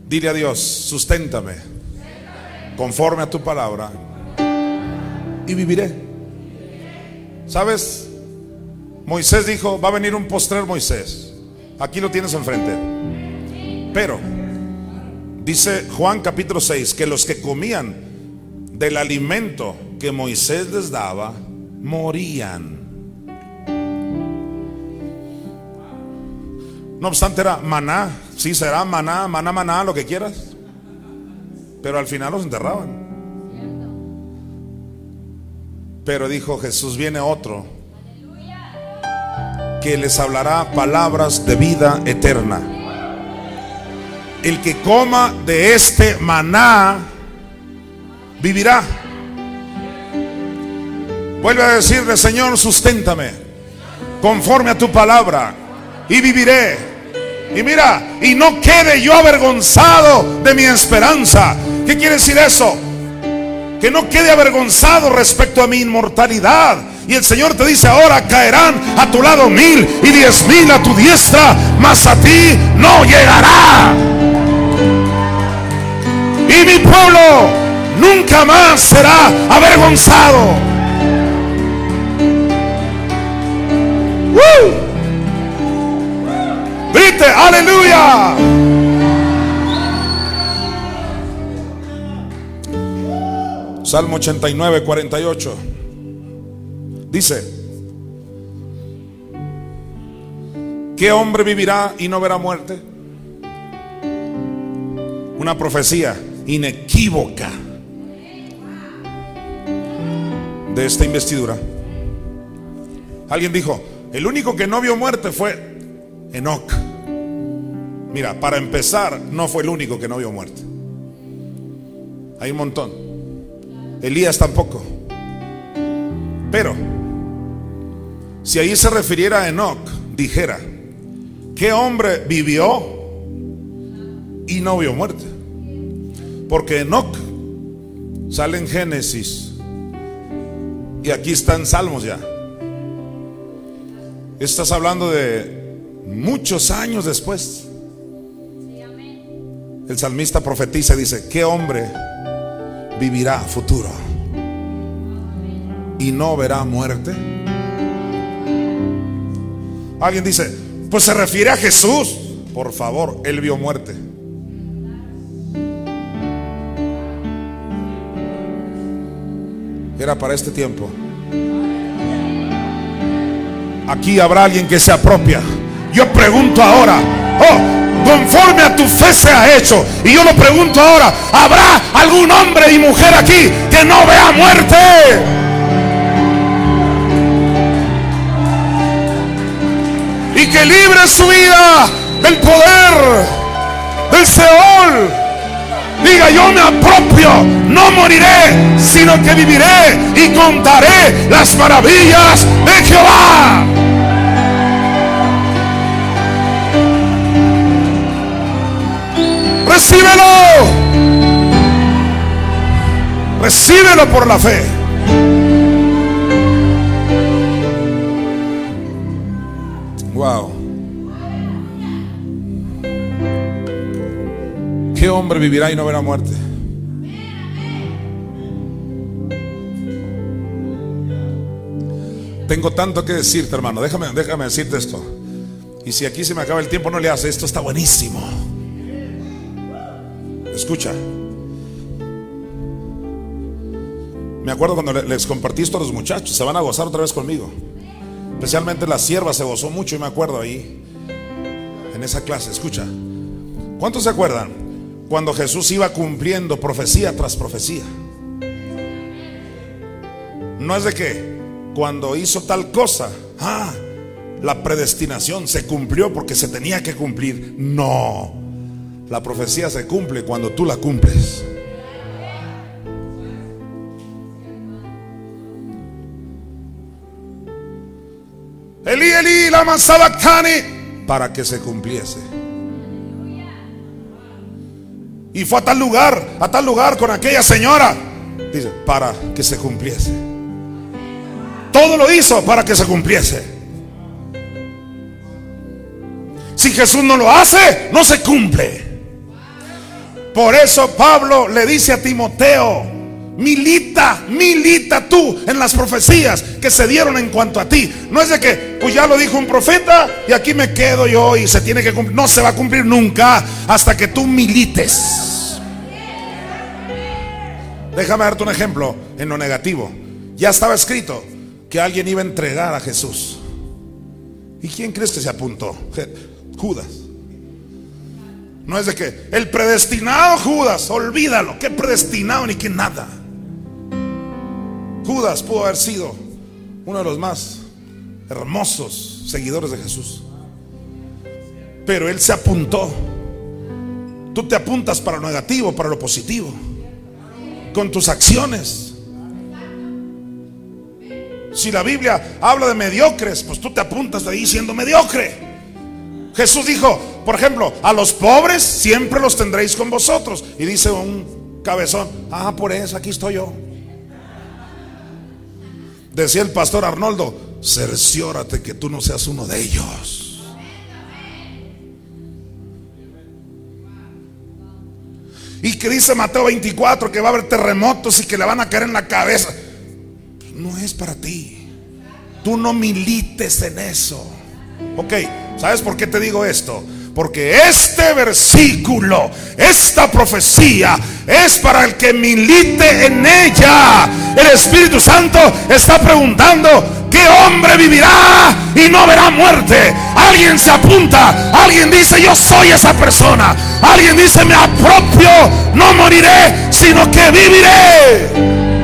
dile a Dios, susténtame, conforme a tu palabra, y viviré. ¿Sabes? Moisés dijo, va a venir un postrer Moisés. Aquí lo tienes enfrente. Pero, dice Juan capítulo 6, que los que comían del alimento que Moisés les daba, morían. No obstante era maná, sí será maná, maná, maná, lo que quieras. Pero al final los enterraban. Pero dijo Jesús, viene otro que les hablará palabras de vida eterna. El que coma de este maná vivirá. Vuelve a decirle, Señor, susténtame conforme a tu palabra y viviré. Y mira, y no quede yo avergonzado de mi esperanza. ¿Qué quiere decir eso? Que no quede avergonzado respecto a mi inmortalidad. Y el Señor te dice ahora caerán a tu lado mil y diez mil a tu diestra, mas a ti no llegará. Y mi pueblo nunca más será avergonzado. Grite, aleluya. Salmo 89, 48. Dice, ¿qué hombre vivirá y no verá muerte? Una profecía inequívoca de esta investidura. Alguien dijo, el único que no vio muerte fue Enoch. Mira, para empezar, no fue el único que no vio muerte. Hay un montón. Elías tampoco. Pero, si ahí se refiriera a Enoch, dijera, ¿qué hombre vivió y no vio muerte? Porque Enoch sale en Génesis y aquí está en Salmos ya. Estás hablando de muchos años después. El salmista profetiza y dice, ¿qué hombre vivirá futuro y no verá muerte? Alguien dice, pues se refiere a Jesús. Por favor, él vio muerte. Era para este tiempo. Aquí habrá alguien que se apropia. Yo pregunto ahora, oh, conforme a tu fe se ha hecho. Y yo lo pregunto ahora, ¿habrá algún hombre y mujer aquí que no vea muerte? Y que libre su vida del poder del Seol. Diga, yo me apropio, no moriré, sino que viviré y contaré las maravillas de Jehová. Recíbelo. Recíbelo por la fe. Wow. ¿Qué hombre vivirá y no verá muerte? Tengo tanto que decirte, hermano. Déjame, déjame decirte esto. Y si aquí se me acaba el tiempo, no le hace. Esto está buenísimo. Escucha. Me acuerdo cuando les compartí esto a los muchachos. Se van a gozar otra vez conmigo. Especialmente la sierva se gozó mucho y me acuerdo ahí. En esa clase. Escucha. ¿Cuántos se acuerdan? Cuando Jesús iba cumpliendo profecía tras profecía. No es de que cuando hizo tal cosa, ah, la predestinación se cumplió porque se tenía que cumplir. No, la profecía se cumple cuando tú la cumples. Elí, Elí, la sabactani para que se cumpliese. Y fue a tal lugar, a tal lugar con aquella señora. Dice, para que se cumpliese. Todo lo hizo para que se cumpliese. Si Jesús no lo hace, no se cumple. Por eso Pablo le dice a Timoteo, milita, milita tú en las profecías que se dieron en cuanto a ti. No es de que, pues ya lo dijo un profeta y aquí me quedo yo y se tiene que cumplir. No se va a cumplir nunca hasta que tú milites. Déjame darte un ejemplo en lo negativo. Ya estaba escrito que alguien iba a entregar a Jesús. ¿Y quién crees que se apuntó? Judas. No es de que el predestinado Judas, olvídalo, que predestinado ni que nada. Judas pudo haber sido uno de los más hermosos seguidores de Jesús. Pero él se apuntó. Tú te apuntas para lo negativo, para lo positivo. Con tus acciones. Si la Biblia habla de mediocres, pues tú te apuntas ahí siendo mediocre. Jesús dijo, por ejemplo, a los pobres siempre los tendréis con vosotros. Y dice un cabezón, ah, por eso aquí estoy yo. Decía el pastor Arnoldo, cerciórate que tú no seas uno de ellos. Y que dice Mateo 24 que va a haber terremotos y que le van a caer en la cabeza no es para ti. Tú no milites en eso. Ok, ¿sabes por qué te digo esto? Porque este versículo, esta profecía es para el que milite en ella. El Espíritu Santo está preguntando, ¿qué hombre vivirá y no verá muerte? Alguien se apunta, alguien dice, yo soy esa persona. Alguien dice, me apropio, no moriré, sino que viviré.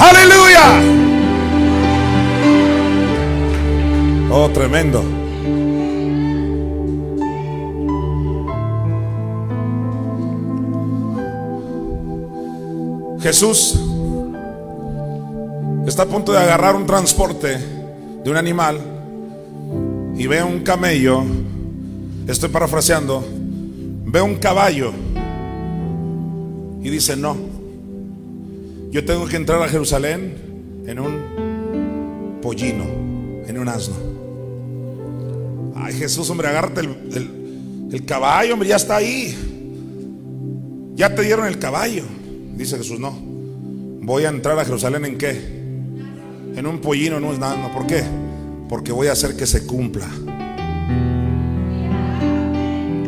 Aleluya. Oh, tremendo. Jesús está a punto de agarrar un transporte de un animal y ve un camello, estoy parafraseando, ve un caballo y dice, no, yo tengo que entrar a Jerusalén en un pollino, en un asno. Ay Jesús, hombre, agárrate el, caballo, hombre, ya está ahí. Ya te dieron el caballo. Dice Jesús, no. Voy a entrar a Jerusalén en qué? En un pollino, no es nada. ¿Por qué? Porque voy a hacer que se cumpla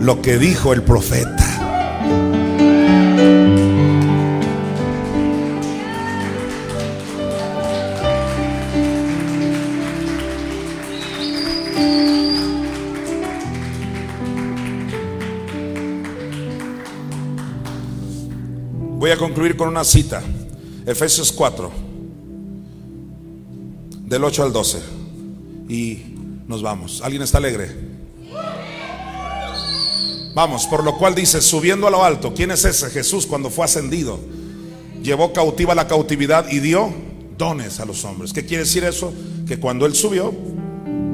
lo que dijo el profeta. Voy a concluir con una cita. Efesios 4, del 8 al 12. Y nos vamos. ¿Alguien está alegre? Vamos, por lo cual dice, subiendo a lo alto, ¿quién es ese? Jesús cuando fue ascendido. Llevó cautiva la cautividad y dio dones a los hombres. ¿Qué quiere decir eso? Que cuando Él subió,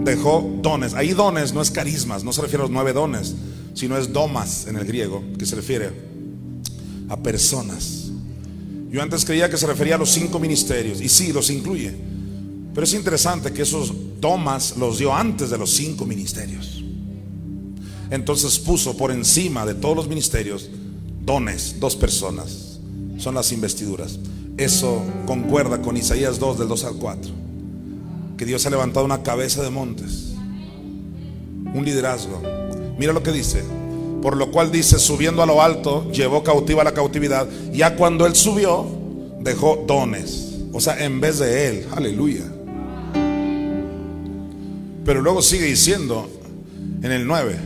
dejó dones. Ahí dones no es carismas, no se refiere a los nueve dones, sino es domas en el griego, que se refiere a personas. Yo antes creía que se refería a los cinco ministerios, y sí, los incluye. Pero es interesante que esos domas los dio antes de los cinco ministerios. Entonces puso por encima de todos los ministerios dones, dos personas. Son las investiduras. Eso concuerda con Isaías 2 del 2 al 4. Que Dios ha levantado una cabeza de montes. Un liderazgo. Mira lo que dice. Por lo cual dice, subiendo a lo alto, llevó cautiva la cautividad. Ya cuando él subió, dejó dones. O sea, en vez de él. Aleluya. Pero luego sigue diciendo en el 9.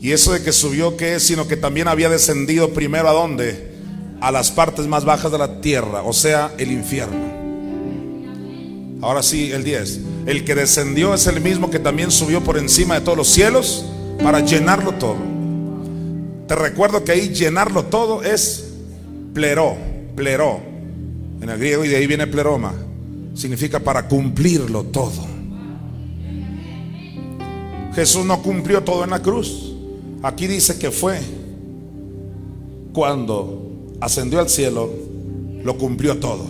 Y eso de que subió, ¿qué es? Sino que también había descendido primero a dónde? A las partes más bajas de la tierra, o sea, el infierno. Ahora sí, el 10. El que descendió es el mismo que también subió por encima de todos los cielos para llenarlo todo. Te recuerdo que ahí llenarlo todo es pleró, pleró en el griego y de ahí viene pleroma. Significa para cumplirlo todo. Jesús no cumplió todo en la cruz. Aquí dice que fue cuando ascendió al cielo, lo cumplió todo.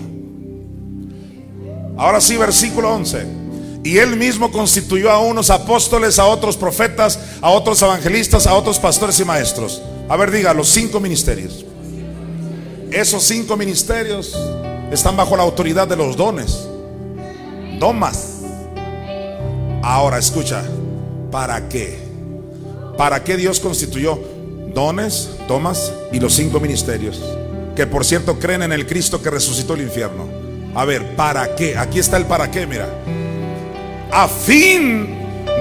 Ahora sí, versículo 11. Y él mismo constituyó a unos apóstoles, a otros profetas, a otros evangelistas, a otros pastores y maestros. A ver, diga, los cinco ministerios. Esos cinco ministerios están bajo la autoridad de los dones. Domas. Ahora escucha, ¿para qué? ¿Para qué Dios constituyó dones, tomas y los cinco ministerios? Que por cierto creen en el Cristo que resucitó el infierno. A ver, ¿para qué? Aquí está el para qué, mira. A fin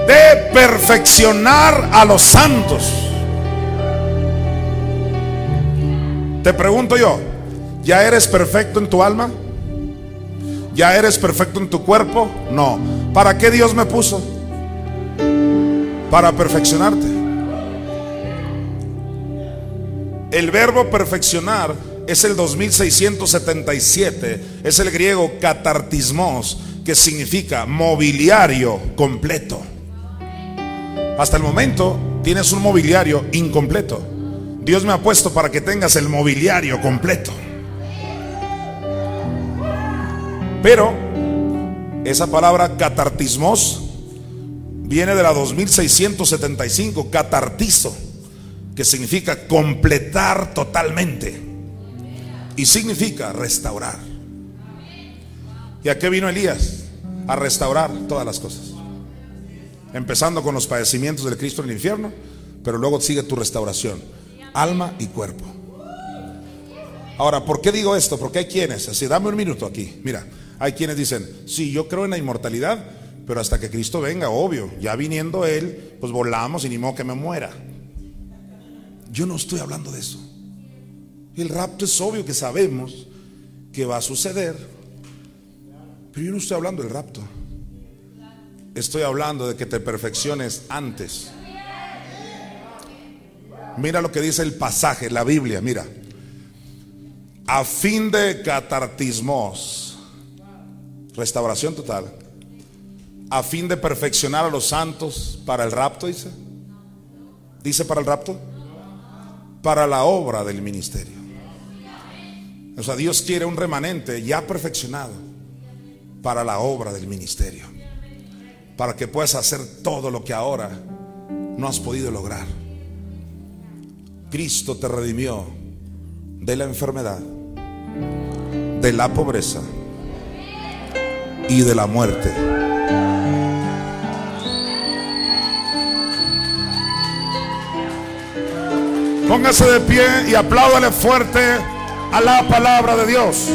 de perfeccionar a los santos. Te pregunto yo, ¿ya eres perfecto en tu alma? ¿Ya eres perfecto en tu cuerpo? No. ¿Para qué Dios me puso? Para perfeccionarte. El verbo perfeccionar es el 2677, es el griego catartismos, que significa mobiliario completo. Hasta el momento tienes un mobiliario incompleto. Dios me ha puesto para que tengas el mobiliario completo. Pero esa palabra catartismos viene de la 2675, catartizo, que significa completar totalmente y significa restaurar. ¿Y a qué vino Elías? A restaurar todas las cosas. Empezando con los padecimientos del Cristo en el infierno, pero luego sigue tu restauración, alma y cuerpo. Ahora, ¿por qué digo esto? Porque hay quienes, así, dame un minuto aquí, mira, hay quienes dicen, sí, yo creo en la inmortalidad, pero hasta que Cristo venga, obvio, ya viniendo Él, pues volamos y ni modo que me muera. Yo no estoy hablando de eso. El rapto es obvio que sabemos que va a suceder, pero yo no estoy hablando del rapto. Estoy hablando de que te perfecciones antes. Mira lo que dice el pasaje, la Biblia, mira. A fin de catartismos restauración total, a fin de perfeccionar a los santos para el rapto, dice. Dice para el rapto, para la obra del ministerio. O sea, Dios quiere un remanente ya perfeccionado para la obra del ministerio. Para que puedas hacer todo lo que ahora no has podido lograr. Cristo te redimió de la enfermedad, de la pobreza y de la muerte. Póngase de pie y apláudale fuerte a la palabra de Dios.